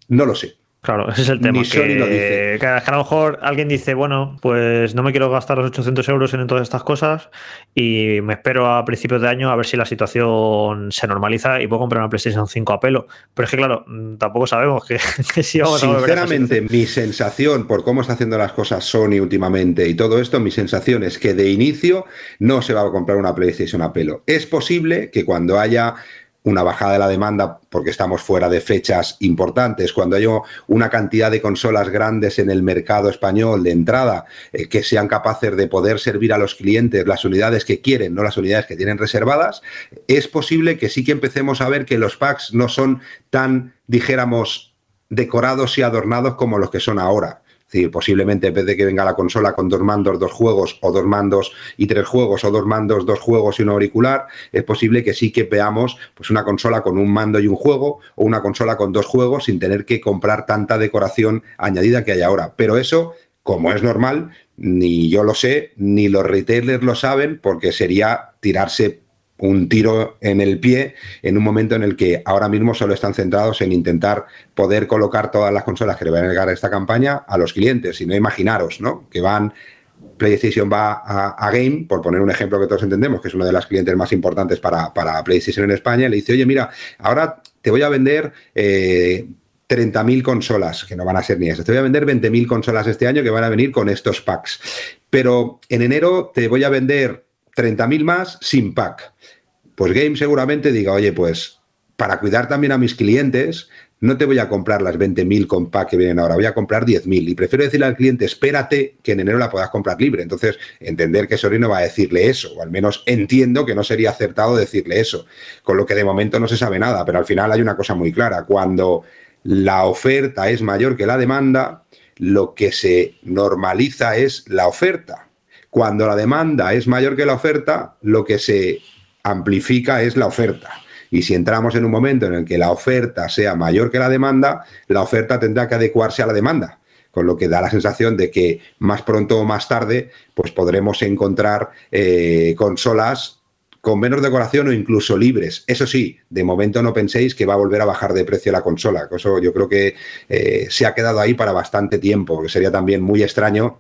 No lo sé. Claro, ese es el tema. que, a lo mejor alguien dice, bueno, pues no me quiero gastar los 800 euros en todas estas cosas y me espero a principios de año a ver si la situación se normaliza y puedo comprar una PlayStation 5 a pelo. Pero es que, claro, tampoco sabemos que, si vamos Sinceramente, a mi sensación por cómo está haciendo las cosas Sony últimamente y todo esto, mi sensación es que de inicio no se va a comprar una PlayStation a pelo. Es posible que cuando haya una bajada de la demanda porque estamos fuera de fechas importantes, cuando hay una cantidad de consolas grandes en el mercado español de entrada eh, que sean capaces de poder servir a los clientes las unidades que quieren, no las unidades que tienen reservadas, es posible que sí que empecemos a ver que los packs no son tan, dijéramos, decorados y adornados como los que son ahora. Es decir, posiblemente en vez de que venga la consola con dos mandos, dos juegos, o dos mandos y tres juegos, o dos mandos, dos juegos y un auricular, es posible que sí que veamos pues, una consola con un mando y un juego, o una consola con dos juegos sin tener que comprar tanta decoración añadida que hay ahora. Pero eso, como es normal, ni yo lo sé, ni los retailers lo saben, porque sería tirarse un tiro en el pie en un momento en el que ahora mismo solo están centrados en intentar poder colocar todas las consolas que le van a llegar a esta campaña a los clientes. Y no imaginaros, ¿no? Que van PlayStation va a, Game, por poner un ejemplo que todos entendemos, que es uno de los clientes más importantes para, PlayStation en España, le dice, oye, mira, ahora te voy a vender eh, 30.000 consolas, que no van a ser ni esas, te voy a vender 20.000 consolas este año que van a venir con estos packs. Pero en enero te voy a vender 30.000 más sin pack. Pues Game seguramente diga, oye, pues para cuidar también a mis clientes, no te voy a comprar las 20.000 con que vienen ahora, voy a comprar 10.000. Y prefiero decirle al cliente, espérate que en enero la puedas comprar libre. Entonces, entender que Sony no va a decirle eso, o al menos entiendo que no sería acertado decirle eso. Con lo que de momento no se sabe nada, pero al final hay una cosa muy clara. Cuando la oferta es mayor que la demanda, lo que se normaliza es la oferta. Cuando la demanda es mayor que la oferta, lo que se amplifica es la oferta. Y si entramos en un momento en el que la oferta sea mayor que la demanda, la oferta tendrá que adecuarse a la demanda. Con lo que da la sensación de que más pronto o más tarde, pues podremos encontrar eh, consolas con menos decoración o incluso libres. Eso sí, de momento no penséis que va a volver a bajar de precio la consola. Eso yo creo que eh, se ha quedado ahí para bastante tiempo, porque sería también muy extraño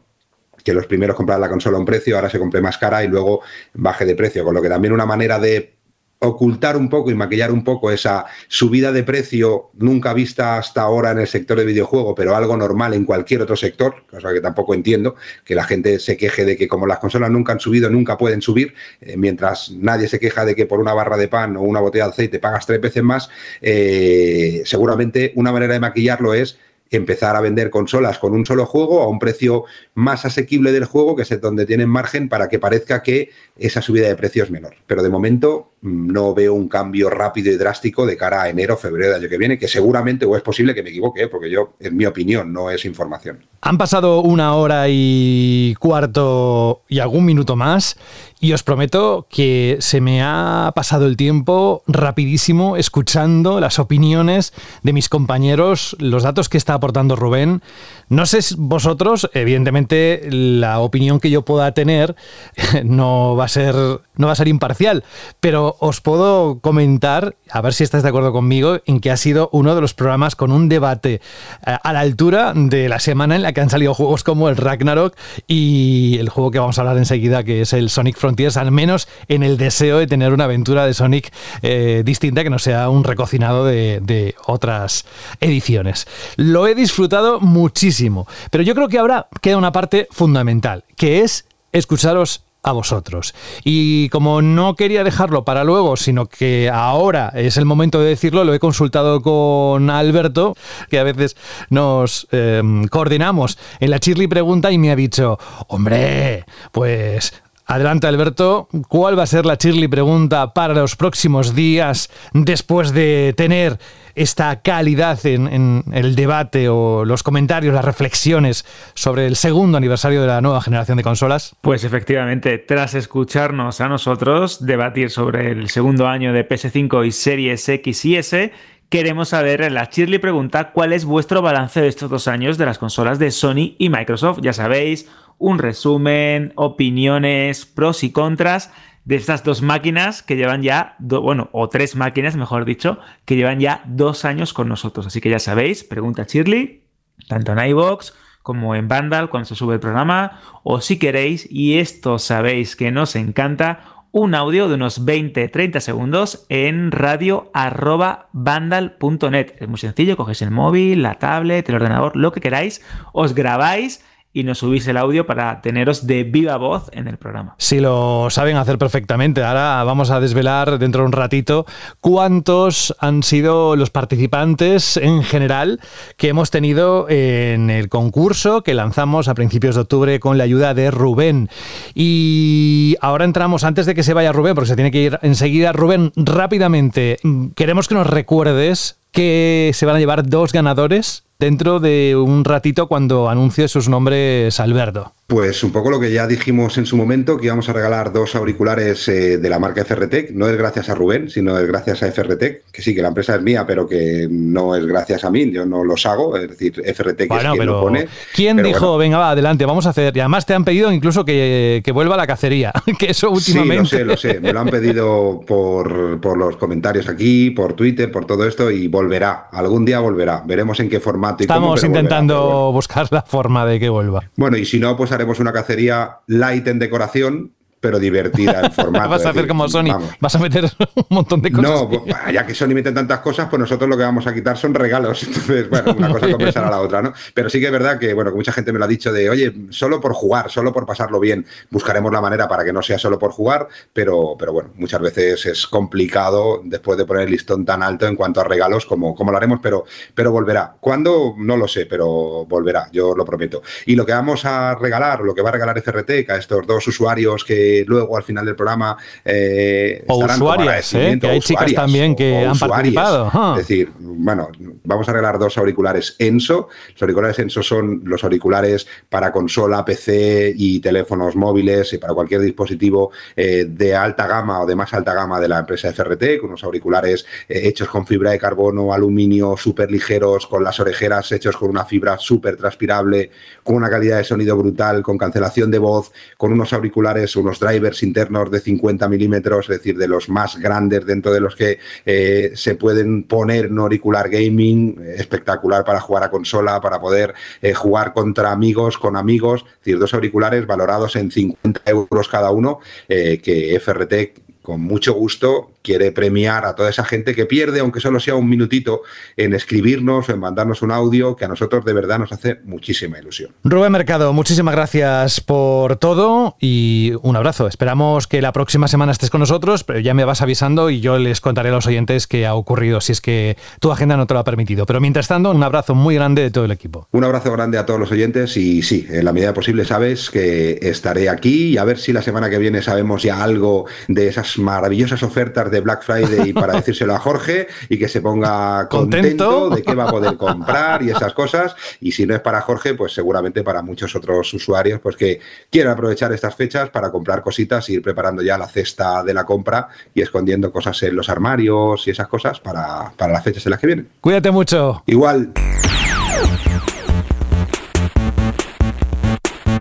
que los primeros compraran la consola a un precio, ahora se compre más cara y luego baje de precio. Con lo que también una manera de ocultar un poco y maquillar un poco esa subida de precio nunca vista hasta ahora en el sector de videojuego, pero algo normal en cualquier otro sector, cosa que tampoco entiendo, que la gente se queje de que como las consolas nunca han subido, nunca pueden subir, eh, mientras nadie se queja de que por una barra de pan o una botella de aceite pagas tres veces más, eh, seguramente una manera de maquillarlo es empezar a vender consolas con un solo juego a un precio más asequible del juego, que es donde tienen margen para que parezca que esa subida de precio es menor. Pero de momento mm, no veo un cambio rápido y drástico de cara a enero, febrero del año que viene, que seguramente o es posible que me equivoque, ¿eh? porque yo, en mi opinión, no es información. Han pasado una hora y cuarto y algún minuto más y os prometo que se me ha pasado el tiempo rapidísimo escuchando las opiniones de mis compañeros, los datos que está aportando Rubén. No sé vosotros, evidentemente la opinión que yo pueda tener no va a ser no va a ser imparcial, pero os puedo comentar, a ver si estás de acuerdo conmigo, en que ha sido uno de los programas con un debate eh, a la altura de la semana en la que han salido juegos como el Ragnarok y el juego que vamos a hablar enseguida que es el Sonic Front al menos en el deseo de tener una aventura de Sonic eh, distinta que no sea un recocinado de, de otras ediciones. Lo he disfrutado muchísimo, pero yo creo que ahora queda una parte fundamental, que es escucharos a vosotros. Y como no quería dejarlo para luego, sino que ahora es el momento de decirlo, lo he consultado con Alberto, que a veces nos em, coordinamos en la Chirly Pregunta y me ha dicho, hombre, pues Adelante, Alberto. ¿Cuál va a ser la Chirly pregunta para los próximos días después de tener esta calidad en, el debate o los comentarios, las reflexiones sobre el segundo aniversario de la nueva generación de consolas? Pues efectivamente, tras escucharnos a nosotros debatir sobre el segundo año de PS5 y Series X y S, queremos saber en la Chirly pregunta cuál es vuestro balance de estos dos años de las consolas de Sony y Microsoft. Ya sabéis, un resumen, opiniones, pros y contras de estas dos máquinas que llevan ya, bueno, o tres máquinas, mejor dicho, que llevan ya dos años con nosotros. Así que ya sabéis, pregunta Shirley, tanto en iBox como en Vandal cuando se sube el programa, o si queréis, y esto sabéis que nos encanta, un audio de unos 20-30 segundos en radio.vandal.net. Es muy sencillo, cogéis el móvil, la tablet, el ordenador, lo que queráis, os grabáis y nos subís el audio para teneros de viva voz en el programa. Sí, lo saben hacer perfectamente. Ahora vamos a desvelar dentro de un ratito cuántos han sido los participantes en general que hemos tenido en el concurso que lanzamos a principios de octubre con la ayuda de Rubén. Y ahora entramos, antes de que se vaya Rubén, porque se tiene que ir enseguida, Rubén, rápidamente, queremos que nos recuerdes que se van a llevar dos ganadores dentro de un ratito cuando anuncie sus nombres Alberto. Pues un poco lo que ya dijimos en su momento, que íbamos a regalar dos auriculares eh, de la marca FRTech. No es gracias a Rubén, sino es gracias a FRTech, que sí, que la empresa es mía, pero que no es gracias a mí, yo no los hago, es decir, FRTech es quien lo pone. ¿Quién dijo, venga, va, adelante, vamos a hacer? Y además te han pedido incluso que, vuelva a la cacería, que eso últimamente... Sí, lo sé, lo sé, me lo han pedido por, por los comentarios aquí, por Twitter, por todo esto, y volverá, algún día volverá, veremos en qué formato Estamos intentando buscar la forma de que vuelva. Bueno, y si no, pues haremos una cacería light en decoración pero divertida en formato. Vas a hacer como Sony, vas a meter un montón de cosas. No, pues, ya que Sony mete tantas cosas, pues nosotros lo que vamos a quitar son regalos. Entonces, bueno, una cosa compensará a la otra, ¿no? Pero sí que es verdad que, bueno, mucha gente me lo ha dicho de, oye, solo por jugar, solo por pasarlo bien, buscaremos la manera para que no sea solo por jugar, pero, pero bueno, muchas veces es complicado después de poner el listón tan alto en cuanto a regalos como, como lo haremos, pero, pero volverá. ¿Cuándo? No lo sé, pero volverá, yo lo prometo. Y lo que vamos a regalar, lo que va a regalar FRT a estos dos usuarios que luego al final del programa eh, o usuarias, ¿eh? que hay chicas también que han participado. Es decir, bueno, vamos a arreglar dos auriculares Enso. Los auriculares Enso son los auriculares para consola, PC y teléfonos móviles y para cualquier dispositivo eh, de alta gama o de más alta gama de la empresa FRT, con unos auriculares eh, hechos con fibra de carbono, aluminio, súper ligeros, con las orejeras hechos con una fibra súper transpirable, con una calidad de sonido brutal, con cancelación de voz, con unos auriculares, unos drivers internos de 50 milímetros, es decir, de los más grandes dentro de los que eh, se pueden poner un auricular gaming, eh, espectacular para jugar a consola, para poder eh, jugar contra amigos, con amigos, es decir, dos auriculares valorados en 50 euros cada uno, que FRT con mucho gusto quiere premiar a toda esa gente que pierde, aunque solo sea un minutito, en escribirnos o en mandarnos un audio, que a nosotros de verdad nos hace muchísima ilusión. Rubén Mercado, muchísimas gracias por todo y un abrazo. Esperamos que la próxima semana estés con nosotros, pero ya me vas avisando y yo les contaré a los oyentes qué ha ocurrido si es que tu agenda no te lo ha permitido. Pero mientras tanto, un abrazo muy grande de todo el equipo. Un abrazo grande a todos los oyentes y sí, en la medida posible sabes que estaré aquí y a ver si la semana que viene sabemos ya algo de esas maravillosas ofertas de Black Friday para decírselo a Jorge y que se ponga contento, de qué va a poder comprar y esas cosas. Y si no es para Jorge, pues seguramente para muchos otros usuarios, pues que quieran aprovechar estas fechas para comprar cositas e ir preparando ya la cesta de la compra y escondiendo cosas en los armarios y esas cosas para, para las fechas en las que vienen. Cuídate mucho. Igual.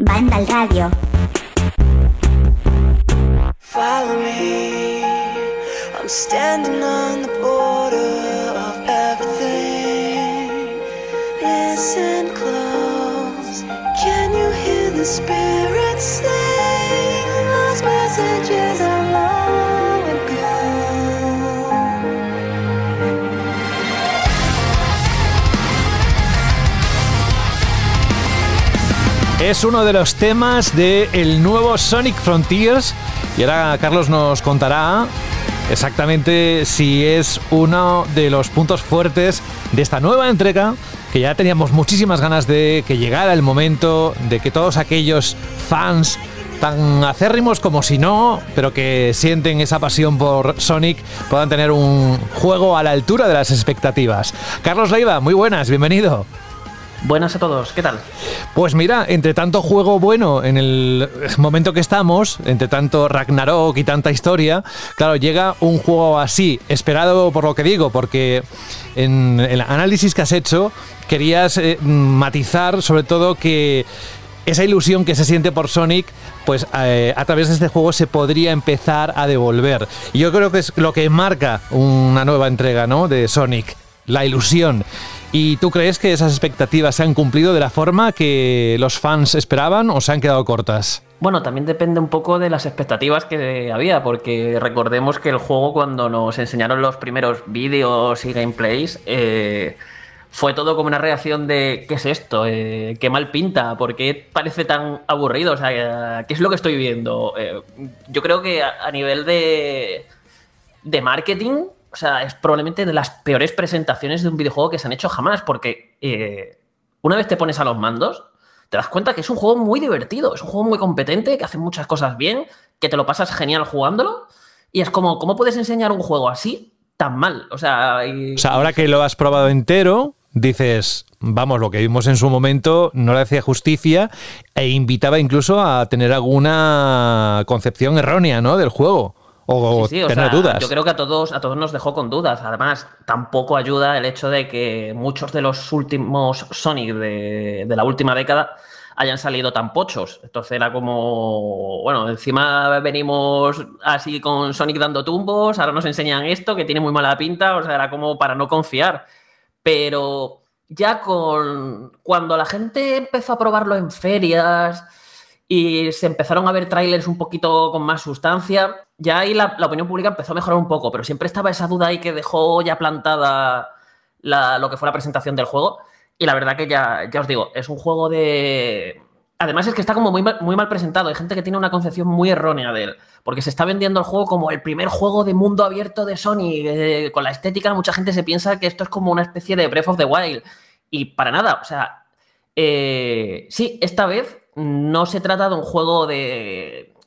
Banda al radio. Follow me. Standing on the border of everything. Listen close. Can you hear the spirits sing? Lost messages are long ago. Es uno de los temas del nuevo Sonic Frontiers y ahora Carlos nos contará exactamente si es uno de los puntos fuertes de esta nueva entrega, que ya teníamos muchísimas ganas de que llegara el momento de que todos aquellos fans tan acérrimos como si no, pero que sienten esa pasión por Sonic, puedan tener un juego a la altura de las expectativas. Carlos Leiva, muy buenas, bienvenido. Buenas a todos, ¿qué tal? Pues mira, entre tanto juego bueno en el momento que estamos, entre tanto Ragnarok y tanta historia, claro, llega un juego así, esperado por lo que digo, porque en el análisis que has hecho querías eh, matizar sobre todo que esa ilusión que se siente por Sonic, pues eh, a través de este juego se podría empezar a devolver. Y yo creo que es lo que marca una nueva entrega, ¿no? De Sonic, la ilusión. ¿Y tú crees que esas expectativas se han cumplido de la forma que los fans esperaban o se han quedado cortas? Bueno, también depende un poco de las expectativas que había, porque recordemos que el juego cuando nos enseñaron los primeros vídeos y gameplays, eh, fue todo como una reacción de ¿qué es esto? Eh, ¿Qué mal pinta? ¿Por qué parece tan aburrido? O sea, ¿qué es lo que estoy viendo? Eh, yo creo que a, a nivel de, de marketing o sea, es probablemente de las peores presentaciones de un videojuego que se han hecho jamás, porque eh, una vez te pones a los mandos, te das cuenta que es un juego muy divertido, es un juego muy competente, que hace muchas cosas bien, que te lo pasas genial jugándolo, y es como, ¿cómo puedes enseñar un juego así tan mal. O sea, O sea, ahora que lo has probado entero, dices, vamos, lo que vimos en su momento no le hacía justicia e invitaba incluso a tener alguna concepción errónea, ¿no? Del juego. O Sí, sí, o sea, dudas. Yo creo que a todos, a todos nos dejó con dudas. Además, tampoco ayuda el hecho de que muchos de los últimos Sonic de, de la última década hayan salido tan pochos. Entonces era como, bueno, encima venimos así con Sonic dando tumbos, ahora nos enseñan esto que tiene muy mala pinta, o sea, era como para no confiar. Pero ya con cuando la gente empezó a probarlo en ferias y se empezaron a ver trailers un poquito con más sustancia, ya ahí la, opinión pública empezó a mejorar un poco, pero siempre estaba esa duda ahí que dejó ya plantada la- lo que fue la presentación del juego. Y la verdad que ya, ya os digo, es un juego de... Además es que está como muy mal, muy mal presentado. Hay gente que tiene una concepción muy errónea de él. Porque se está vendiendo el juego como el primer juego de mundo abierto de Sony. con la estética, mucha gente se piensa que esto es como una especie de Breath of the Wild. Y para nada, o sea, eh, sí, esta vez no se trata de un juego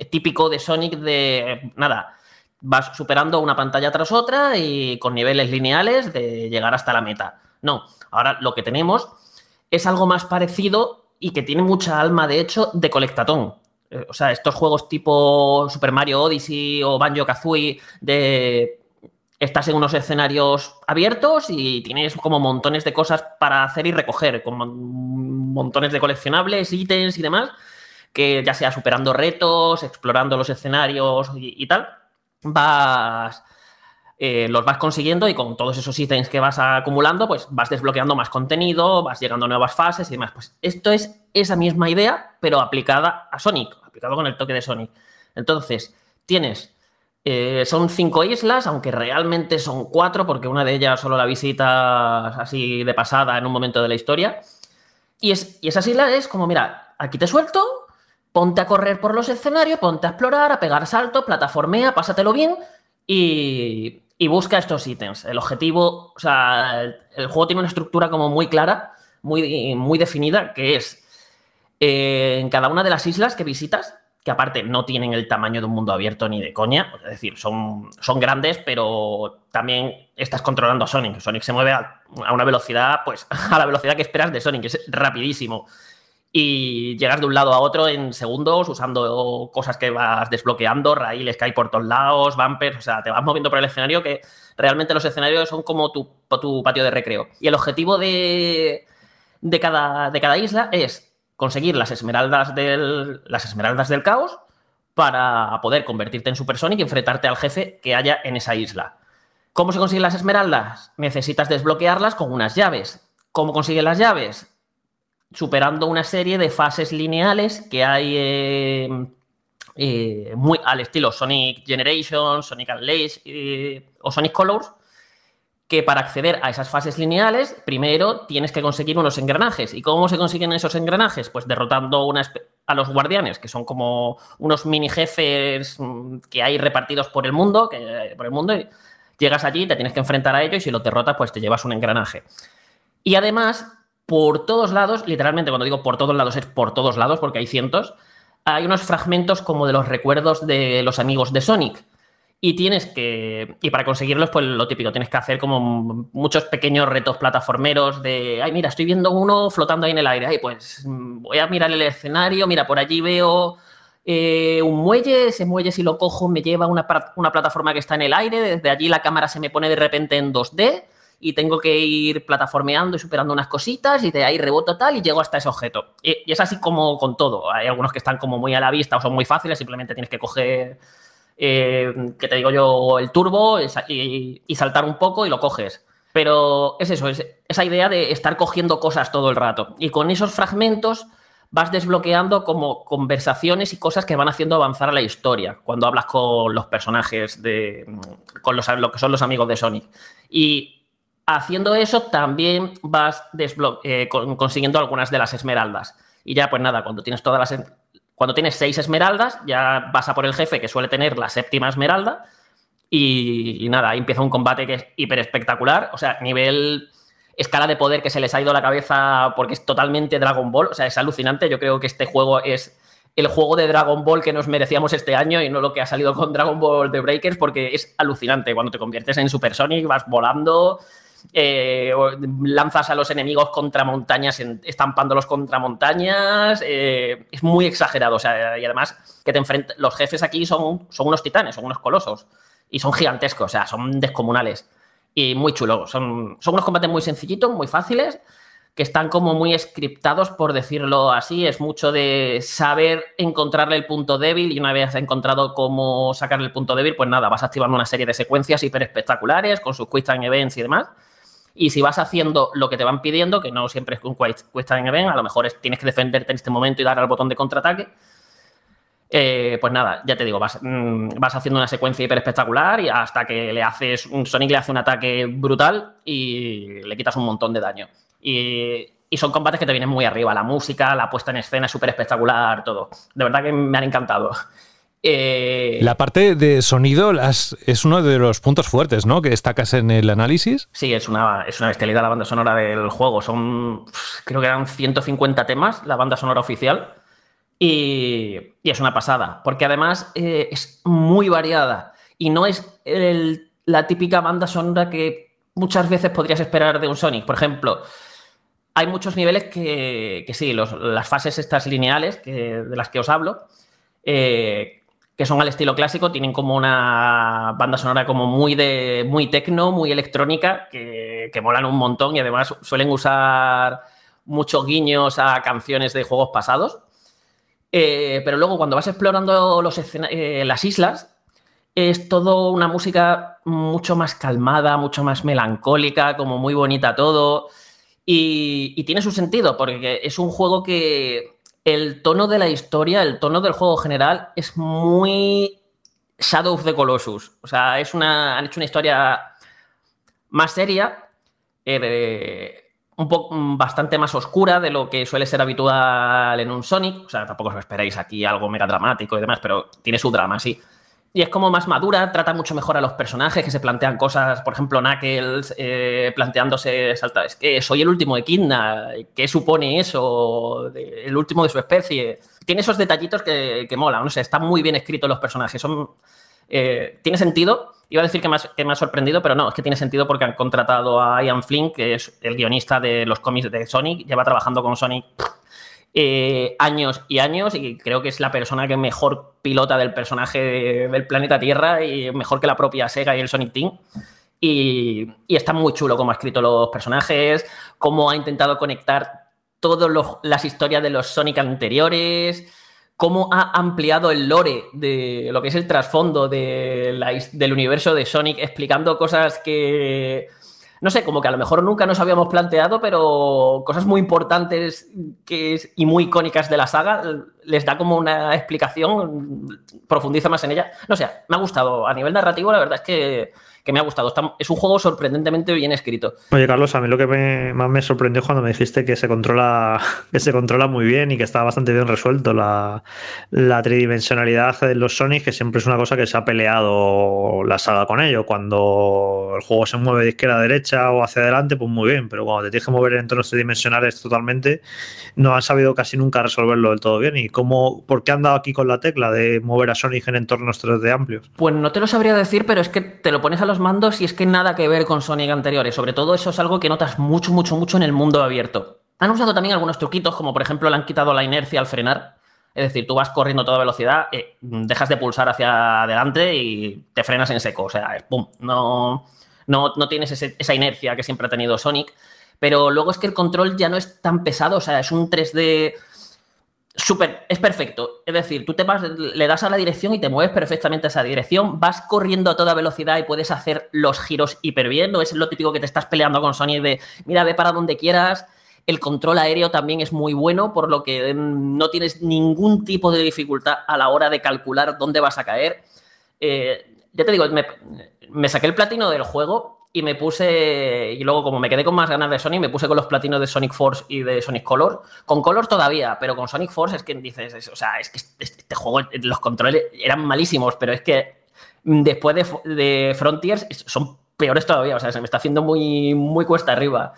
típico de Sonic de nada. Vas superando una pantalla tras otra y con niveles lineales de llegar hasta la meta. No, ahora lo que tenemos es algo más parecido y que tiene mucha alma, de hecho, de colectatón. Eh, O sea, estos juegos tipo Super Mario Odyssey o Banjo Kazooie de estás en unos escenarios abiertos y tienes como montones de cosas para hacer y recoger, como montones de coleccionables, ítems y demás, que ya sea superando retos, explorando los escenarios y, y tal, vas eh, los vas consiguiendo y con todos esos ítems que vas acumulando, pues vas desbloqueando más contenido, vas llegando a nuevas fases y demás. Pues esto es esa misma idea, pero aplicada a Sonic, aplicado con el toque de Sonic. Entonces, tienes eh, son cinco islas, aunque realmente son cuatro, porque una de ellas solo la visitas así de pasada en un momento de la historia. Y, es, y esas islas es como, mira, aquí te suelto, ponte a correr por los escenarios, ponte a explorar, a pegar salto, plataformea, pásatelo bien y, y busca estos ítems. El objetivo, o sea, el, el juego tiene una estructura como muy clara, muy, muy definida, que es eh, en cada una de las islas que visitas, que aparte no tienen el tamaño de un mundo abierto ni de coña, es decir, son, son grandes, pero también estás controlando a Sonic. Sonic se mueve a, a una velocidad, pues a la velocidad que esperas de Sonic, es rapidísimo. Y llegas de un lado a otro en segundos usando cosas que vas desbloqueando, raíles que hay por todos lados, bumpers, o sea, te vas moviendo por el escenario que realmente los escenarios son como tu, tu patio de recreo. Y el objetivo de, de, cada, de cada isla es conseguir las esmeraldas del, las esmeraldas del caos para poder convertirte en Super Sonic y enfrentarte al jefe que haya en esa isla. ¿Cómo se consiguen las esmeraldas? Necesitas desbloquearlas con unas llaves. ¿Cómo consigues las llaves? Superando una serie de fases lineales que hay eh, eh, muy al estilo Sonic Generation, Sonic Unleashed eh, o Sonic Colors, que para acceder a esas fases lineales, primero tienes que conseguir unos engranajes. ¿Y cómo se consiguen esos engranajes? Pues derrotando a los guardianes, que son como unos mini jefes mm, que hay repartidos por el mundo, que, por el mundo, y llegas allí, te tienes que enfrentar a ellos y si los derrotas, pues te llevas un engranaje. Y además, por todos lados, literalmente cuando digo por todos lados es por todos lados, porque hay cientos, hay unos fragmentos como de los recuerdos de los amigos de Sonic. Y tienes que. Y para conseguirlos, pues lo típico, tienes que hacer como muchos pequeños retos plataformeros de. Ay, mira, estoy viendo uno flotando ahí en el aire. Ay, pues voy a mirar el escenario. Mira, por allí veo eh, un muelle. Ese muelle, si lo cojo, me lleva a una, una plataforma que está en el aire. Desde allí la cámara se me pone de repente en 2D. Y tengo que ir plataformeando y superando unas cositas. Y de ahí reboto tal y llego hasta ese objeto. Y, y es así como con todo. Hay algunos que están como muy a la vista o son muy fáciles. Simplemente tienes que coger eh, que te digo yo, el turbo y, saltar un poco y lo coges. Pero es eso, es esa idea de estar cogiendo cosas todo el rato. Y con esos fragmentos vas desbloqueando como conversaciones y cosas que van haciendo avanzar a la historia cuando hablas con los personajes de. con los, lo que son los amigos de Sonic. Y haciendo eso también vas eh, con, consiguiendo algunas de las esmeraldas. Y ya, pues nada, cuando tienes todas las cuando tienes seis esmeraldas, ya vas a por el jefe que suele tener la séptima esmeralda. Y, nada, ahí empieza un combate que es hiper espectacular. O sea, nivel escala de poder que se les ha ido a la cabeza porque es totalmente Dragon Ball. O sea, es alucinante. Yo creo que este juego es el juego de Dragon Ball que nos merecíamos este año y no lo que ha salido con Dragon Ball The Breakers, porque es alucinante. Cuando te conviertes en Super Sonic, vas volando, eh, lanzas a los enemigos contra montañas, estampándolos contra montañas. eh, es muy exagerado. Y además, que te enfrentas. Los jefes aquí son, son unos titanes, son unos colosos. Y son gigantescos, o sea, son descomunales. Y muy chulos. Son, son unos combates muy sencillitos, muy fáciles que están como muy scriptados, por decirlo así. Es mucho de saber encontrarle el punto débil y una vez encontrado cómo sacarle el punto débil, pues nada, vas activando una serie de secuencias hiper espectaculares con sus quick time events y demás. Y si vas haciendo lo que te van pidiendo, que no siempre es un time event, a lo mejor es- tienes que defenderte en este momento y dar al botón de contraataque. eh, pues nada, ya te digo, vas, mm, vas haciendo una secuencia hiper espectacular y hasta que le haces, un Sonic le hace un ataque brutal y le quitas un montón de daño. Y, y son combates que te vienen muy arriba. La música, la puesta en escena es súper espectacular, todo. De verdad que me han encantado. Eh, La parte de sonido las- es uno de los puntos fuertes, ¿no? Que destacas en el análisis. Sí, es una, es una bestialidad la banda sonora del juego. Son, creo que eran 150 temas, la banda sonora oficial. Y, y es una pasada, porque además eh, es muy variada y no es el- la típica banda sonora que muchas veces podrías esperar de un Sonic. Por ejemplo, hay muchos niveles que, que sí, los- las fases estas lineales que- de las que os hablo, eh, que son al estilo clásico, tienen como una banda sonora como muy de muy tecno, muy electrónica, que, que molan un montón y además suelen usar muchos guiños a canciones de juegos pasados. Eh, pero luego cuando vas explorando los eh, las islas, es todo una música mucho más calmada, mucho más melancólica, como muy bonita todo. Y, y tiene su sentido, porque es un juego que el tono de la historia, el tono del juego general, es muy Shadow of the Colossus. O sea, es una, han hecho una historia más seria, eh, un poco bastante más oscura de lo que suele ser habitual en un Sonic. O sea, tampoco os esperáis aquí algo mega dramático y demás, pero tiene su drama, sí. Y es como más madura, trata mucho mejor a los personajes que se plantean cosas, por ejemplo, Knuckles eh, planteándose, es que soy el último de Kidna, ¿qué supone eso? El último de su especie. Tiene esos detallitos que, que molan, no sé, están muy bien escritos los personajes, son, eh, tiene sentido. Iba a decir que ha, que me ha sorprendido, pero no, es que tiene sentido porque han contratado a Ian Flynn, que es el guionista de los cómics de Sonic, lleva trabajando con Sonic eh, años y años y creo que es la persona que mejor pilota del personaje de- del planeta Tierra y mejor que la propia Sega y el Sonic Team. Y, está muy chulo cómo ha escrito los personajes, cómo ha intentado conectar todas las historias de los Sonic anteriores, cómo ha ampliado el lore de lo que es el trasfondo del universo de Sonic, explicando cosas que, no sé, como que a lo mejor nunca nos habíamos planteado, pero cosas muy importantes que es- y muy icónicas de la saga, les da como una explicación, profundiza más en ella. No sé, me ha gustado. A nivel narrativo, la verdad es que, que me ha gustado. Está- es un juego sorprendentemente bien escrito. Oye, Carlos, a mí lo que me- más me sorprendió cuando me dijiste que se controla, que se controla muy bien y que está bastante bien resuelto la, la tridimensionalidad de los Sonic, que siempre es una cosa que se ha peleado la saga con ello. Cuando el juego se mueve de izquierda a derecha o hacia adelante, pues muy bien, pero cuando te tienes que mover en entornos tridimensionales totalmente, no han sabido casi nunca resolverlo del todo bien. ¿Y cómo, por qué han dado aquí con la tecla de mover a Sonic en entornos 3D amplios? Pues no te lo sabría decir, pero es que te lo pones a los mandos y es que nada que ver con Sonic anteriores. Sobre todo eso es algo que notas mucho, mucho, mucho en el mundo abierto. Han usado también algunos truquitos, como por ejemplo le han quitado la inercia al frenar. Es decir, tú vas corriendo a toda velocidad, eh, dejas de pulsar hacia adelante y te frenas en seco. O sea, pum. No, no, no tienes esa inercia que siempre ha tenido Sonic. Pero luego es que el control ya no es tan pesado, o sea, es un 3D súper, es perfecto. Es decir, tú te vas, le das a la dirección y te mueves perfectamente a esa dirección, vas corriendo a toda velocidad y puedes hacer los giros hiper bien. No es lo típico que te estás peleando con Sony de, mira, ve para donde quieras. El control aéreo también es muy bueno, por lo que mm, no tienes ningún tipo de dificultad a la hora de calcular dónde vas a caer. Eh, ya te digo, me saqué el platino del juego y me puse, y luego como me quedé con más ganas de Sonic, me puse con los platinos de Sonic Force y de Sonic Color. Con Color todavía, pero con Sonic Force es que dices, es- o sea, es que este, juego, los controles eran malísimos, pero es que después de, Frontiers son peores todavía. O sea, se me está haciendo muy, muy cuesta arriba.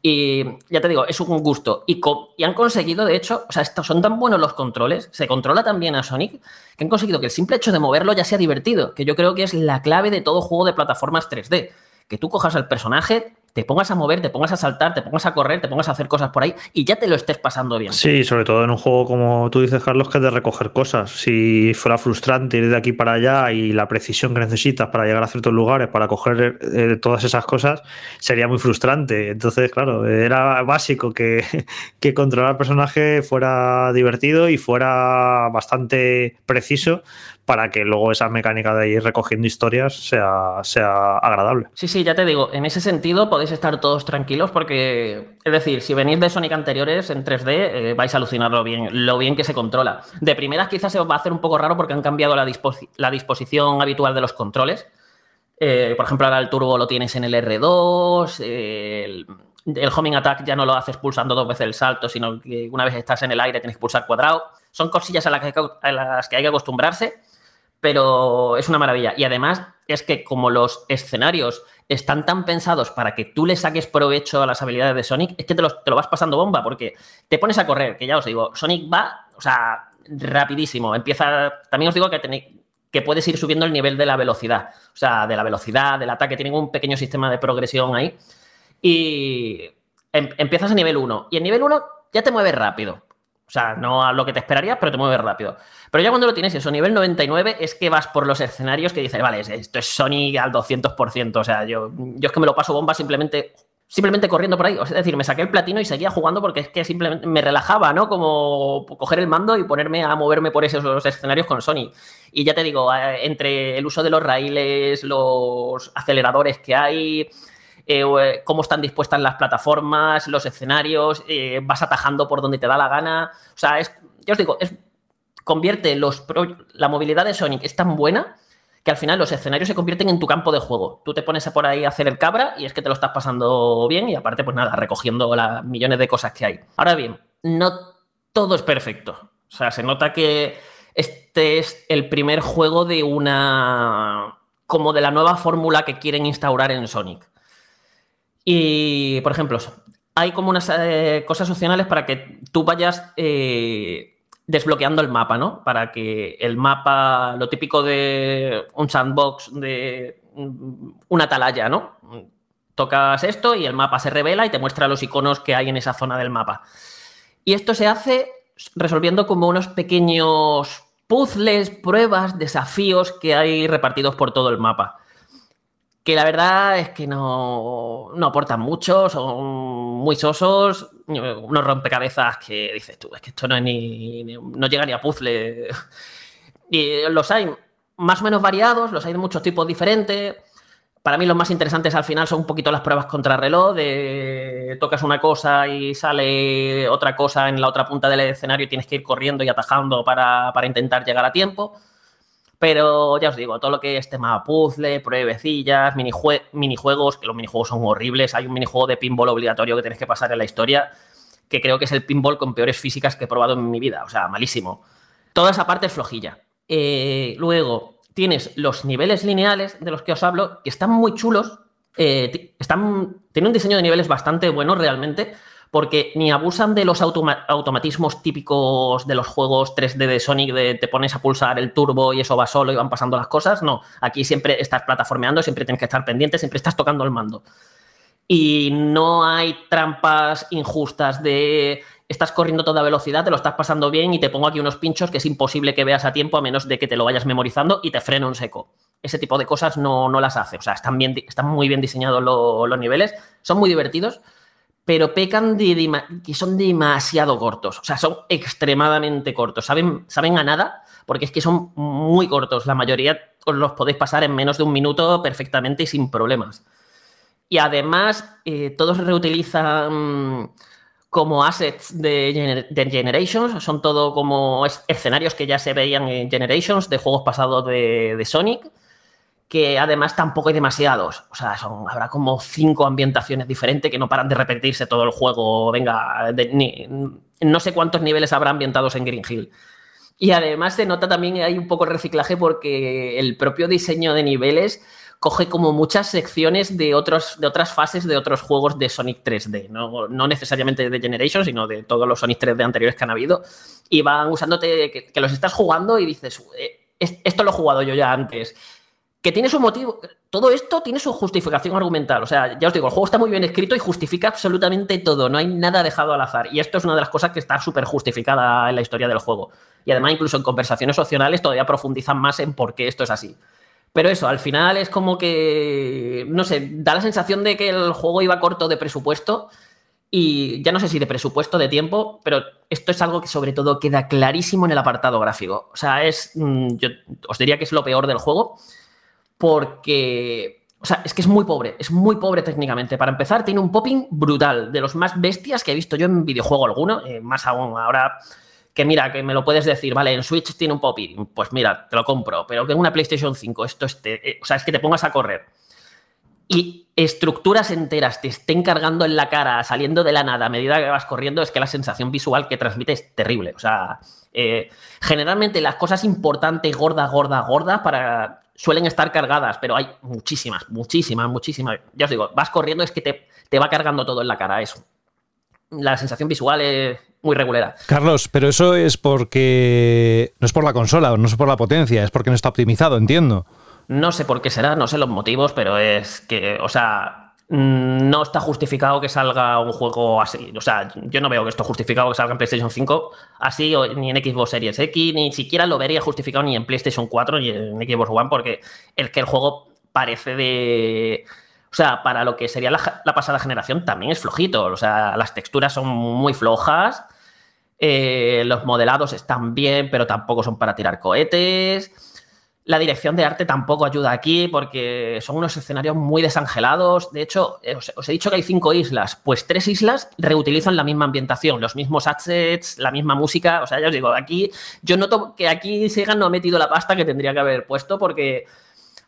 Y ya te digo, es un gusto. Y, y han conseguido, de hecho, o sea, estos son tan buenos los controles, se controla tan bien a Sonic, que han conseguido que el simple hecho de moverlo ya sea divertido, que yo creo que es la clave de todo juego de plataformas 3D. Que tú cojas al personaje, te pongas a mover, te pongas a saltar, te pongas a correr, te pongas a hacer cosas por ahí y ya te lo estés pasando bien. Sí, sobre todo en un juego como tú dices, Carlos, que es de recoger cosas. Si fuera frustrante ir de aquí para allá y la precisión que necesitas para llegar a ciertos lugares, para coger eh, todas esas cosas, sería muy frustrante. Entonces, claro, era básico que, que controlar al personaje fuera divertido y fuera bastante preciso para que luego esa mecánica de ir recogiendo historias sea, sea agradable. Sí, sí, ya te digo, en ese sentido podéis estar todos tranquilos porque, es decir, si venís de Sonic anteriores en 3D, eh, vais a alucinarlo bien, lo bien que se controla. De primeras quizás se os va a hacer un poco raro porque han cambiado la, disposi- la disposición habitual de los controles. Eh, por ejemplo, ahora el turbo lo tienes en el R2, eh, el, el homing attack ya no lo haces pulsando dos veces el salto, sino que una vez estás en el aire tienes que pulsar cuadrado. Son cosillas a las que, a las que hay que acostumbrarse pero es una maravilla. Y además es que como los escenarios están tan pensados para que tú le saques provecho a las habilidades de Sonic, es que te, los- te lo vas pasando bomba, porque te pones a correr, que ya os digo, Sonic va, o sea, rapidísimo. Empieza, también os digo que que puedes ir subiendo el nivel de la velocidad, o sea, de la velocidad, del ataque, tienen un pequeño sistema de progresión ahí. Y em- empiezas a nivel 1, y en nivel 1 ya te mueves rápido. O sea, no a lo que te esperarías, pero te mueves rápido. Pero ya cuando lo tienes eso, nivel 99, es que vas por los escenarios que dices, vale, esto es Sonic al 200%. O sea, yo, yo es que me lo paso bomba simplemente, simplemente corriendo por ahí. O sea, es decir, me saqué el platino y seguía jugando porque es que simplemente me relajaba, ¿no? Como coger el mando y ponerme a moverme por esos escenarios con Sonic. Y ya te digo, eh, entre el uso de los raíles, los aceleradores que hay, eh, eh, cómo están dispuestas las plataformas, los escenarios, eh, vas atajando por donde te da la gana. O sea, es, ya os digo, convierte los pro- la movilidad de Sonic es tan buena que al final los escenarios se convierten en tu campo de juego. Tú te pones por ahí a hacer el cabra y es que te lo estás pasando bien y aparte, pues nada, recogiendo las millones de cosas que hay. Ahora bien, no todo es perfecto. O sea, se nota que este es el primer juego de una... como de la nueva fórmula que quieren instaurar en Sonic. Y, por ejemplo, hay como unas eh, cosas opcionales para que tú vayas eh, desbloqueando el mapa, ¿no? Para que el mapa, lo típico de un sandbox, de una atalaya, ¿no? Tocas esto y el mapa se revela y te muestra los iconos que hay en esa zona del mapa. Y esto se hace resolviendo como unos pequeños puzzles, pruebas, desafíos que hay repartidos por todo el mapa que la verdad es que no, no aportan mucho, son muy sosos, unos rompecabezas que dices tú, es que esto no es ni, no llega ni a puzzle. Y los hay más o menos variados, los hay de muchos tipos diferentes. Para mí los más interesantes al final son un poquito las pruebas contrarreloj, de tocas una cosa y sale otra cosa en la otra punta del escenario y tienes que ir corriendo y atajando para, para intentar llegar a tiempo. Pero ya os digo, todo lo que es tema puzzle, pruebecillas, minijue- minijuegos, que los minijuegos son horribles. Hay un minijuego de pinball obligatorio que tenéis que pasar en la historia, que creo que es el pinball con peores físicas que he probado en mi vida. O sea, malísimo. Toda esa parte es flojilla. Eh, luego, tienes los niveles lineales de los que os hablo, que están muy chulos. eh, tienen un diseño de niveles bastante bueno realmente, porque ni abusan de los automa- automatismos típicos de los juegos 3D de Sonic, de te pones a pulsar el turbo y eso va solo y van pasando las cosas. No, aquí siempre estás plataformeando, siempre tienes que estar pendiente, siempre estás tocando el mando. Y no hay trampas injustas de estás corriendo toda velocidad, te lo estás pasando bien y te pongo aquí unos pinchos que es imposible que veas a tiempo a menos de que te lo vayas memorizando y te freno en seco. Ese tipo de cosas no, no las hace. O sea, están, bien, están muy bien diseñados lo- los niveles, son muy divertidos, pero pecan que son demasiado cortos. O sea, son extremadamente cortos. Saben, saben a nada porque es que son muy cortos. La mayoría os los podéis pasar en menos de un minuto perfectamente y sin problemas. Y además, eh, todos reutilizan como assets de, Gener- de Generations. Son todo como es- escenarios que ya se veían en Generations de juegos pasados de Sonic. Que además tampoco hay demasiados. O sea, habrá como cinco ambientaciones diferentes que no paran de repetirse todo el juego. Venga, no sé cuántos niveles habrá ambientados en Green Hill. Y además se nota también hay un poco el reciclaje porque el propio diseño de niveles coge como muchas secciones de, otros, de otras fases de otros juegos de Sonic 3D, no, no necesariamente de Generation, sino de todos los Sonic 3D anteriores que han habido, y van usándote que, que los estás jugando y dices, eh, es- esto lo he jugado yo ya antes. Que tiene su motivo, todo esto tiene su justificación argumental. O sea, ya os digo, el juego está muy bien escrito y justifica absolutamente todo. No hay nada dejado al azar. Y esto es una de las cosas que está súper justificada en la historia del juego. Y además, incluso en conversaciones opcionales, todavía profundizan más en por qué esto es así. Pero eso, al final es como que, no sé, da la sensación de que el juego iba corto de presupuesto y ya no sé si de presupuesto, de tiempo, pero esto es algo que sobre todo queda clarísimo en el apartado gráfico. O sea, es, mm, yo os diría que es lo peor del juego porque, o sea, es que es muy pobre, es muy pobre técnicamente. Para empezar, tiene un popping brutal, de los más bestias que he visto yo en videojuego alguno, eh, más aún ahora que mira, que me lo puedes decir, vale, en Switch tiene un popping, pues mira, te lo compro, pero que en una PlayStation 5 esto esté, eh, o sea, es que te pongas a correr y estructuras enteras te estén cargando en la cara, saliendo de la nada a medida que vas corriendo, es que la sensación visual que transmite es terrible. O sea, eh, generalmente las cosas importantes, gordas, gordas, gordas, para, suelen estar cargadas, pero hay muchísimas, muchísimas, muchísimas. Ya os digo, vas corriendo, es que te, te va cargando todo en la cara, eso. La sensación visual es muy regulera. Carlos, pero eso es porque no es por la consola, no es por la potencia, es porque no está optimizado, entiendo. No sé por qué será, no sé los motivos, pero es que, o sea, no está justificado que salga un juego así. O sea, yo no veo que esto justificado que salga en PlayStation 5 así, ni en Xbox Series X, ni siquiera lo vería justificado ni en PlayStation 4 ni en Xbox One, porque el que el juego parece de. O sea, para lo que sería la, la pasada generación también es flojito. O sea, las texturas son muy flojas. eh, los modelados están bien, pero tampoco son para tirar cohetes. La dirección de arte tampoco ayuda aquí porque son unos escenarios muy desangelados. De hecho, eh, os, he dicho que hay cinco islas. Pues tres islas reutilizan la misma ambientación, los mismos assets, la misma música. O sea, ya os digo, aquí yo noto que aquí Sega no ha metido la pasta que tendría que haber puesto porque,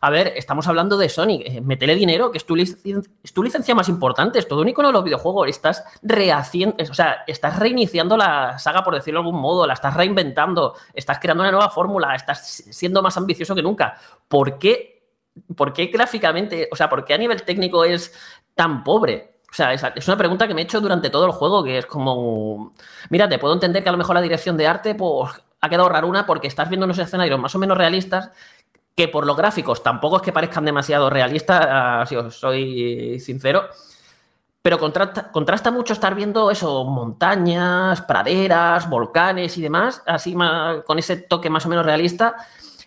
a ver, estamos hablando de Sonic. Eh, Métele dinero, que es tu, licen- es tu licencia más importante, es todo un icono de los videojuegos. Estás rehaciendo, o sea, estás reiniciando la saga, por decirlo de algún modo, la estás reinventando, estás creando una nueva fórmula, estás siendo más ambicioso que nunca. ¿Por qué, por qué gráficamente, o sea, por qué a nivel técnico es tan pobre? O sea, es una pregunta que me he hecho durante todo el juego, que es como, mira, te puedo entender que a lo mejor la dirección de arte pues, ha quedado raruna porque estás viendo unos escenarios más o menos realistas que por los gráficos tampoco es que parezcan demasiado realistas, ah, si os soy sincero, pero contrasta, contrasta mucho estar viendo eso, montañas, praderas, volcanes y demás, así con ese toque más o menos realista,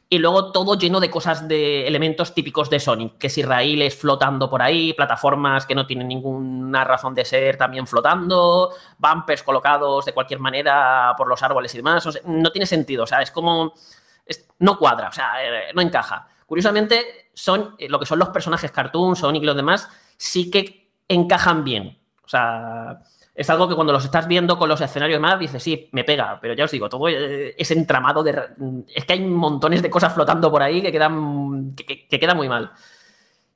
y luego todo lleno de cosas, de elementos típicos de Sonic, que si raíles flotando por ahí, plataformas que no tienen ninguna razón de ser también flotando, bumpers colocados de cualquier manera por los árboles y demás, o no tiene sentido, o sea, es como no cuadra, o sea, eh, no encaja. Curiosamente, son eh, lo que son los personajes cartoon, Sonic y los demás, sí que encajan bien. O sea, es algo que cuando los estás viendo con los escenarios y demás, dices, sí, me pega, pero ya os digo, todo eh, ese entramado de... Es que hay montones de cosas flotando por ahí que quedan, que, que- que quedan muy mal.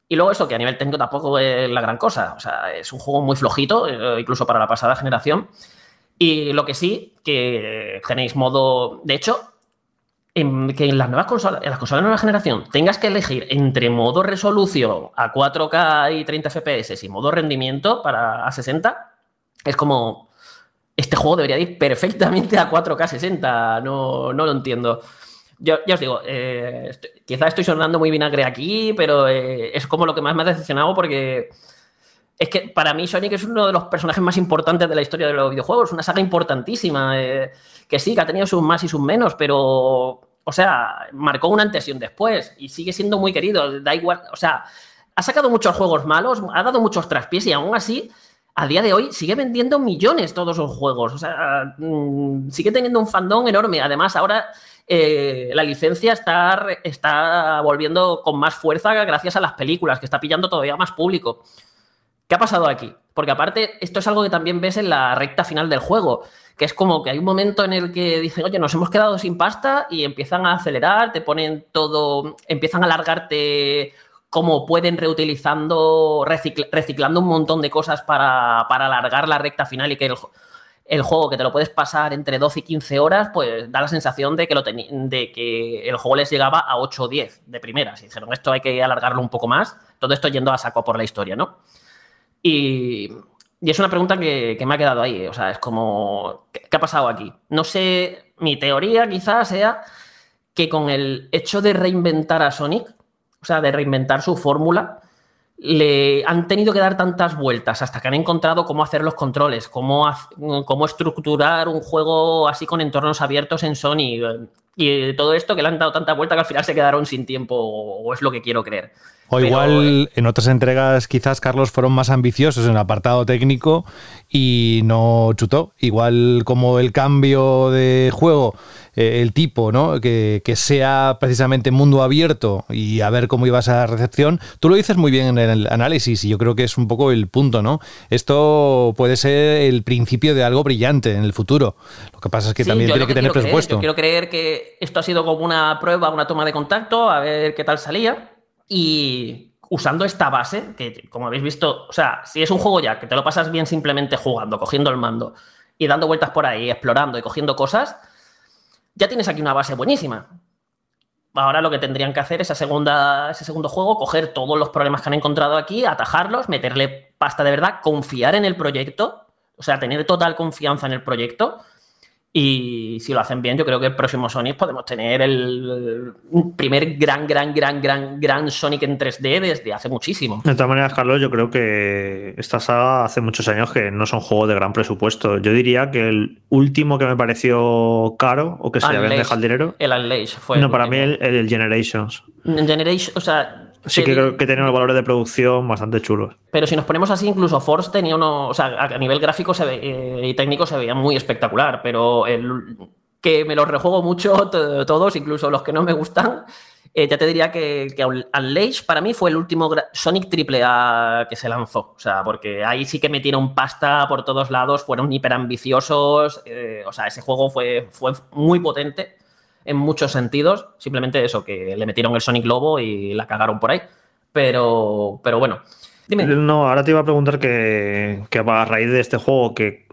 Y luego eso, que a nivel técnico tampoco es la gran cosa. O sea, es un juego muy flojito, incluso para la pasada generación. Y lo que sí, que tenéis modo... De hecho, que en las nuevas consolas, en las consolas de nueva generación tengas que elegir entre modo resolución a 4K y 30 FPS y modo rendimiento para a 60, es como este juego debería ir perfectamente a 4K 60, no, no lo entiendo. Yo, ya os digo, eh, quizá estoy sonando muy vinagre aquí, pero eh, es como lo que más me ha decepcionado porque es que para mí Sonic es uno de los personajes más importantes de la historia de los videojuegos, una saga importantísima, eh, que sí, que ha tenido sus más y sus menos, pero, o sea, marcó un antes y un después y sigue siendo muy querido, da igual, o sea, ha sacado muchos juegos malos, ha dado muchos traspiés y aún así, a día de hoy, sigue vendiendo millones todos los juegos, o sea, mm, sigue teniendo un fandom enorme, además ahora... eh, la licencia está, está volviendo con más fuerza gracias a las películas, que está pillando todavía más público. ¿Qué ha pasado aquí? Porque aparte, esto es algo que también ves en la recta final del juego, que es como que hay un momento en el que dicen, oye, nos hemos quedado sin pasta y empiezan a acelerar, te ponen todo, empiezan a alargarte como pueden reutilizando, recicl- reciclando un montón de cosas para, para alargar la recta final y que el, ju- el juego que te lo puedes pasar entre 12 y 15 horas, pues da la sensación de que, lo de que el juego les llegaba a 8 o 10 de primeras. Y dijeron, esto hay que alargarlo un poco más. Todo esto yendo a saco por la historia, ¿no? Y, es una pregunta que, me ha quedado ahí. O sea, es como, ¿qué, qué ha pasado aquí? No sé, mi teoría quizás sea que con el hecho de reinventar a Sonic, o sea, de reinventar su fórmula, le han tenido que dar tantas vueltas hasta que han encontrado cómo hacer los controles, cómo, cómo estructurar un juego así con entornos abiertos en Sony. Y todo esto que le han dado tanta vuelta que al final se quedaron sin tiempo, o es lo que quiero creer. O Pero, eh, igual en otras entregas quizás Carlos fueron más ambiciosos en el apartado técnico y no chutó. Igual como el cambio de juego, eh, el tipo, ¿no? Que, que sea precisamente mundo abierto y a ver cómo iba esa recepción. Tú lo dices muy bien en el análisis y yo creo que es un poco el punto, ¿no? Esto puede ser el principio de algo brillante en el futuro. Lo que pasa es que Sí, también tiene que tener creer, presupuesto. yo quiero creer que esto ha sido como una prueba, una toma de contacto, a ver qué tal salía. Y usando esta base, que como habéis visto, o sea, si es un juego ya que te lo pasas bien simplemente jugando, cogiendo el mando y dando vueltas por ahí, explorando y cogiendo cosas, ya tienes aquí una base buenísima. Ahora lo que tendrían que hacer esa segunda, ese segundo juego, coger todos los problemas que han encontrado aquí, atajarlos, meterle pasta de verdad, confiar en el proyecto, o sea, tener total confianza en el proyecto. Y si lo hacen bien, yo creo que el próximo Sonic podemos tener el primer gran, gran, gran, gran, gran Sonic en 3D desde hace muchísimo. De todas maneras, Carlos, yo creo que esta saga hace muchos años que no son juegos de gran presupuesto. Yo diría que el último que me pareció caro o que se le habían dejado el dinero. El Unleashed fue. no, el para mí el, el Generations. Generation, o sea. Sí que creo que tiene unos valores de producción bastante chulos. Pero si nos ponemos así, incluso Force tenía uno, o sea, a nivel gráfico se ve- eh, y técnico se veía muy espectacular, pero el que me los rejuego mucho to- todos, incluso los que no me gustan, eh, ya te diría que, que para mí fue el último Sonic triple A que se lanzó, o sea, porque ahí sí que metieron pasta por todos lados, fueron hiper ambiciosos, o sea, ese juego fue, fue muy potente en muchos sentidos, simplemente eso, que le metieron el Sonic Lobo y la cagaron por ahí, pero, pero bueno. Dime. No, ahora te iba a preguntar que, que a raíz de este juego, que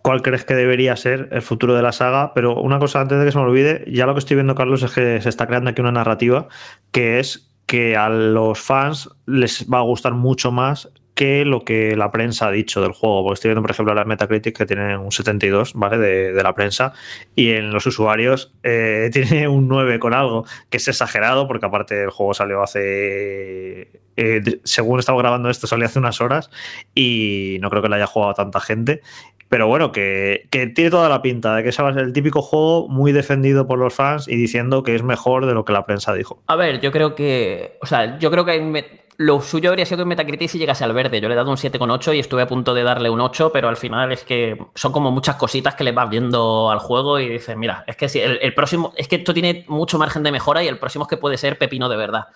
cuál crees que debería ser el futuro de la saga, pero una cosa antes de que se me olvide, ya lo que estoy viendo, Carlos, es que se está creando aquí una narrativa que es que a los fans les va a gustar mucho más que lo que la prensa ha dicho del juego. Porque estoy viendo, por ejemplo, las Metacritic que tienen un 72, ¿vale? De, la prensa. Y en los usuarios eh, tiene un 9 con algo, que es exagerado, porque aparte el juego salió hace. eh, según estaba grabando esto, salió hace unas horas. Y no creo que lo haya jugado tanta gente. Pero bueno, que, que tiene toda la pinta de que ese va a ser el típico juego muy defendido por los fans y diciendo que es mejor de lo que la prensa dijo. A ver, yo creo que. O sea, yo creo que Me- lo suyo habría sido que Metacritic si llegase al verde. Yo le he dado un 7,8 y estuve a punto de darle un 8, pero al final es que son como muchas cositas que le vas viendo al juego y dices, mira, es que el, próximo. Es que esto tiene mucho margen de mejora y el próximo es que puede ser pepino de verdad.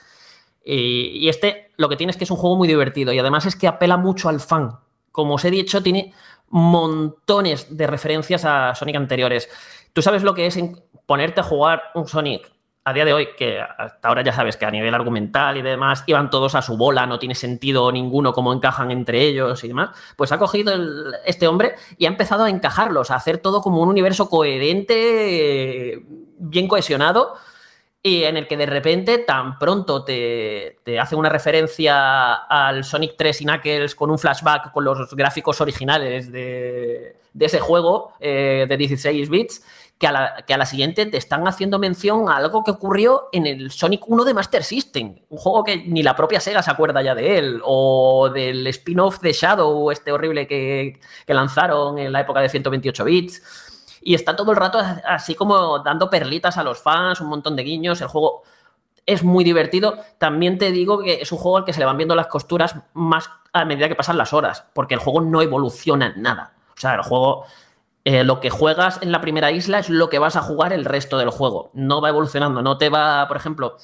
Y, y este lo que tiene es que es un juego muy divertido y además es que apela mucho al fan. Como os he dicho, tiene montones de referencias a Sonic anteriores. Tú sabes lo que es ponerte a jugar un Sonic a día de hoy, que hasta ahora ya sabes que a nivel argumental y demás iban todos a su bola, no tiene sentido ninguno cómo encajan entre ellos y demás, pues ha cogido este hombre y ha empezado a encajarlos, a hacer todo como un universo coherente, bien cohesionado y en el que de repente tan pronto te, te hace una referencia al Sonic 3 y Knuckles con un flashback con los gráficos originales de, de ese juego eh, de 16 bits, que a, la, siguiente te están haciendo mención a algo que ocurrió en el Sonic 1 de Master System, un juego que ni la propia Sega se acuerda ya de él, o del spin-off de Shadow, este horrible que, que lanzaron en la época de 128 bits. Y está todo el rato así como dando perlitas a los fans, un montón de guiños. El juego es muy divertido. También te digo que es un juego al que se le van viendo las costuras más a medida que pasan las horas, porque el juego no evoluciona en nada. O sea, el juego, eh, lo que juegas en la primera isla es lo que vas a jugar el resto del juego. No va evolucionando, no te va, por ejemplo,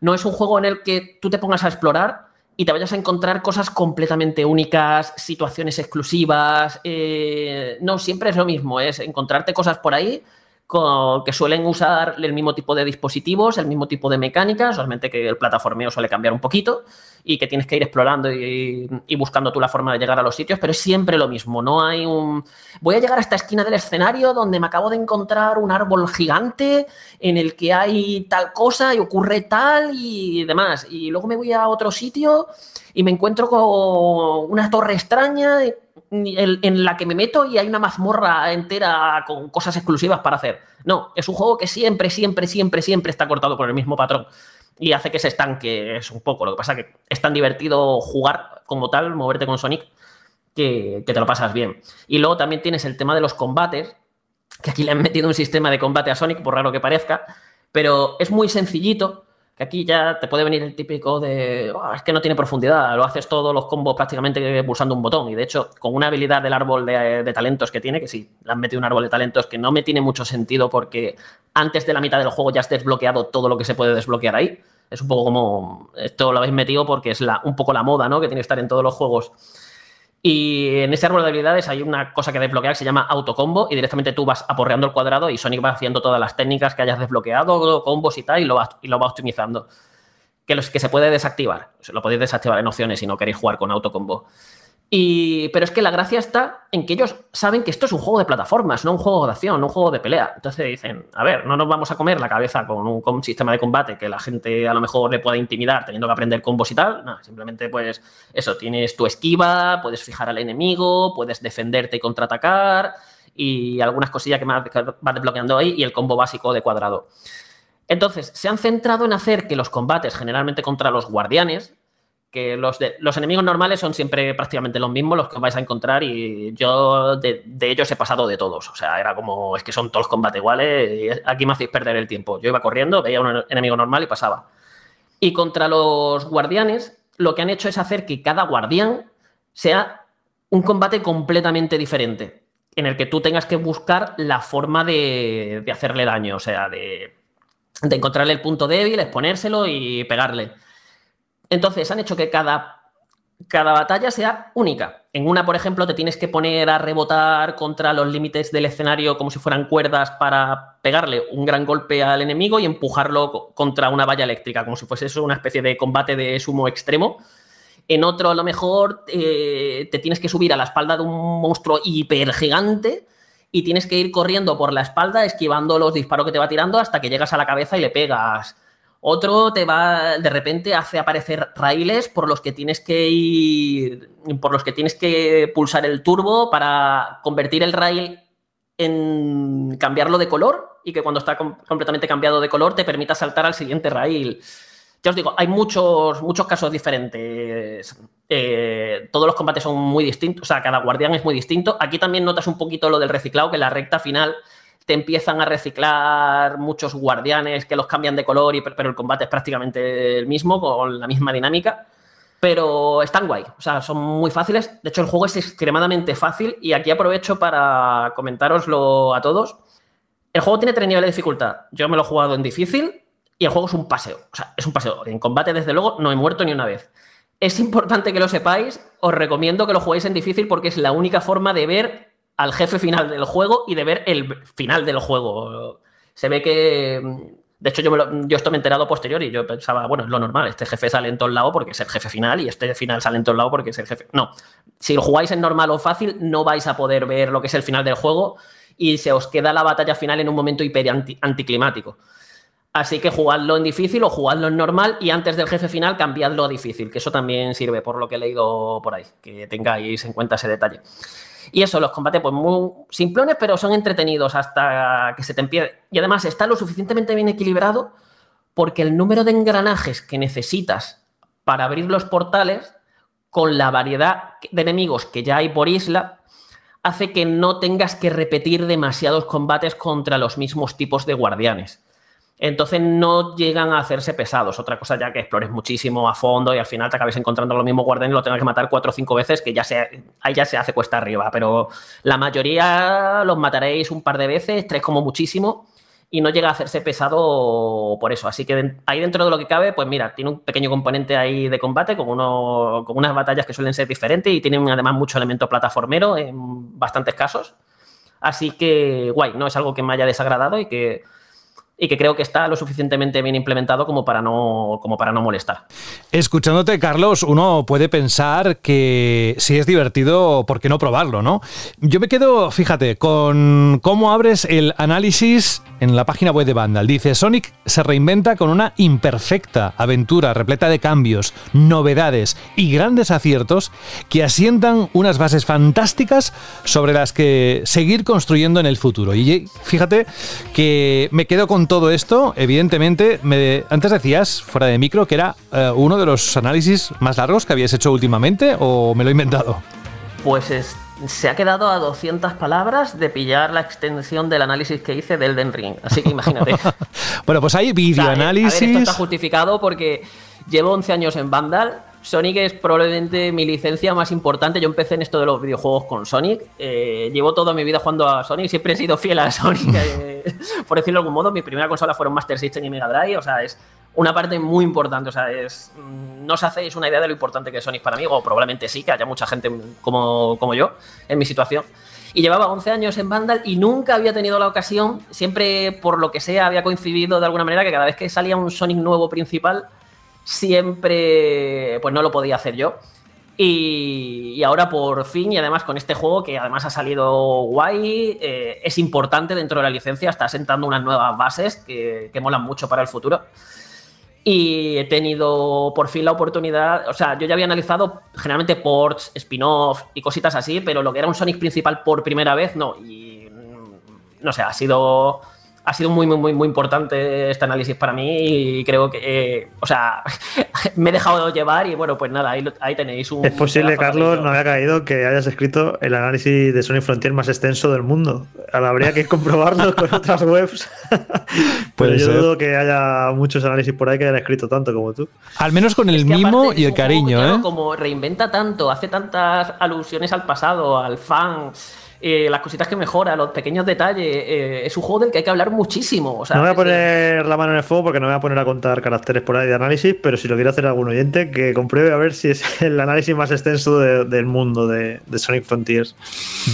no es un juego en el que tú te pongas a explorar y te vayas a encontrar cosas completamente únicas, situaciones exclusivas. eh, no, siempre es lo mismo, es encontrarte cosas por ahí que suelen usar el mismo tipo de dispositivos, el mismo tipo de mecánicas, solamente que el plataformeo suele cambiar un poquito. Y que tienes que ir explorando y, buscando tú la forma de llegar a los sitios, pero es siempre lo mismo. No hay un. Voy a llegar a esta esquina del escenario donde me acabo de encontrar un árbol gigante en el que hay tal cosa y ocurre tal y demás. Y luego me voy a otro sitio y me encuentro con una torre extraña en la que me meto y hay una mazmorra entera con cosas exclusivas para hacer. No, es un juego que siempre, siempre, siempre, siempre está cortado por el mismo patrón y hace que se estanque es un poco. Lo que pasa que es tan divertido jugar como tal, moverte con Sonic, que, que te lo pasas bien. Y luego también tienes el tema de los combates, que aquí le han metido un sistema de combate a Sonic, por raro que parezca, pero es muy sencillito aquí ya te puede venir el típico de, "Oh, es que no tiene profundidad, lo haces todos los combos prácticamente pulsando un botón. Y de hecho, con una habilidad del árbol de, de talentos que tiene, que sí, le han metido un árbol de talentos que no me tiene mucho sentido porque antes de la mitad del juego ya has desbloqueado todo lo que se puede desbloquear ahí. Es un poco como, esto lo habéis metido porque es la, un poco la moda, ¿no? Que tiene que estar en todos los juegos. Y en ese árbol de habilidades hay una cosa que desbloquear que se llama autocombo y directamente tú vas aporreando el cuadrado y Sonic va haciendo todas las técnicas que hayas desbloqueado, combos y tal, y lo va, y lo va optimizando. Que, los, que se puede desactivar. Lo podéis desactivar en opciones si no queréis jugar con autocombo. Pero es que la gracia está en que ellos saben que esto es un juego de plataformas, no un juego de acción, no un juego de pelea. Entonces dicen, a ver, no nos vamos a comer la cabeza con un, con sistema de combate que la gente a lo mejor le pueda intimidar teniendo que aprender combos y tal. Simplemente pues eso, tienes tu esquiva, puedes fijar al enemigo, puedes defenderte y contraatacar y algunas cosillas que más- vas desbloqueando ahí y el combo básico de cuadrado. Entonces, se han centrado en hacer que los combates, generalmente contra los guardianes, que los, los enemigos normales son siempre prácticamente los mismos, los que os vais a encontrar, y yo de, de ellos he pasado de todos. O sea, era como, es que son todos combates iguales, y aquí me hacéis perder el tiempo. Yo iba corriendo, veía un enemigo normal y pasaba. Y contra los guardianes, lo que han hecho es hacer que cada guardián sea un combate completamente diferente, en el que tú tengas que buscar la forma de, de hacerle daño, o sea, de, de encontrarle el punto débil, exponérselo y pegarle. Entonces han hecho que cada, cada batalla sea única. En una, por ejemplo, te tienes que poner a rebotar contra los límites del escenario como si fueran cuerdas para pegarle un gran golpe al enemigo y empujarlo co- contra una valla eléctrica, como si fuese eso una especie de combate de sumo extremo. En otro, a lo mejor, eh, te tienes que subir a la espalda de un monstruo hiper gigante y tienes que ir corriendo por la espalda, esquivando los disparos que te va tirando hasta que llegas a la cabeza y le pegas. Otro te va, de repente hace aparecer raíles por los que tienes que ir, por los que tienes que pulsar el turbo para convertir el rail en cambiarlo de color y que cuando está com- completamente cambiado de color te permita saltar al siguiente rail. Ya os digo, hay muchos, muchos casos diferentes. Eh, todos los combates son muy distintos, o sea, cada guardián es muy distinto. Aquí también notas un poquito lo del reciclado, que la recta final te empiezan a reciclar muchos guardianes que los cambian de color, y, pero el combate es prácticamente el mismo, con la misma dinámica. Pero están guay, o sea, son muy fáciles. De hecho, el juego es extremadamente fácil y aquí aprovecho para comentároslo a todos. El juego tiene tres niveles de dificultad. Yo me lo he jugado en difícil y el juego es un paseo. O sea, es un paseo. En combate, desde luego, no he muerto ni una vez. Es importante que lo sepáis. Os recomiendo que lo juguéis en difícil porque es la única forma de ver al jefe final del juego y de ver el final del juego. Se ve que. De hecho, yo, yo esto me he enterado posterior y yo pensaba, bueno, es lo normal, este jefe sale en todos lados porque es el jefe final y este final sale en todos lados porque es el jefe. No, si lo jugáis en normal o fácil, no vais a poder ver lo que es el final del juego y se os queda la batalla final en un momento hiper anti- anticlimático. Así que jugadlo en difícil o jugadlo en normal y antes del jefe final cambiadlo a difícil, que eso también sirve por lo que he leído por ahí, que tengáis en cuenta ese detalle. Y eso, los combates, pues muy simplones, pero son entretenidos hasta que se te empiece. Y además está lo suficientemente bien equilibrado porque el número de engranajes que necesitas para abrir los portales, con la variedad de enemigos que ya hay por isla, hace que no tengas que repetir demasiados combates contra los mismos tipos de guardianes. Entonces no llegan a hacerse pesados. Otra cosa ya que explores muchísimo a fondo y al final te acabes encontrando los mismos guardianes y lo tengas que matar cuatro o cinco veces, que ya se, ahí ya se hace cuesta arriba. Pero la mayoría los mataréis un par de veces, tres como muchísimo, y no llega a hacerse pesado por eso. Así que ahí dentro de lo que cabe, pues mira, tiene un pequeño componente ahí de combate con, uno, con unas batallas que suelen ser diferentes y tienen además mucho elemento plataformero en bastantes casos. Así que guay, no es algo que me haya desagradado y que, y que creo que está lo suficientemente bien implementado como para no, como para no molestar. Escuchándote, Carlos, uno puede pensar que si es divertido, ¿por qué no probarlo, no? Yo me quedo, fíjate, con cómo abres el análisis en la página web de Vandal. Dice, Sonic se reinventa con una imperfecta aventura repleta de cambios, novedades y grandes aciertos que asientan unas bases fantásticas sobre las que seguir construyendo en el futuro. Y fíjate que me quedo con todo esto, evidentemente, me, antes decías, fuera de micro, que era eh, uno de los análisis más largos que habías hecho últimamente o me lo he inventado? Pues es, se ha quedado a 200 palabras de pillar la extensión del análisis que hice del Den Ring. Así que imagínate. bueno, pues hay videoanálisis. O sea, esto está justificado porque llevo 11 años en Vandal. Sonic es probablemente mi licencia más importante. Yo empecé en esto de los videojuegos con Sonic. Eh, llevo toda mi vida jugando a Sonic. Siempre he sido fiel a Sonic. Eh, por decirlo de algún modo, mi primera consola fueron Master System y Mega Drive. O sea, es una parte muy importante. O sea, es, mm, no os hacéis una idea de lo importante que es Sonic para mí, o probablemente sí, que haya mucha gente como, como yo en mi situación. Y llevaba 11 años en Vandal y nunca había tenido la ocasión, siempre por lo que sea, había coincidido de alguna manera que cada vez que salía un Sonic nuevo principal, siempre pues no lo podía hacer yo. Y, y, ahora por fin, y además con este juego que además ha salido guay, eh, es importante dentro de la licencia, está sentando unas nuevas bases que, que molan mucho para el futuro. Y he tenido por fin la oportunidad, o sea, yo ya había analizado generalmente ports, spin-off y cositas así, pero lo que era un Sonic principal por primera vez, no. Y mm, no sé, ha sido ha sido muy, muy, muy, muy importante este análisis para mí y creo que, eh, o sea, me he dejado llevar y bueno, pues nada, ahí, ahí tenéis un... Es posible, Carlos, no había caído que hayas escrito el análisis de Sonic Frontier más extenso del mundo. Ahora habría que comprobarlo con otras webs. Pero yo ser. dudo que haya muchos análisis por ahí que hayan escrito tanto como tú. Al menos con el Es que mimo y el cariño, juego ¿eh? claro, Como reinventa tanto, hace tantas alusiones al pasado, al fan, eh, las cositas que mejora, los pequeños detalles. eh, es un juego del que hay que hablar muchísimo. O sea, no voy a poner la mano en el fuego porque no me voy a poner a contar caracteres por ahí de análisis, pero si lo quiere hacer algún oyente, que compruebe a ver si es el análisis más extenso de- del mundo de, de Sonic Frontiers.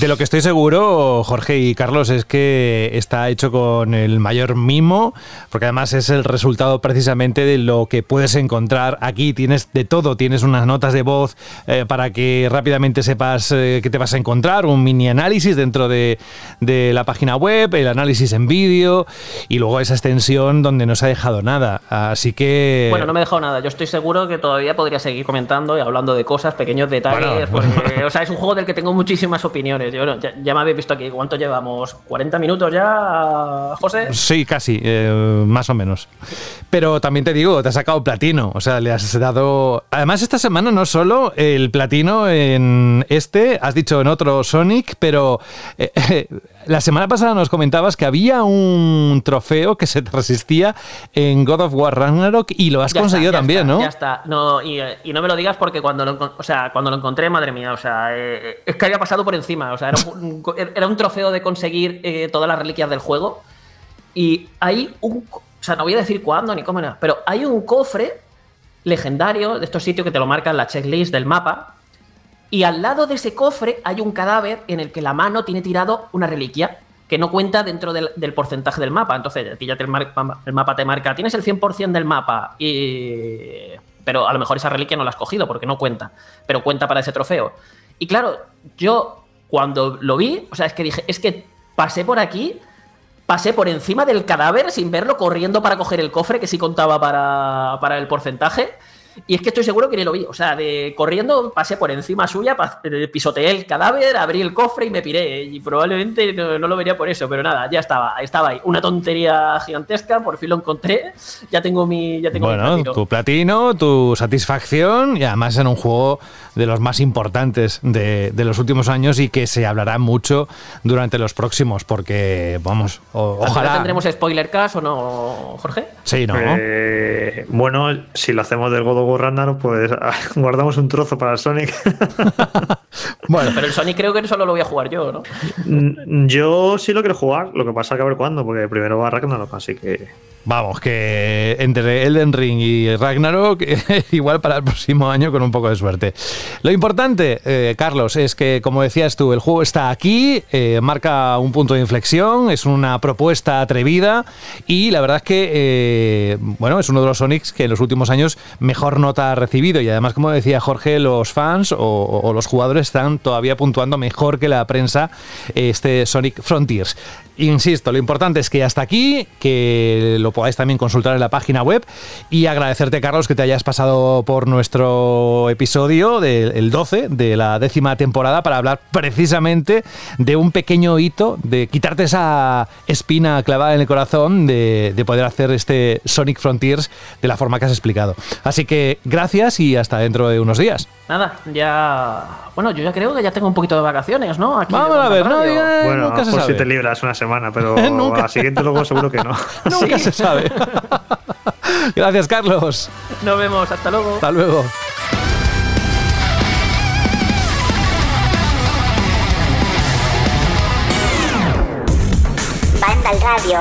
De lo que estoy seguro, Jorge y Carlos, es que está hecho con el mayor mimo, porque además es el resultado precisamente de lo que puedes encontrar aquí. Tienes de todo, tienes unas notas de voz eh, para que rápidamente sepas eh, qué te vas a encontrar, un mini análisis dentro de, de la página web, el análisis en vídeo y luego esa extensión donde no se ha dejado nada. Así que... Bueno, no me he dejado nada. Yo estoy seguro que todavía podría seguir comentando y hablando de cosas, pequeños detalles. Bueno, porque, o sea, es un juego del que tengo muchísimas opiniones. Yo, bueno, ya, ya me habéis visto aquí. ¿Cuánto llevamos? ¿40 minutos ya, José? Sí, casi, eh, más o menos. Pero también te digo, te has sacado platino. O sea, le has dado. Además, esta semana no solo el platino en este, has dicho en otro Sonic, pero eh, eh, la semana pasada nos comentabas que había un trofeo que se te resistía en God of War Ragnarok y lo has Ya conseguido está, también, está, ¿no? Ya está. No, y, eh, y no me lo digas porque cuando lo, o sea, cuando lo encontré, madre mía, o sea, eh, es que había pasado por encima. O sea, era un, era un trofeo de conseguir eh, todas las reliquias del juego. Y hay un. O sea, no voy a decir cuándo ni cómo nada, pero hay un cofre legendario de estos sitios que te lo marcan la checklist del mapa. Y al lado de ese cofre hay un cadáver en el que la mano tiene tirado una reliquia que no cuenta dentro del, porcentaje del mapa. Entonces, a ti ya te el mapa te marca, tienes el 100% del mapa, y... pero a lo mejor esa reliquia no la has cogido porque no cuenta, pero cuenta para ese trofeo. Y claro, yo cuando lo vi, o sea, es que dije, es que pasé por aquí, pasé por encima del cadáver sin verlo corriendo para coger el cofre que sí contaba para, para el porcentaje. Y es que estoy seguro que ni lo vi. O sea, de corriendo pasé por encima suya, eh, pisoteé el cadáver, abrí el cofre y me piré. Y probablemente no, no lo vería por eso, pero nada, ya estaba, estaba ahí. Una tontería gigantesca, por fin lo encontré. Ya tengo mi. Ya tengo mi Bueno, platino. tu platino, tu satisfacción y además en un juego de los más importantes de, de los últimos años y que se hablará mucho durante los próximos porque, vamos, o- ¿Al final ojalá... ¿Tendremos spoiler cast o no, Jorge? Sí, ¿no? Eh, bueno, si lo hacemos del God of War Ragnarok, pues guardamos un trozo para el Sonic. Bueno, Pero el Sonic creo que solo lo voy a jugar yo, ¿no? Yo sí lo quiero jugar, lo que pasa que a ver cuándo, porque primero va Ragnarok, así que Vamos, que entre Elden Ring y Ragnarok, igual para el próximo año con un poco de suerte. Lo importante, eh, Carlos, es que, como decías tú, el juego está aquí, eh, marca un punto de inflexión, es una propuesta atrevida y la verdad es que, eh, bueno, es uno de los Sonics que en los últimos años mejor nota ha recibido y además, como decía Jorge, los fans o, los jugadores están todavía puntuando mejor que la prensa este Sonic Frontiers. Insisto, lo importante es que hasta aquí, que lo podáis también consultar en la página web y agradecerte, Carlos, que te hayas pasado por nuestro episodio del 12 de la décima temporada para hablar precisamente de un pequeño hito, de quitarte esa espina clavada en el corazón de, de poder hacer este Sonic Frontiers de la forma que has explicado. Así que gracias y hasta dentro de unos días. Nada, ya. Bueno, yo ya creo que ya tengo un poquito de vacaciones, ¿no? Aquí Vamos a ver, no, ya- Bueno, nunca se por si sabe. te libras una semana, pero Nunca. a la siguiente luego seguro que no. Nunca se sabe. gracias, Carlos. Nos vemos, hasta luego. Hasta luego. Banda al radio.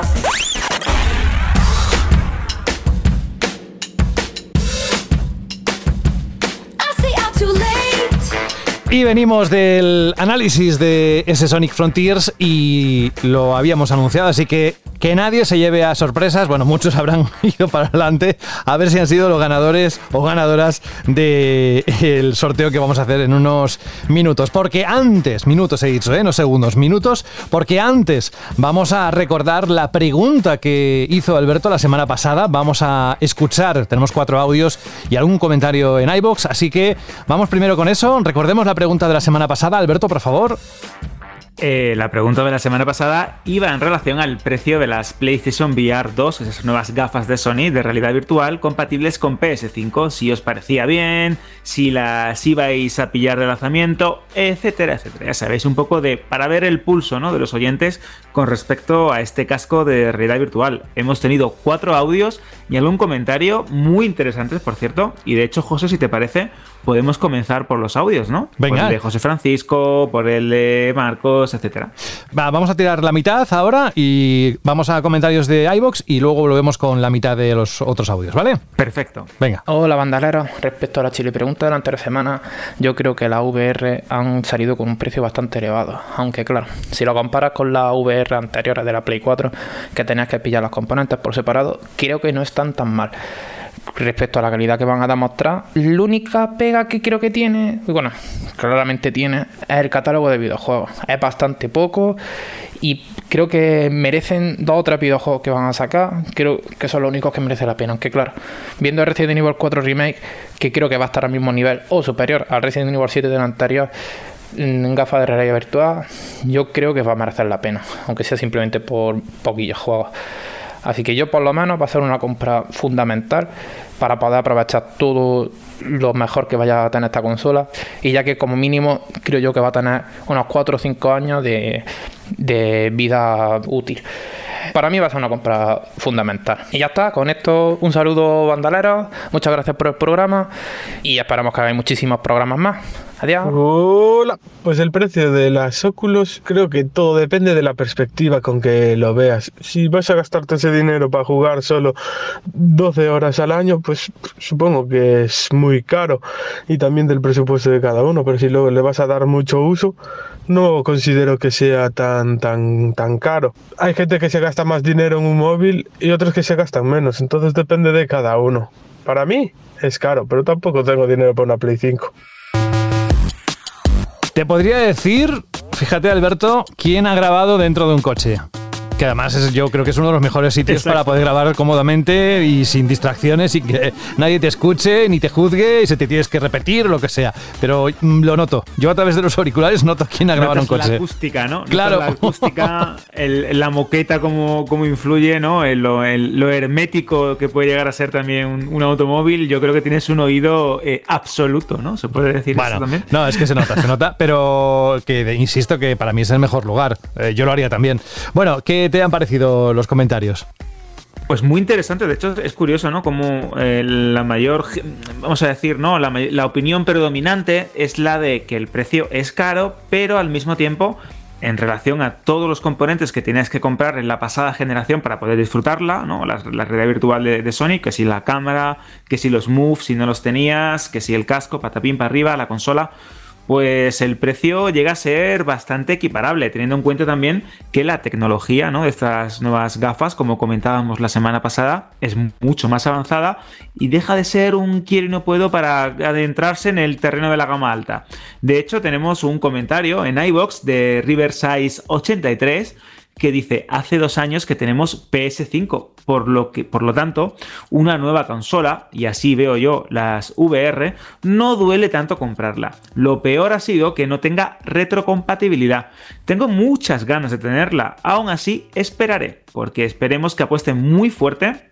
Y venimos del análisis de ese Sonic Frontiers y lo habíamos anunciado, así que que nadie se lleve a sorpresas. Bueno, muchos habrán ido para adelante a ver si han sido los ganadores o ganadoras del sorteo que vamos a hacer en unos minutos. Porque antes, minutos he dicho, ¿eh? no segundos, minutos, porque antes vamos a recordar la pregunta que hizo Alberto la semana pasada. Vamos a escuchar, tenemos cuatro audios y algún comentario en iBox, así que vamos primero con eso. Recordemos la pregunta de la semana pasada. Alberto, por favor. Eh, la pregunta de la semana pasada iba en relación al precio de las PlayStation VR 2, esas nuevas gafas de Sony de realidad virtual compatibles con PS5, si os parecía bien, si las ibais a pillar de lanzamiento, etcétera, etcétera. Ya sabéis, un poco de para ver el pulso ¿no? de los oyentes con respecto a este casco de realidad virtual. Hemos tenido cuatro audios y algún comentario muy interesantes, por cierto, y de hecho, José, si te parece, podemos comenzar por los audios, ¿no? Venga. Por el de José Francisco, por el de Marcos, etcétera. Va, vamos a tirar la mitad ahora y vamos a comentarios de iBox y luego volvemos con la mitad de los otros audios, ¿vale? Perfecto. Venga. Hola bandaleros, respecto a la chile pregunta de la anterior semana, yo creo que las VR han salido con un precio bastante elevado, aunque claro, si lo comparas con las VR anteriores de la Play 4, que tenías que pillar los componentes por separado, creo que no están tan mal. Respecto a la calidad que van a demostrar, la única pega que creo que tiene, bueno, claramente tiene, es el catálogo de videojuegos. Es bastante poco y creo que merecen dos o tres videojuegos que van a sacar. Creo que son los únicos que merecen la pena. Aunque claro, viendo el Resident Evil 4 Remake, que creo que va a estar al mismo nivel o superior al Resident Evil 7 del anterior, en gafas de realidad virtual, yo creo que va a merecer la pena. Aunque sea simplemente por poquillos juegos. Así que yo por lo menos va a ser una compra fundamental para poder aprovechar todo lo mejor que vaya a tener esta consola. Y ya que como mínimo creo yo que va a tener unos 4 o 5 años de, vida útil. Para mí va a ser una compra fundamental. Y ya está, con esto un saludo bandaleros, muchas gracias por el programa y esperamos que hagáis muchísimos programas más. Adiós. Hola, pues el precio de las Oculus creo que todo depende de la perspectiva con que lo veas. Si vas a gastarte ese dinero para jugar solo 12 horas al año, pues supongo que es muy caro y también del presupuesto de cada uno, pero si luego le vas a dar mucho uso, no considero que sea tan tan tan caro. Hay gente que se gasta más dinero en un móvil y otros que se gastan menos, entonces depende de cada uno. Para mí es caro, pero tampoco tengo dinero para una Play 5. Te podría decir, fíjate Alberto, quién ha grabado dentro de un coche. Que además es, yo creo que es uno de los mejores sitios Exacto. para poder grabar cómodamente y sin distracciones y que nadie te escuche ni te juzgue y se te tienes que repetir o lo que sea. Pero mm, lo noto. Yo a través de los auriculares noto quién ha grabado un coche. La acústica, ¿no? Notas Claro. La acústica, el- la moqueta, cómo, cómo influye, ¿no? El- lo, el- lo hermético que puede llegar a ser también un, un automóvil. Yo creo que tienes un oído eh, absoluto, ¿no? Se puede decir eso Bueno, también. no, es que se nota, se nota, pero que insisto que para mí es el mejor lugar. Eh, yo lo haría también. Bueno, ¿qué te han parecido los comentarios? Pues muy interesante, de hecho es curioso, ¿no? Como eh, la mayor, vamos a decir, ¿no? La, opinión predominante es la de que el precio es caro, pero al mismo tiempo en relación a todos los componentes que tenías que comprar en la pasada generación para poder disfrutarla, ¿no? La, la realidad virtual de, de Sony, que si la cámara, que si los moves, si no los tenías, que si el casco, patapín para arriba, la consola pues el precio llega a ser bastante equiparable, teniendo en cuenta también que la tecnología ¿no? de estas nuevas gafas, como comentábamos la semana pasada, es mucho más avanzada y deja de ser un quiero y no puedo para adentrarse en el terreno de la gama alta. De hecho, tenemos un comentario en iBox de Riversize83 que dice hace dos años que tenemos PS5, por lo que, por lo tanto, una nueva consola, y así veo yo las VR, no duele tanto comprarla. Lo peor ha sido que no tenga retrocompatibilidad. Tengo muchas ganas de tenerla, aún así esperaré, porque esperemos que apueste muy fuerte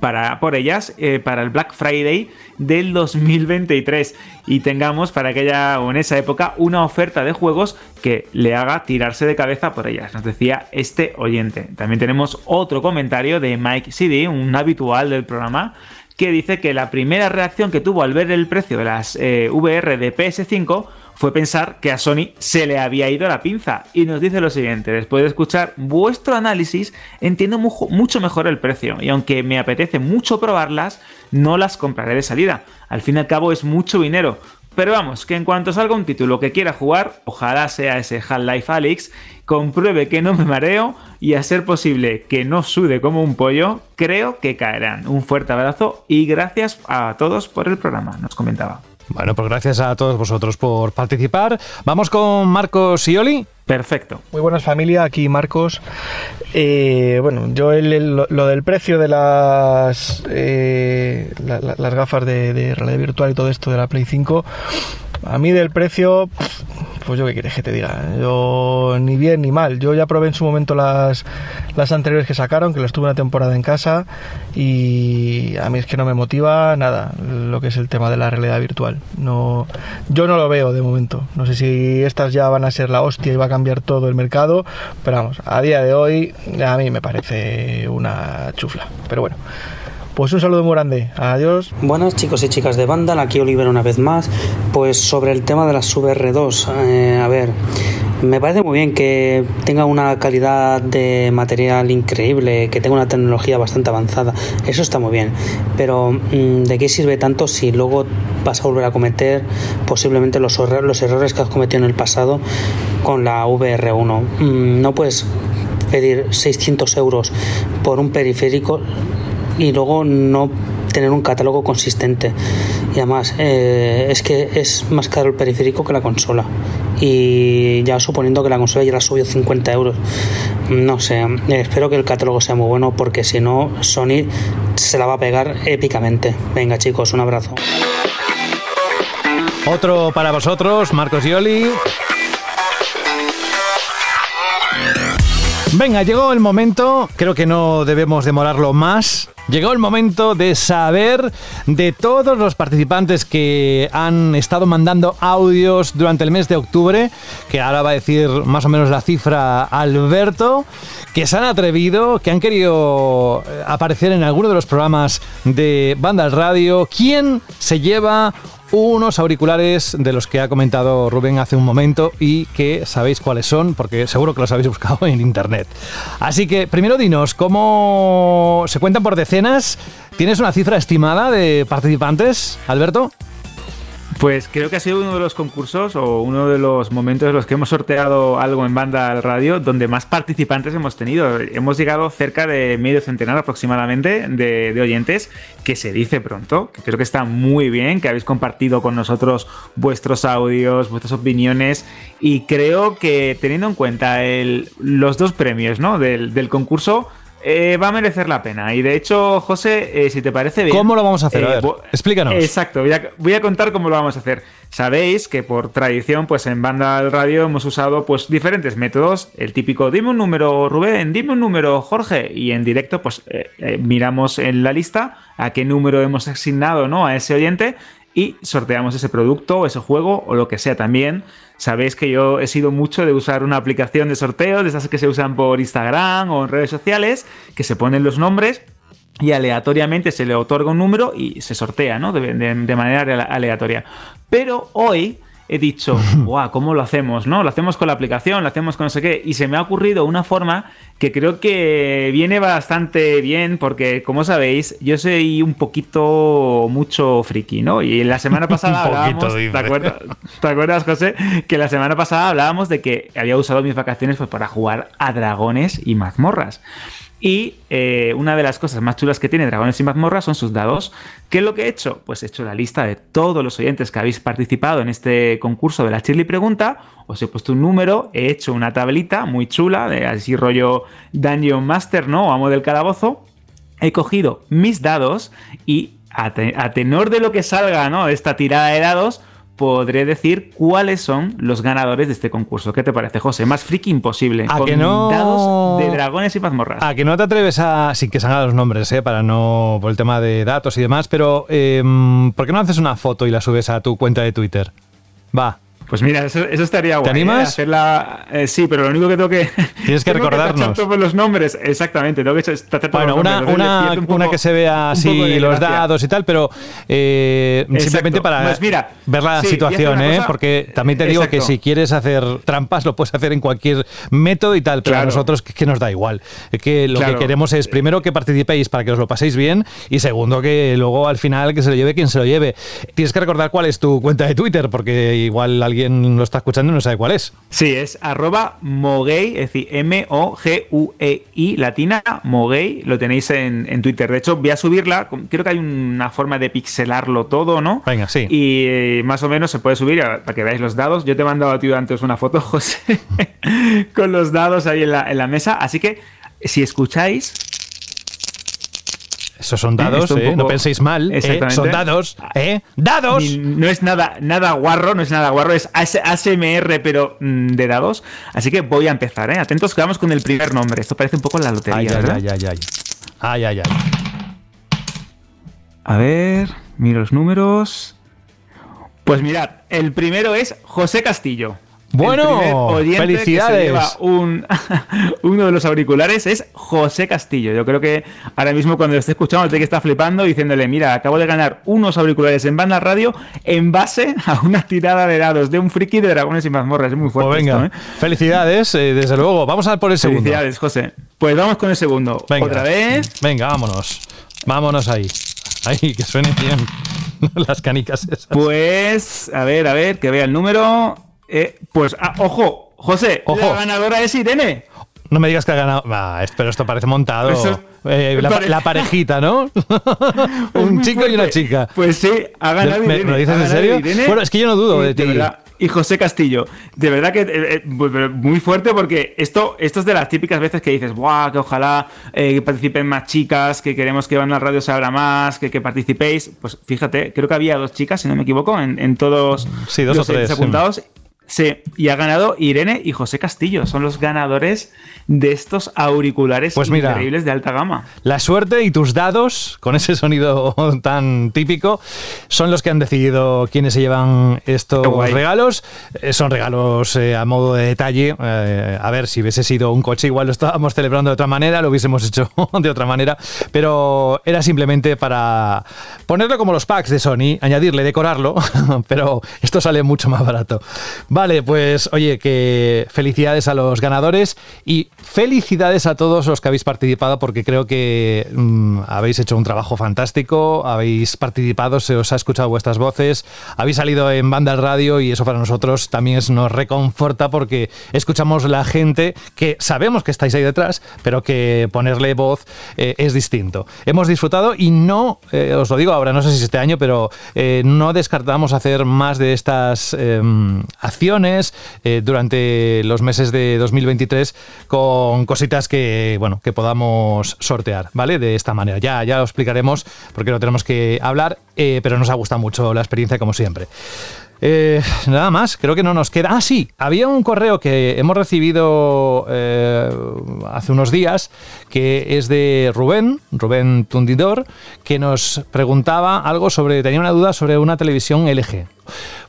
para, por ellas eh, para el Black Friday del 2023 y tengamos para aquella o en esa época una oferta de juegos que le haga tirarse de cabeza por ellas, nos decía este oyente. También tenemos otro comentario de Mike CD, un habitual del programa, que dice que la primera reacción que tuvo al ver el precio de las eh, VR de PS5 fue pensar que a Sony se le había ido la pinza. Y nos dice lo siguiente, después de escuchar vuestro análisis, entiendo mucho mejor el precio. Y aunque me apetece mucho probarlas, no las compraré de salida. Al fin y al cabo es mucho dinero. Pero vamos, que en cuanto salga un título que quiera jugar, ojalá sea ese Half-Life Alyx, compruebe que no me mareo y a ser posible que no sude como un pollo, creo que caerán. Un fuerte abrazo y gracias a todos por el programa, nos comentaba. Bueno, pues gracias a todos vosotros por participar. Vamos con Marcos y Oli. Perfecto. Muy buenas familia, aquí Marcos. Eh, bueno, yo el, lo, del precio de las eh, la- la- las gafas de, realidad virtual y todo esto de la Play 5, a mí del precio, pues yo qué quieres que te diga, yo ni bien ni mal. Yo ya probé en su momento las, las anteriores que sacaron, que las tuve una temporada en casa y a mí es que no me motiva nada lo que es el tema de la realidad virtual. No, yo no lo veo de momento. No sé si estas ya van a ser la hostia y va a cambiar todo el mercado, pero vamos, a día de hoy a mí me parece una chufla. Pero bueno. Pues un saludo muy grande. Adiós. Buenas chicos y chicas de Vandal, aquí Oliver una vez más. Pues sobre el tema de las VR2, eh, a ver, me parece muy bien que tenga una calidad de material increíble, que tenga una tecnología bastante avanzada, eso está muy bien. Pero mm, ¿de qué sirve tanto si luego vas a volver a cometer posiblemente los, los errores que has cometido en el pasado con la VR1? Mm, no puedes pedir 600 euros por un periférico y luego no tener un catálogo consistente. Y además, eh, es que es más caro el periférico que la consola. Y ya suponiendo que la consola ya la subió 50 euros. No sé, espero que el catálogo sea muy bueno porque si no, Sony se la va a pegar épicamente. Venga chicos, un abrazo. Otro para vosotros, Marcos y Venga, llegó el momento, creo que no debemos demorarlo más. Llegó el momento de saber de todos los participantes que han estado mandando audios durante el mes de octubre, que ahora va a decir más o menos la cifra Alberto, que se han atrevido, que han querido eh, aparecer en alguno de los programas de Banda al Radio. ¿Quién se lleva unos auriculares de los que ha comentado Rubén hace un momento y que sabéis cuáles son, porque seguro que los habéis buscado en internet. Así que, primero dinos, ¿cómo se cuentan por decenas? ¿Tienes una cifra estimada de participantes, Alberto? Pues creo que ha sido uno de los concursos o uno de los momentos en los que hemos sorteado algo en banda al radio donde más participantes hemos tenido. Hemos llegado cerca de medio centenar aproximadamente de, oyentes, que se dice pronto, que creo que está muy bien, que habéis compartido con nosotros vuestros audios, vuestras opiniones y creo que teniendo en cuenta los dos premios ¿no? del concurso, eh, va a merecer la pena. Y de hecho, José, eh, si te parece bien. ¿Cómo lo vamos a hacer? A eh, ver, explícanos. Exacto, voy a, voy a contar cómo lo vamos a hacer. Sabéis que por tradición, pues en banda al radio hemos usado pues diferentes métodos. El típico, dime un número, Rubén, dime un número, Jorge. Y en directo, pues miramos en la lista a qué número hemos asignado ¿no? a ese oyente y sorteamos ese producto o ese juego o lo que sea también. Sabéis que yo he sido mucho de usar una aplicación de sorteo, de esas que se usan por Instagram o en redes sociales, que se ponen los nombres y aleatoriamente se le otorga un número y se sortea, ¿no? De, de- manera ale- aleatoria. Pero hoy he dicho, guau, ¿cómo lo hacemos? ¿No? Lo hacemos con la aplicación, lo hacemos con no sé qué. Y se me ha ocurrido una forma que creo que viene bastante bien, porque como sabéis, yo soy un poquito mucho friki, ¿no? Y la semana pasada hablábamos, ¿te acuerdas, ¿te acuerdas, José? Que la semana pasada hablábamos de que había usado mis vacaciones pues, para jugar a dragones y mazmorras. Y eh, una de las cosas más chulas que tiene Dragones y Mazmorras son sus dados. ¿Qué es lo que he hecho? Pues he hecho la lista de todos los oyentes que habéis participado en este concurso de la Shirley Pregunta. Os he puesto un número, he hecho una tablita muy chula, de así rollo Dungeon Master, ¿no? O amo del calabozo. He cogido mis dados y a, a tenor de lo que salga, ¿no? Esta tirada de dados, podré decir cuáles son los ganadores de este concurso. ¿Qué te parece, José? Más friki imposible. ¿A con que no? dados de dragones y mazmorras. A que no te atreves a, sin que salgan los nombres, ¿eh? para no, por el tema de datos y demás, pero eh, ¿por qué no haces una foto y la subes a tu cuenta de Twitter? Va. Pues mira, eso, eso estaría guay. ¿eh? animas? Hacerla, eh, sí, pero lo único que tengo que. Tienes que tengo recordarnos. tachar todos los nombres. Exactamente, tengo que tachar todos Bueno, los una, nombres. una, un poco- una que se vea así los dados y tal, pero eh, simplemente para Pues mira, ver la sí, situación, ¿eh? cosa- porque también te digo que Exacto. si quieres hacer trampas lo puedes hacer en cualquier método y tal, pero a Claro. nosotros que, que nos da igual. Es que lo Claro. que queremos es primero que participéis para que os lo paséis bien y segundo que luego al final que se lo lleve quien se lo lleve. Tienes que recordar cuál es tu cuenta de Twitter porque igual alguien lo está escuchando y no sabe cuál es. Sí, es arroba moguey, es decir, M-O-G-U-E-I latina, moguey, lo tenéis en, en Twitter. De hecho, voy a subirla, creo que hay una forma de pixelarlo todo, ¿no? Venga, sí. Y eh, más o menos se puede subir para que veáis los dados. Yo te he mandado a ti antes una foto, José, con los dados ahí en la, en la mesa. Así que, si escucháis, Esos son dados, ¿eh? no penséis mal. ¿eh? Son dados, ¿eh? ¡Dados! Ni- no es nada, nada guarro, no es nada guarro, es AS ASMR, pero mm, de dados. Así que voy a empezar, ¿eh? Atentos que vamos con el primer nombre. Esto parece un poco la lotería, ay, ¿verdad? ay, ay, ay. Ay, ay, ay. A ver, miro los números. Pues mirad, el primero es José Castillo. Bueno, El felicidades. Que se lleva un, uno de los auriculares es José Castillo. Yo creo que ahora mismo cuando lo esté escuchando tiene que estar flipando diciéndole, mira, acabo de ganar unos auriculares en banda radio en base a una tirada de dados de un friki de dragones y mazmorras. Es muy fuerte Pues venga, esto, ¿eh? felicidades, eh, desde luego. Vamos a por el segundo. Felicidades, José. Pues vamos con el segundo. Venga. Otra vez. Venga, vámonos. Vámonos ahí. Ahí, que suene bien las canicas esas. Pues, a ver, a ver, que vea el número. Eh, pues, ah, ojo, José, Ojo. la ganadora es Irene. No me digas que ha ganado. Ah, pero esto parece montado. Eso- Eh, la, parejita, ¿no? Un chico y una chica. Pues sí, ha ganado ¿Me- Irene. ¿Lo dices en serio? Irene. Bueno, es que yo no dudo de ti. y José Castillo, de verdad que eh, eh, muy- fuerte porque esto, esto es de las típicas veces que dices, ¡buah! Que ojalá eh, que participen más chicas, que queremos que van a la radio se abra más, que, que participéis. Pues fíjate, creo que había dos chicas, si no me equivoco, en, en todos Sí, dos los o tres, sí. Sí, y ha ganado Irene y José Castillo. Son los ganadores de estos auriculares Pues mira. increíbles de alta gama. La suerte y tus dados, con ese sonido tan típico, son los que han decidido quiénes se llevan estos regalos. Eh, son regalos eh, a modo de detalle. Eh, a ver, si hubiese sido un coche, igual lo estábamos celebrando de otra manera, lo hubiésemos hecho de otra manera. Pero era simplemente para ponerlo como los packs de Sony, añadirle, decorarlo. pero esto sale mucho más barato. Vale, pues oye, que felicidades a los ganadores y felicidades a todos los que habéis participado porque creo que mm, habéis hecho un trabajo fantástico, habéis participado, se os ha escuchado vuestras voces, habéis salido en banda al radio y eso para nosotros también es- nos reconforta porque escuchamos la gente que sabemos que estáis ahí detrás, pero que ponerle voz eh, es distinto. Hemos disfrutado y no, eh, os lo digo ahora, no sé si es este año, pero eh, no descartamos hacer más de estas eh, eh, durante los meses de 2023 con cositas que, bueno, que podamos sortear, ¿vale? De esta manera. Ya, ya lo explicaremos porque lo tenemos que hablar, eh, pero nos ha gustado mucho la experiencia como siempre. Eh, nada más, creo que no nos queda. Ah, sí, había un correo que hemos recibido eh, hace unos días que es de Rubén, Rubén Tundidor, que nos preguntaba algo sobre, tenía una duda sobre una televisión LG.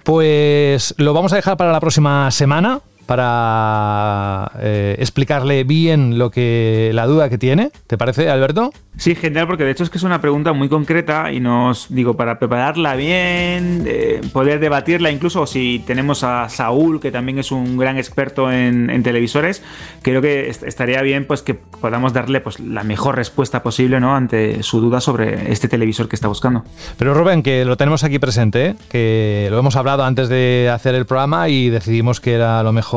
Pues lo vamos a dejar para la próxima semana. Para eh, explicarle bien lo que la duda que tiene. ¿Te parece, Alberto? Sí, genial, porque de hecho es que es una pregunta muy concreta y nos digo, para prepararla bien, eh, poder debatirla, incluso si tenemos a Saúl, que también es un gran experto en, en televisores, creo que est- estaría bien pues que podamos darle pues la mejor respuesta posible ¿no? ante su duda sobre este televisor que está buscando. Pero Rubén, que lo tenemos aquí presente, ¿eh? que lo hemos hablado antes de hacer el programa y decidimos que era lo mejor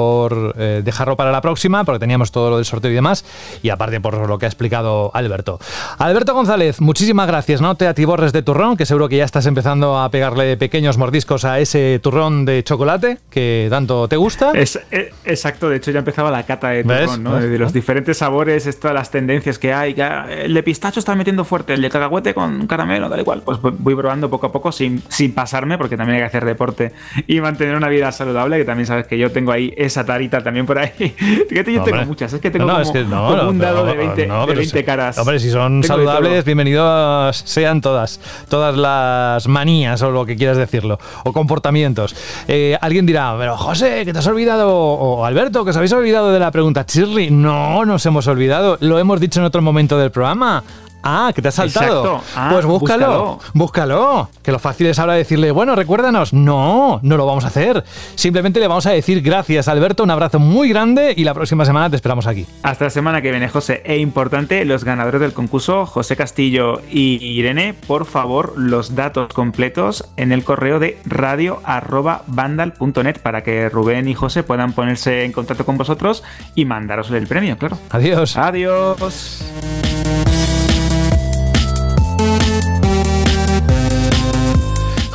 eh, dejarlo para la próxima, porque teníamos todo lo del sorteo y demás, y aparte por lo que ha explicado Alberto. Alberto González, muchísimas gracias, no te atiborres de turrón, que seguro que ya estás empezando a pegarle pequeños mordiscos a ese turrón de chocolate que tanto te gusta. Es, eh, exacto, de hecho ya empezaba la cata de ¿Ves? turrón, ¿no? ¿Ves? De los diferentes sabores, estas las tendencias que hay. ah, el de pistacho está metiendo fuerte, el de cacahuete con caramelo, tal y cual. Pues voy probando poco a poco sin, sin pasarme, porque también hay que hacer deporte y mantener una vida saludable, que también sabes que yo tengo ahí esa tarita también por ahí. Fíjate, yo tengo muchas, es que tengo No, como, es que no, como no, un dado de 20, no, de pero 20 si- caras. Hombre, si son Tengo saludables, bienvenidos sean todas, todas las manías o lo que quieras decirlo, o comportamientos. Eh, alguien dirá, pero José, que te has olvidado, o Alberto, que os habéis olvidado de la pregunta Shirley. No, nos hemos olvidado, lo hemos dicho en otro momento del programa. Ah, que te has saltado. Ah, pues búscalo, búscalo. Que lo fácil es ahora decirle, bueno, recuérdanos. No, no lo vamos a hacer. Simplemente le vamos a decir gracias, Alberto, un abrazo muy grande y la próxima semana te esperamos aquí. Hasta la semana que viene, José. E importante, los ganadores del concurso, José Castillo y Irene, por favor, los datos completos en el correo de radio.vandal.net para que Rubén y José puedan ponerse en contacto con vosotros y mandaros el premio, claro. Adiós. Adiós.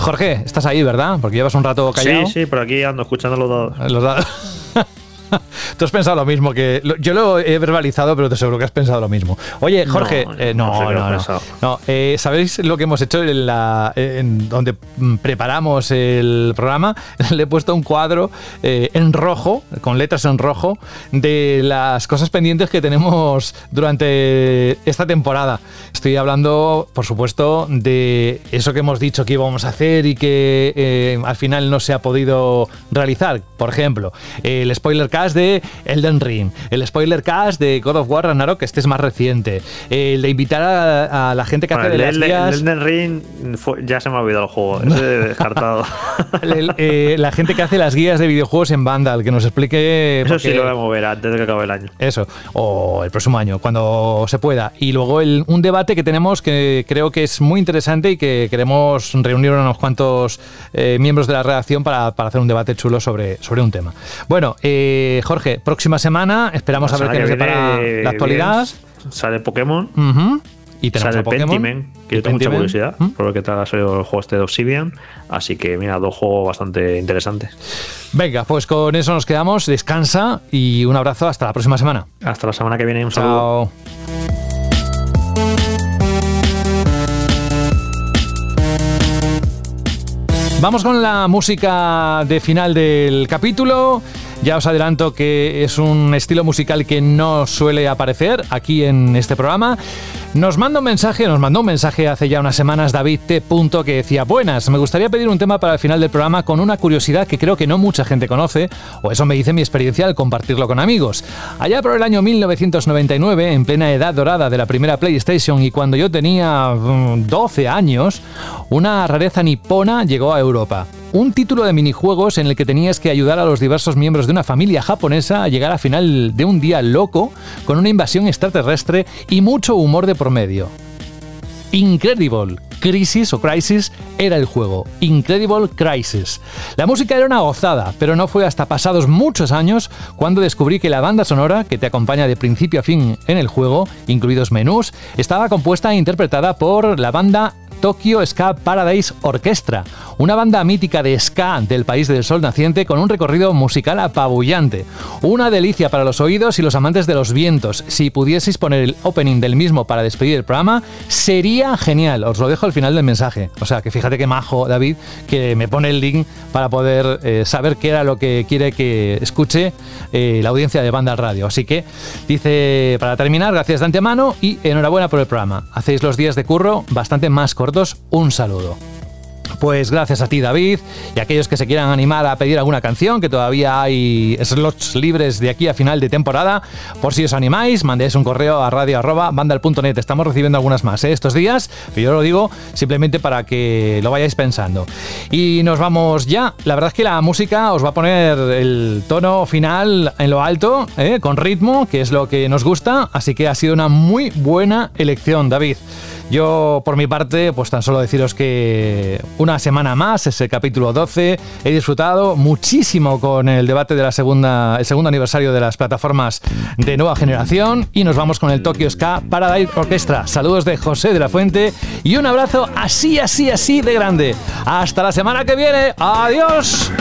Jorge, estás ahí, ¿verdad? Porque llevas un rato callado. Sí, sí, por aquí ando escuchando los dados. Los dados. Tú has pensado lo mismo que. Yo lo he verbalizado, pero te seguro que has pensado lo mismo. Oye, Jorge, No, eh, no no, no, no, no. eh, ¿Sabéis lo que hemos hecho en la. en donde mm, preparamos el programa? Le he puesto un cuadro eh, en rojo, con letras en rojo, de las cosas pendientes que tenemos durante esta temporada. Estoy hablando, por supuesto, de eso que hemos dicho que íbamos a hacer y que eh, al final no se ha podido realizar. Por ejemplo, el spoiler cast de Elden Ring, el spoiler cast de God of War Ragnarok, que este es más reciente, el de invitar a, a la gente que Bueno, hace de el, las guías. el Elden Ring fue- ya se me ha olvidado el juego. Ese he descartado. el- eh, la gente que hace las guías de videojuegos en Vandal, que nos explique. Eso sí lo voy a mover antes de que acabe el año. Eso, o el próximo año, cuando se pueda. Y luego el- un debate que tenemos que creo que es muy interesante y que queremos reunir a unos cuantos eh, miembros de la redacción para, para hacer un debate chulo sobre, sobre un tema. Bueno, eh, Jorge, próxima semana esperamos La a ver qué nos depara la actualidad. bien, sale Pokémon. Y tenemos Sale. Pentiment, que yo tengo mucha curiosidad por ver qué tal ha salido el juego este de Obsidian. Así que, mira, dos juegos bastante interesantes. Venga, pues con eso nos quedamos. Descansa y un abrazo hasta la próxima semana. Hasta la semana que viene. Un saludo. Vamos con la música de final del capítulo. Ya os adelanto que es un estilo musical que no suele aparecer aquí en este programa. Nos manda un mensaje, nos mandó un mensaje hace ya unas semanas David T. Que decía, buenas, me gustaría pedir un tema para el final del programa con una curiosidad que creo que no mucha gente conoce, o eso me dice mi experiencia al compartirlo con amigos. Allá por el año 1999, en plena edad dorada de la primera PlayStation y cuando yo tenía mm, 12 años, una rareza nipona llegó a Europa. Un título de minijuegos en el que tenías que ayudar a los diversos miembros de una familia japonesa a llegar al final de un día loco con una invasión extraterrestre y mucho humor de medio. Incredible Crisis o Crisis era el juego. Incredible Crisis. La música era una gozada, pero no fue hasta pasados muchos años cuando descubrí que la banda sonora que te acompaña de principio a fin en el juego, incluidos menús, estaba compuesta e interpretada por la banda Tokyo Ska Paradise Orchestra, una banda mítica de ska del país del sol naciente con un recorrido musical apabullante. Una delicia para los oídos y los amantes de los vientos. Si pudieseis poner el opening del mismo para despedir el programa, sería genial. Os lo dejo al final del mensaje. O sea, que fíjate que majo, David, que me pone el link para poder eh, saber qué era lo que quiere que escuche eh, la audiencia de Banda Radio. Así que dice, para terminar, gracias de antemano y enhorabuena por el programa. Hacéis los días de curro bastante más cortos. Un saludo. Pues gracias a ti, David, y a aquellos que se quieran animar a pedir alguna canción, que todavía hay slots libres de aquí a final de temporada. Por si os animáis, mandéis un correo a radio.bandal.net. Estamos recibiendo algunas más ¿eh? estos días, pero yo lo digo simplemente para que lo vayáis pensando. Y nos vamos ya. La verdad es que la música os va a poner el tono final en lo alto, ¿eh? con ritmo, que es lo que nos gusta. Así que ha sido una muy buena elección, David. Yo, por mi parte, pues tan solo deciros que una semana más, ese capítulo 12, he disfrutado muchísimo con el debate de la segunda, segundo aniversario de las plataformas de nueva generación y nos vamos con el Tokyo Ska Paradise Orchestra. Saludos de José de la Fuente y un abrazo así, así, así de grande. Hasta la semana que viene. Adiós.